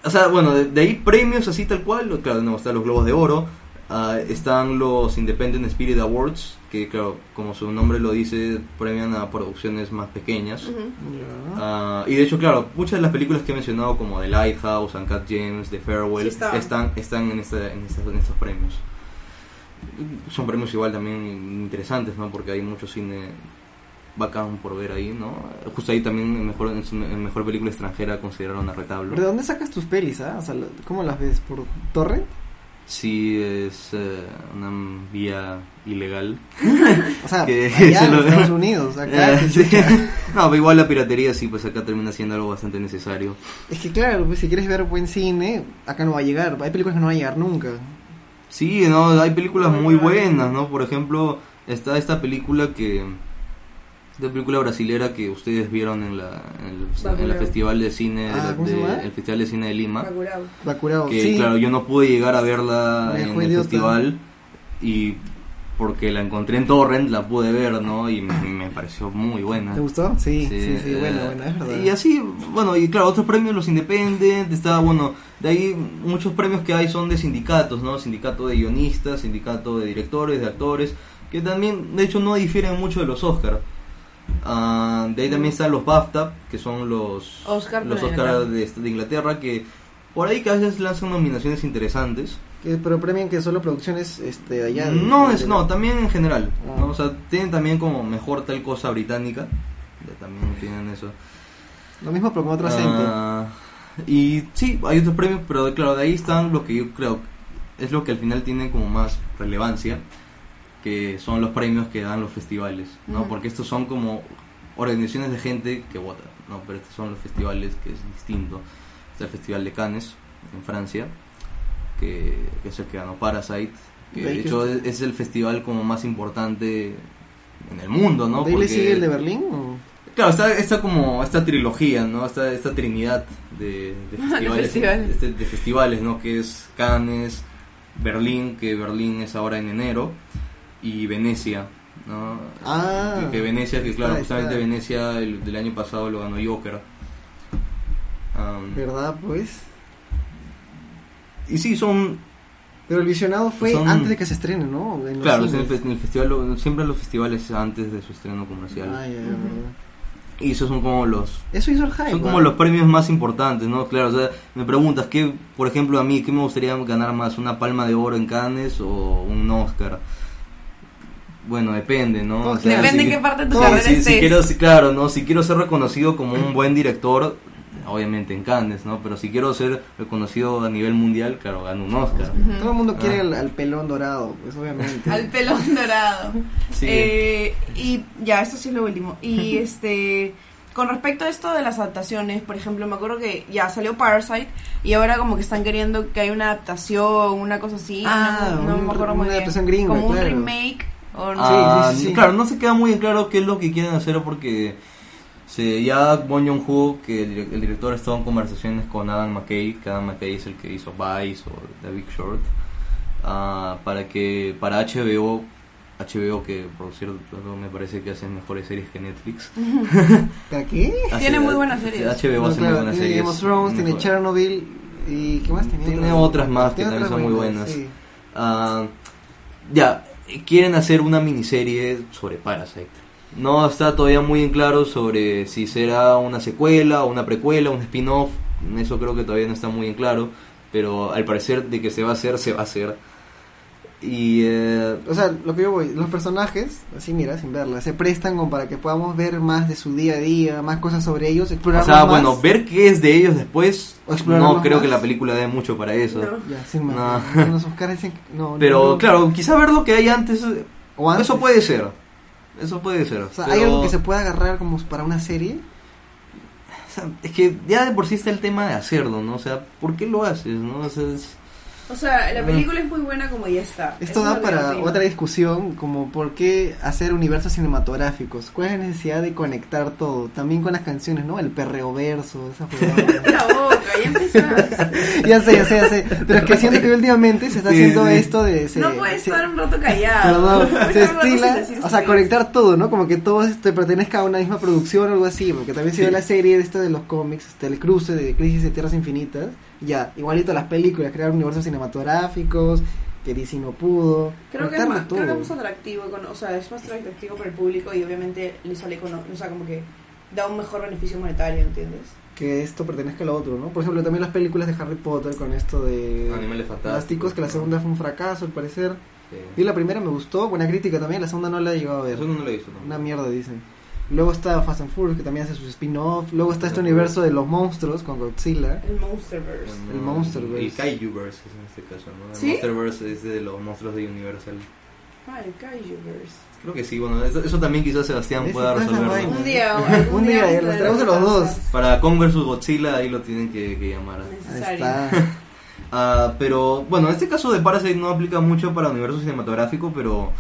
Speaker 3: O sea, bueno, de, de ahí premios así tal cual, claro, no, están los Globos de Oro, Ah, están los Independent Spirit Awards, que claro, como su nombre lo dice, premian a producciones más pequeñas. Ah, y de hecho, claro, muchas de las películas que he mencionado, como The Lighthouse, Uncut James, The Farewell,
Speaker 1: Sí
Speaker 3: están, están en, esta- en, estas- en estos premios. Son premios igual también interesantes, ¿no? Porque hay mucho cine bacán por ver ahí, ¿no? Justo ahí también en mejor, en mejor película extranjera consideraron a Retablo.
Speaker 2: ¿De dónde sacas tus pelis, ah? O sea, ¿cómo las ves? ¿Por torre?
Speaker 3: Sí, es eh, una vía ilegal.
Speaker 2: O sea,
Speaker 3: Que
Speaker 2: allá
Speaker 3: se
Speaker 2: en
Speaker 3: lo-
Speaker 2: Estados Unidos, acá.
Speaker 3: Eh, sí. No, pero igual la piratería sí, pues acá termina siendo algo bastante necesario.
Speaker 2: Es que claro, pues si quieres ver buen cine, acá no va a llegar. Hay películas que no van a llegar nunca.
Speaker 3: Sí, no, hay películas
Speaker 1: Muy buenas,
Speaker 3: ¿no? Por ejemplo, está esta película que... Esta película brasilera que ustedes vieron en la, en el, en el Festival de Cine
Speaker 2: Ah,
Speaker 3: de- el Festival de Cine de Lima.
Speaker 2: Bacurao,
Speaker 3: Que
Speaker 2: sí.
Speaker 3: claro, yo no pude llegar a verla
Speaker 2: Me
Speaker 3: en el festival y porque la encontré en Torrent, la pude ver, ¿no? Y me, me pareció muy buena.
Speaker 2: ¿Te gustó? Sí, sí, sí,
Speaker 3: eh,
Speaker 2: bueno, bueno, es verdad.
Speaker 3: Y así, bueno, y claro, otros premios, los Independent, está, bueno, de ahí muchos premios que hay son de sindicatos, ¿no? Sindicato de guionistas, sindicato de directores, de actores, que también, de hecho, no difieren mucho de los Oscar. Ah, de ahí también están los BAFTA, que son los
Speaker 1: Oscar
Speaker 3: los
Speaker 1: de
Speaker 3: Oscar
Speaker 1: Inglaterra.
Speaker 3: de, de Inglaterra, que por ahí que a veces lanzan nominaciones interesantes.
Speaker 2: Que- pero premian que solo producciones este, allá. de-
Speaker 3: No,
Speaker 2: de-
Speaker 3: es, no, también en general.
Speaker 2: Ah.
Speaker 3: ¿no? O sea, tienen también como mejor tal cosa británica. Ya También tienen eso.
Speaker 2: Lo mismo, pero con otro acento.
Speaker 3: Ah, y sí, hay otros premios, pero claro, de ahí están lo que yo creo es lo que al final tiene como más relevancia, que son los premios que dan los festivales, ¿no? Porque estos son como organizaciones de gente que vota, ¿no? Pero estos son los festivales que es distinto. Está el Festival de Cannes en Francia, que, que es el que ganó Parasite, que
Speaker 2: De
Speaker 3: hecho es, es el festival como más importante en el mundo, ¿no?
Speaker 2: ¿De ahí le
Speaker 3: Porque-
Speaker 2: sigue el de Berlín? o?
Speaker 3: Claro, está, está como esta trilogía, ¿no? Esta, esta trinidad de, de festivales,
Speaker 1: festivales.
Speaker 3: este- de festivales, ¿no? Que es Cannes, Berlín, que Berlín es ahora en enero, y Venecia, ¿no?
Speaker 2: Ah,
Speaker 3: que, que Venecia, que
Speaker 2: está,
Speaker 3: claro,
Speaker 2: está.
Speaker 3: justamente Venecia el, del año pasado lo ganó Joker. Um,
Speaker 2: ¿Verdad, pues?
Speaker 3: y sí, son,
Speaker 2: Pero el visionado fue
Speaker 3: Son-
Speaker 2: antes de que se estrene, ¿no? En
Speaker 3: claro, en el, en el festival, siempre los festivales antes de su estreno comercial.
Speaker 2: Ah, ya, ya, verdad.
Speaker 3: Y esos son como los
Speaker 2: Eso hizo el hype.
Speaker 3: Son como los premios más importantes, ¿no? Claro, o sea, me preguntas, ¿qué, por ejemplo, a mí, qué me gustaría ganar más? ¿Una palma de oro en Cannes o un Oscar? Bueno, depende, ¿no? O sea,
Speaker 1: Depende
Speaker 3: si-
Speaker 1: en qué parte de tu carrera
Speaker 3: si, si
Speaker 1: estés.
Speaker 3: quiero, si- claro, ¿no? Si quiero ser reconocido como un buen director, obviamente en Cannes, ¿no? Pero si quiero ser reconocido a nivel mundial, claro, gano un Oscar.
Speaker 2: Todo el mundo quiere
Speaker 3: Ah.
Speaker 2: al, al pelón dorado, pues obviamente.
Speaker 1: Al pelón dorado.
Speaker 3: Sí.
Speaker 1: Eh, y ya, esto sí es lo último. Y este, con respecto a esto de las adaptaciones, por ejemplo, me acuerdo que ya salió Parasite y ahora como que están queriendo que haya una adaptación, una cosa así.
Speaker 2: Ah,
Speaker 1: no, no
Speaker 2: un-
Speaker 1: me acuerdo
Speaker 2: una
Speaker 1: muy bien.
Speaker 2: adaptación gringa,
Speaker 1: Como un remake. O no.
Speaker 3: Ah,
Speaker 2: sí, sí, sí.
Speaker 3: Claro, no se queda muy en claro qué es lo que quieren hacer porque se, ya Bong Joon-ho, que el, direc- el director, estado en conversaciones con Adam McKay, que Adam McKay es el que hizo Vice o The Big Short, ah, para que para HBO, HBO que por cierto me parece que hacen mejores series que Netflix.
Speaker 2: ¿Para qué?
Speaker 1: Tiene muy buenas series.
Speaker 3: HBO
Speaker 2: No,
Speaker 3: hace
Speaker 2: claro,
Speaker 3: muy buenas
Speaker 2: tiene
Speaker 3: series.
Speaker 2: Game of Thrones, tiene. Chernobyl y ¿qué más tenía?
Speaker 3: Tiene otras más que
Speaker 2: Tiene
Speaker 3: también son muy buenas.
Speaker 2: sí.
Speaker 3: Ah, ya, quieren hacer una miniserie sobre Parasite. No está todavía muy en claro sobre si será una secuela, una precuela, un spin-off. Eso creo que todavía no está muy en claro. Pero al parecer de que se va a hacer, se va a hacer. Y eh,
Speaker 2: O sea, lo que yo voy, los personajes, así mira, sin verla, se prestan como para que podamos ver más de su día a día, más cosas sobre ellos,
Speaker 3: o
Speaker 2: explorar
Speaker 3: sea,
Speaker 2: más.
Speaker 3: bueno, ver qué es de ellos después,
Speaker 2: O
Speaker 3: no creo que la película dé mucho para eso.
Speaker 1: No.
Speaker 2: Ya, sin más.
Speaker 3: No.
Speaker 2: Los Oscars dicen que- no,
Speaker 3: Pero
Speaker 2: no,
Speaker 3: claro, quizá ver lo que hay antes, eh,
Speaker 2: o antes.
Speaker 3: eso puede ser. Eso puede ser.
Speaker 2: O sea,
Speaker 3: pero-
Speaker 2: hay algo que se pueda agarrar como para una serie.
Speaker 3: O sea, es que ya de por sí está el tema de hacerlo, ¿no? O sea, ¿por qué lo haces, no? O sea, es-
Speaker 1: O sea, la película es muy buena como ya está.
Speaker 2: Esto
Speaker 1: Eso
Speaker 2: da
Speaker 1: es
Speaker 2: para otra discusión, como por qué hacer universos cinematográficos. ¿Cuál es la necesidad de conectar todo? También con las canciones, ¿no? El perreo verso, esa.
Speaker 1: La boca, ya empezaste.
Speaker 2: ya sé, ya sé, ya sé. Pero es que siento que últimamente se está
Speaker 3: Sí,
Speaker 2: haciendo
Speaker 3: sí.
Speaker 2: esto de... se-
Speaker 1: no puedes
Speaker 2: se-
Speaker 1: estar un rato callado.
Speaker 2: Perdón,
Speaker 1: No
Speaker 2: se estila, o sea, conectar todo, ¿no? Como que todo te pertenezca a una misma producción o algo así, porque también se
Speaker 3: Sí.
Speaker 2: ve la serie esta de los cómics, este, el cruce de Crisis de Tierras Infinitas, ya, igualito las películas, crear universos cinematográficos que DC no pudo.
Speaker 1: Creo que, es más, creo que
Speaker 2: todo.
Speaker 1: es más atractivo, con- o sea, es más atractivo para el público y obviamente le sale con, o sea, como que da un mejor beneficio monetario, ¿entiendes?
Speaker 2: que esto pertenezca a lo otro, ¿no? Por ejemplo, también las películas de Harry Potter con esto de
Speaker 3: Animales
Speaker 2: Fantásticos, que la segunda fue un fracaso al parecer.
Speaker 3: Sí.
Speaker 2: Vi la primera, me gustó, buena crítica también, la segunda no la he llegado a ver.
Speaker 3: Eso no lo he visto. ¿no?
Speaker 2: Una mierda, dicen. Luego está Fast and Furious, que también hace sus spin-off. Luego está este universo de los monstruos con Godzilla.
Speaker 1: El Monsterverse.
Speaker 2: El Monsterverse.
Speaker 3: El Kaijuverse es en este caso, ¿no? El
Speaker 1: ¿Sí?
Speaker 3: Monsterverse es de los monstruos de Universal.
Speaker 1: Ah, el Kaijuverse.
Speaker 3: Creo que sí, bueno, eso, eso también quizás Sebastián
Speaker 2: Ese
Speaker 3: pueda resolverlo.
Speaker 1: Un día,
Speaker 2: Un día, los traemos a los dos.
Speaker 3: Para Kong vs Godzilla ahí lo tienen que, que llamar.
Speaker 2: Ahí está.
Speaker 3: Ah, pero bueno, este caso de Parasite no aplica mucho para el universo cinematográfico, pero...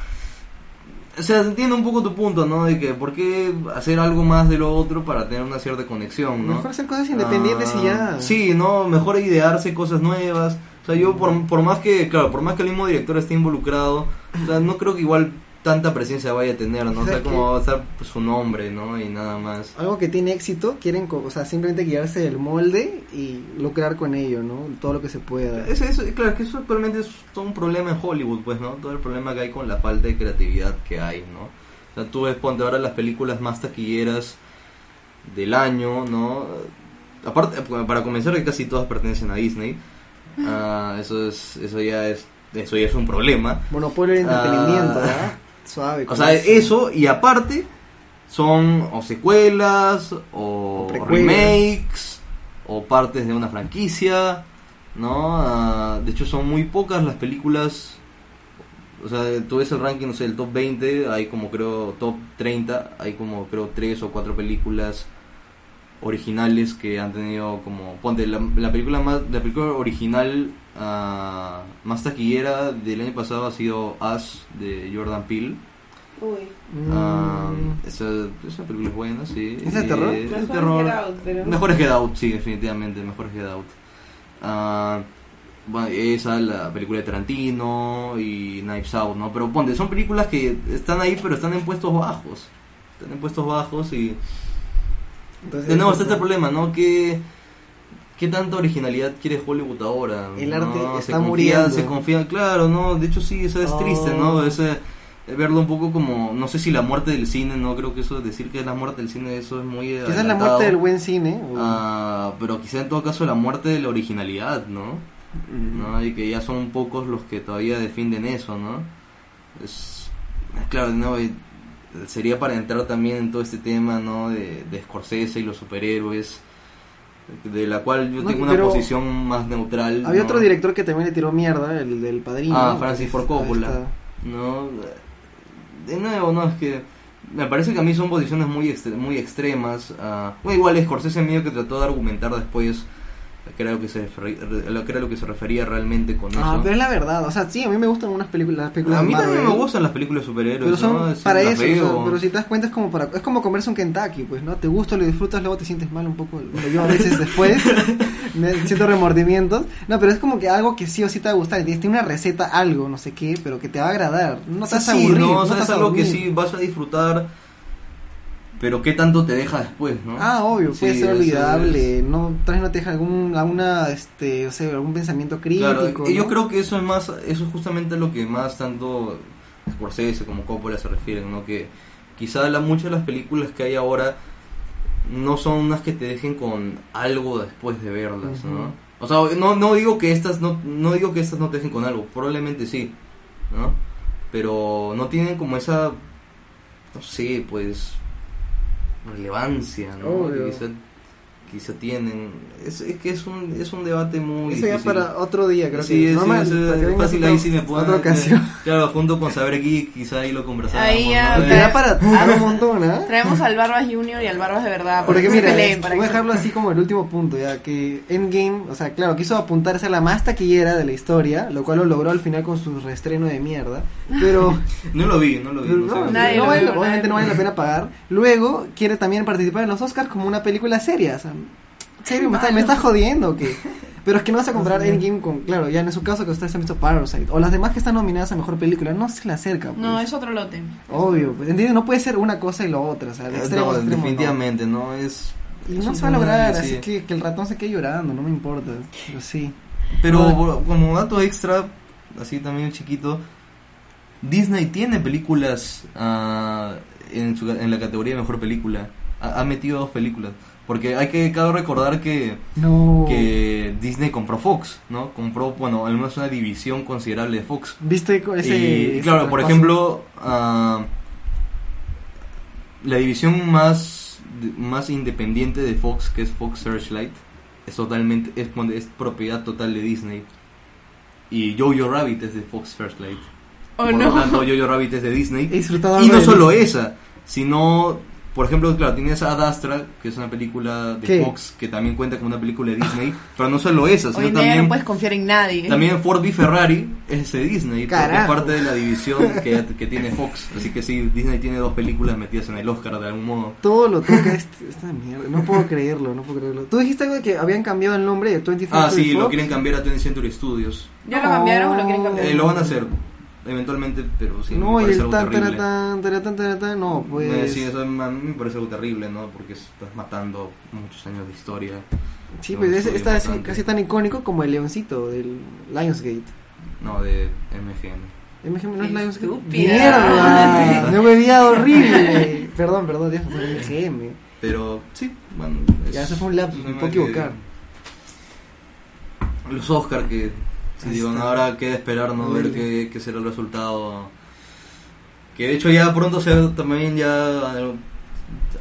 Speaker 3: O sea, entiendo un poco tu punto, ¿no? De que por qué hacer algo más de lo otro para tener una cierta conexión, ¿no?
Speaker 2: Mejor hacer cosas independientes
Speaker 3: Ah,
Speaker 2: y ya.
Speaker 3: Sí, no, mejor idearse cosas nuevas. O sea, yo por, por más que, claro, por más que el mismo director esté involucrado, o sea, no creo que igual tanta presencia vaya a tener, ¿no? O sea,
Speaker 2: ¿Sabes
Speaker 3: como
Speaker 2: qué?
Speaker 3: va a estar pues, su nombre, ¿no? Y nada más.
Speaker 2: Algo que tiene éxito, quieren, o sea, simplemente guiarse del molde y lucrar con ello, ¿no? Todo lo que se pueda.
Speaker 3: Es, es- claro, que eso actualmente es todo un problema en Hollywood, pues, ¿no? Todo el problema que hay con la falta de creatividad que hay, ¿no? O sea, tú ves, ponte ahora las películas más taquilleras del año, ¿no? Aparte, para comenzar, que casi todas pertenecen a Disney. Ah, eso es eso ya es eso ya es un problema.
Speaker 2: Monopolio del entretenimiento,
Speaker 3: Ah.
Speaker 2: ¿verdad? Suave.
Speaker 3: O sea, eso y aparte son o secuelas o, remakes o partes de una franquicia, ¿no? Ah, de hecho son muy pocas las películas o sea, tú ves el ranking, no sé, el top 20, hay como creo top 30, hay como creo tres o cuatro películas originales que han tenido como ponte la, la película más la película original ah, más taquillera del año pasado ha sido Us de Jordan Peele
Speaker 1: Uy.
Speaker 2: Mm,
Speaker 3: Ah, esa, esa película es buena, sí.
Speaker 2: ¿Es de terror?
Speaker 3: eh, Es de
Speaker 1: Mejor
Speaker 3: terror.
Speaker 1: Get Out, pero-
Speaker 3: Mejor es Get Out, sí, definitivamente. Mejor es Get Out. Ah, bueno, esa, la película de Tarantino y Knives Out, ¿no? Pero ponte, son películas que están ahí, pero están en puestos bajos. Están en puestos bajos y.
Speaker 2: entonces,
Speaker 3: De nuevo está este problema, ¿no? ¿Qué, ¿Qué tanta originalidad quiere Hollywood ahora?
Speaker 2: El
Speaker 3: ¿no?
Speaker 2: arte
Speaker 3: se
Speaker 2: está
Speaker 3: confía,
Speaker 2: muriendo.
Speaker 3: Se confía, claro, ¿no? De hecho sí, eso es
Speaker 2: Oh.
Speaker 3: triste, ¿no? Ese, eh, verlo un poco como, no sé si la muerte del cine, no creo que eso, decir que es la muerte del cine, eso es muy
Speaker 2: Quizás la muerte del buen cine. o-
Speaker 3: Ah, pero quizá en todo caso la muerte de la originalidad, ¿no?
Speaker 2: Mm.
Speaker 3: ¿no? Y que ya son pocos los que todavía defienden eso, ¿no? Es, claro, no, sería para entrar también en todo este tema, ¿no? De, de Scorsese y los superhéroes, de la cual yo
Speaker 2: No,
Speaker 3: tengo una posición más neutral.
Speaker 2: Había
Speaker 3: ¿no?
Speaker 2: otro director que también le tiró mierda, el del padrino.
Speaker 3: Ah. Francis Ford Coppola. No, de nuevo, no, es que me parece que a mí son posiciones muy extre- muy extremas. ah, bueno, igual Scorsese medio que trató de argumentar después que era lo que se lo que era lo que se refería realmente con
Speaker 2: Ah,
Speaker 3: eso.
Speaker 2: pero es la verdad. O sea, sí, a mí me gustan unas películas, las películas
Speaker 3: a mí también
Speaker 2: Marvel,
Speaker 3: me gustan las películas de superhéroes,
Speaker 2: Pero son
Speaker 3: ¿no? Sí,
Speaker 2: para eso, o sea,
Speaker 3: veo.
Speaker 2: pero si te das cuenta es como para es como comerse un Kentucky, pues, ¿no? Te gusta, lo disfrutas, luego te sientes mal un poco. Yo a veces después me siento remordimientos. No, pero es como que algo que sí o sí te va a gustar. tiene una receta, algo, no sé qué, pero que te va a agradar. No te vas a
Speaker 3: Sí,
Speaker 2: aburrir.
Speaker 3: no, o sea, es algo que sí vas a disfrutar, pero qué tanto te deja después, ¿no?
Speaker 2: Ah, obvio,
Speaker 3: Sí,
Speaker 2: puede ser olvidable.
Speaker 3: es-
Speaker 2: No, tal vez no te deja algún, alguna, este, o sea, algún pensamiento crítico.
Speaker 3: Claro, yo
Speaker 2: ¿no?
Speaker 3: creo que eso es más, eso es justamente lo que más tanto Scorsese como Coppola se refieren, ¿no? Que quizá la, muchas de las películas que hay ahora no son unas que te dejen con algo después de verlas, ¿no? O sea, no, no digo que estas no, no digo que estas no te dejen con algo, probablemente sí, ¿no? Pero no tienen como esa, no sé, pues relevancia, ¿no?
Speaker 2: Obvio.
Speaker 3: Que quizá, quizá tienen, es, es que es un, es un debate muy
Speaker 2: Eso ya
Speaker 3: difícil.
Speaker 2: para otro día, creo
Speaker 3: Sí,
Speaker 2: que.
Speaker 3: sí,
Speaker 2: vengas
Speaker 3: fácil ahí sí me puedo
Speaker 2: Otra ocasión.
Speaker 3: Claro, junto con Saber Geek, quizá ahí lo conversamos.
Speaker 1: Ahí ya,
Speaker 3: ¿no?
Speaker 2: Da para un montón, ¿ah?
Speaker 1: Traemos al Barbas Junior y al Barbas de verdad.
Speaker 2: Porque mira,
Speaker 1: peleen,
Speaker 2: es-
Speaker 1: para
Speaker 2: voy a dejarlo así como el último punto, ya que Endgame, o sea, claro, quiso apuntarse a la más taquillera de la historia, lo cual lo logró al final con su reestreno de mierda, pero
Speaker 3: No lo vi, no lo vi.
Speaker 2: pero
Speaker 3: no
Speaker 2: no,
Speaker 3: sé.
Speaker 1: Nadie
Speaker 2: no
Speaker 1: lo
Speaker 2: vale-
Speaker 1: vio,
Speaker 2: obviamente no vale la pena pagar. Luego quiere también participar en los Oscars como una película seria, o sea, ¿en serio? ¿Me, está, me estás jodiendo o qué? Pero es que no vas a comprar Endgame con, claro, ya en su caso que ustedes han visto Parasite, o las demás que están nominadas a Mejor Película, no se le acerca. Pues.
Speaker 1: No, es otro lote.
Speaker 2: Obvio, pues, ¿entiendes? No puede ser una cosa y lo otra, o sea, de
Speaker 3: Eh,
Speaker 2: extremo
Speaker 3: no,
Speaker 2: a extremo, no.
Speaker 3: definitivamente, no, es...
Speaker 2: Y no se va a lograr, así
Speaker 3: sí.
Speaker 2: que, que el ratón se quede llorando, no me importa. Pero sí.
Speaker 3: Pero como dato extra, así también chiquito. Disney tiene películas ah, en, su- en la categoría de mejor película. Ha, ha metido dos películas. Porque hay que cabe recordar que,
Speaker 2: No.
Speaker 3: que Disney compró Fox, ¿no? Compró, bueno, al menos una división considerable de Fox.
Speaker 2: ¿Viste ese.
Speaker 3: y
Speaker 2: ese
Speaker 3: claro, por ejemplo, ah, la división más, más independiente de Fox, que es Fox Searchlight, es totalmente es, es propiedad total de Disney. Y Jojo Rabbit es de Fox Searchlight.
Speaker 1: ¿O
Speaker 3: por
Speaker 1: no?
Speaker 3: lo tanto, Jojo Rabbit es de Disney. Y no solo esa, sino, por ejemplo, claro, tienes Ad Astra, que es una película de
Speaker 2: ¿Qué?
Speaker 3: Fox, que también cuenta como una película de Disney, pero no solo esa,
Speaker 1: Hoy
Speaker 3: sino
Speaker 1: día
Speaker 3: también,
Speaker 1: no puedes confiar en nadie.
Speaker 3: también Ford v Ferrari es de Disney, porque es parte de la división que, que tiene Fox. Así que sí, Disney tiene dos películas metidas en el Oscar de algún modo.
Speaker 2: Todo lo toca este- esta mierda. No puedo creerlo, no puedo creerlo. Tú dijiste algo de que habían cambiado el nombre de 25
Speaker 3: Ah, sí, lo quieren cambiar a 20th Century Studios.
Speaker 1: ¿Ya lo cambiaron o lo quieren cambiar?
Speaker 3: Eh, lo van a hacer, eventualmente, pero sí,
Speaker 2: no,
Speaker 3: me
Speaker 2: y
Speaker 3: parece
Speaker 2: el
Speaker 3: algo
Speaker 2: tan,
Speaker 3: terrible.
Speaker 2: taratán, taratán, taratán, no, pues.
Speaker 3: Eh, sí, eso a mí me parece algo terrible, ¿no? Porque estás matando muchos años de historia.
Speaker 2: Sí, pues es, está así- casi tan icónico como el leoncito del Lionsgate.
Speaker 3: No, de MGM.
Speaker 2: MGM no es Lionsgate. ¡Mierda! Me hueviado horrible. perdón, perdón, Dios, fue MGM.
Speaker 3: Pero sí, bueno.
Speaker 2: Ya, eso fue un lapsus, me puedo equivocar.
Speaker 3: Los Oscar que
Speaker 2: Ahí
Speaker 3: digo,
Speaker 2: está.
Speaker 3: ahora queda esperar, ¿no? Ver qué, qué será el resultado. Que de hecho ya pronto se también ya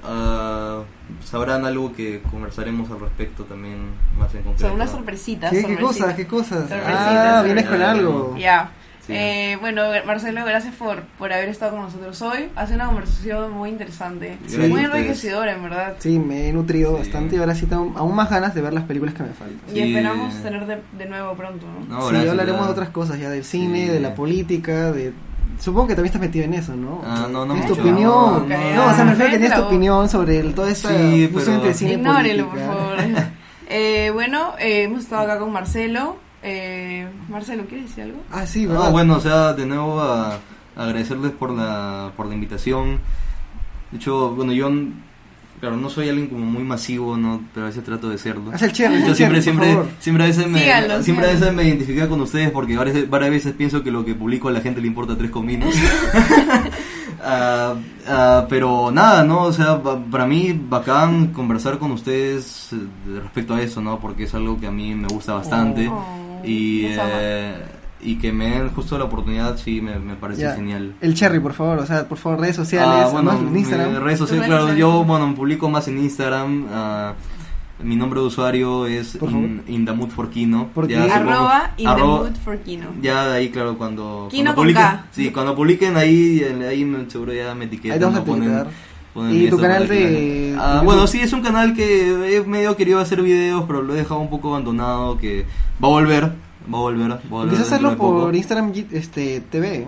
Speaker 3: ah, sabrán algo que conversaremos al respecto también más en concreto.
Speaker 1: Son unas sorpresitas.
Speaker 2: ¿Qué, qué cosas? ¿Qué cosas?
Speaker 1: Sorpresitas,
Speaker 2: Ah, vienes con algo.
Speaker 1: Ya.
Speaker 3: Sí.
Speaker 1: Eh, bueno, Marcelo, gracias por, por haber estado con nosotros hoy. Ha sido una conversación muy interesante,
Speaker 2: Sí.
Speaker 1: muy enriquecedora, en verdad.
Speaker 2: Sí, me he nutrido
Speaker 3: Sí.
Speaker 2: bastante y ahora sí tengo aún más ganas de ver las películas que me faltan.
Speaker 1: Y
Speaker 3: Sí.
Speaker 1: esperamos tener de, de nuevo pronto, ¿no?
Speaker 3: No,
Speaker 2: sí,
Speaker 3: gracias,
Speaker 2: hablaremos
Speaker 3: ya.
Speaker 2: de otras cosas ya, del cine,
Speaker 3: Sí.
Speaker 2: de la política, de... Supongo que también estás metido en eso, ¿no?
Speaker 3: Ah, no, no
Speaker 2: ¿Es
Speaker 3: mucho.
Speaker 2: tu opinión?
Speaker 3: No,
Speaker 2: No,
Speaker 1: no,
Speaker 2: o sea, me refiero a que tienes tu opinión sobre el, toda esta
Speaker 3: Sí, pero-
Speaker 2: entre cine
Speaker 1: Ignórelo, por favor. Eh, bueno, eh, hemos estado acá con Marcelo. Eh, Marcelo, ¿quieres decir algo?
Speaker 2: Ah, sí, ¿verdad?
Speaker 3: bueno, o sea, de nuevo a, agradecerles por la, por la invitación. De hecho, bueno, yo, claro, no soy alguien como muy masivo, ¿no? Pero a veces trato de serlo.
Speaker 2: Haz el haz
Speaker 3: Yo siempre, siempre, siempre a veces me,
Speaker 1: Síganlo,
Speaker 3: siempre a veces me identifico con ustedes porque varias, veces- varias veces pienso que lo que publico a la gente le importa tres cominos. Ah, ah, pero nada, ¿no? O sea, pa- para mí bacán conversar con ustedes eh, respecto a eso, ¿no? Porque es algo que a mí me gusta bastante
Speaker 1: Oh,
Speaker 3: y, eh, y que me den justo la oportunidad, sí, me, me parece
Speaker 2: Ya.
Speaker 3: genial.
Speaker 2: El cherry, por favor, o sea, por favor, redes sociales,
Speaker 3: Ah, bueno,
Speaker 2: en Instagram.
Speaker 3: mi redes sociales, claro,
Speaker 1: redes
Speaker 3: yo bueno, publico más en Instagram. ah, mi nombre de usuario es in.
Speaker 2: ¿Por
Speaker 3: Ya
Speaker 1: Arroba in the
Speaker 3: arroba-
Speaker 1: mood for Kino.
Speaker 3: Ya de ahí, claro, cuando,
Speaker 1: Kino
Speaker 3: cuando
Speaker 1: con
Speaker 3: publiquen,
Speaker 1: K.
Speaker 3: sí, cuando publiquen ahí, eh, ahí seguro ya me etiquetan.
Speaker 2: ¿Y tu canal de-
Speaker 3: Ah, bueno, sí, es un canal que he medio querido hacer videos, pero lo he dejado un poco abandonado, que va a volver, va a volver, va a volver.
Speaker 2: Hacerlo por Instagram este, TV.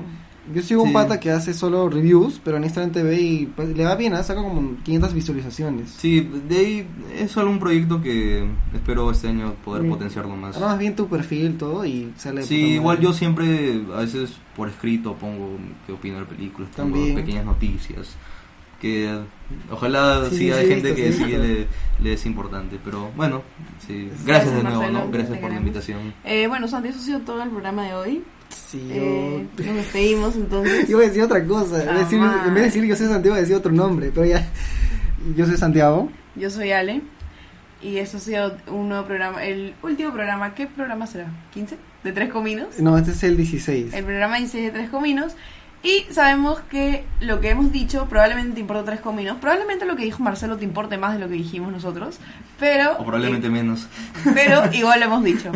Speaker 2: Yo sigo un
Speaker 3: Sí.
Speaker 2: pata que hace solo reviews, pero en Instagram TV y pues, le va bien, ¿eh? saca como 500 visualizaciones.
Speaker 3: Sí, de ahí es solo un proyecto que espero este año poder
Speaker 2: Mm.
Speaker 3: potenciarlo más.
Speaker 2: Armas bien tu perfil, todo y sale.
Speaker 3: Sí, igual yo siempre, a veces por escrito pongo qué opino de películas, pongo
Speaker 2: También.
Speaker 3: pequeñas noticias. Que ojalá
Speaker 2: Sí,
Speaker 3: sí,
Speaker 2: sí,
Speaker 3: gente
Speaker 2: visto,
Speaker 3: que
Speaker 2: sí,
Speaker 3: le, le es importante. Pero bueno, sí.
Speaker 1: Gracias,
Speaker 3: Gracias de nuevo,
Speaker 1: Marcelo,
Speaker 3: ¿no? Gracias por la invitación.
Speaker 1: Eh, bueno, Santi, eso ha sido todo el programa de hoy.
Speaker 2: Sí,
Speaker 1: Eh,
Speaker 2: yo.
Speaker 1: nos despedimos entonces.
Speaker 2: Iba a decir otra cosa. Iba a decir-
Speaker 1: Ah,
Speaker 2: en vez de decir yo soy Santiago, iba a decir otro nombre. Pero ya. Yo soy Santiago.
Speaker 1: Yo soy Ale. Y eso ha sido un nuevo programa. El último programa. ¿Qué programa será? ¿15? ¿De Tres Cominos?
Speaker 2: No, este es el 16.
Speaker 1: El programa 16 de Tres Cominos. Y sabemos que lo que hemos dicho probablemente te importa Tres Cominos. Probablemente lo que dijo Marcelo te importe más de lo que dijimos nosotros. Pero.
Speaker 3: O probablemente menos.
Speaker 1: Pero igual lo hemos dicho.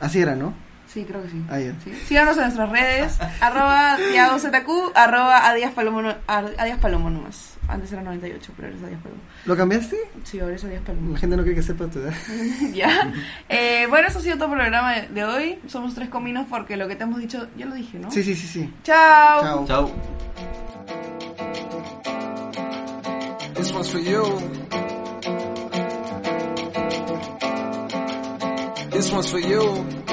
Speaker 2: Así era, ¿no?
Speaker 1: Sí, creo que sí.
Speaker 2: Ah, ya.
Speaker 1: Sí. Síganos en nuestras redes, arroba TiagoZQ, arroba Adias Palomo, Adias nomás. Antes era 98, pero ahora es Adias Palomo.
Speaker 2: ¿Lo cambiaste?
Speaker 1: Sí, ahora es Adias Palomo.
Speaker 2: La gente no quiere que sepa tu edad.
Speaker 1: ya. Eh, bueno, eso ha sido todo el programa de, de hoy. Somos tres cominos porque lo que te hemos dicho, ya lo dije, ¿no?
Speaker 2: Sí, sí, sí, sí.
Speaker 1: Chao.
Speaker 2: Chao.
Speaker 3: Chao.
Speaker 4: This one's for you. This one's for you.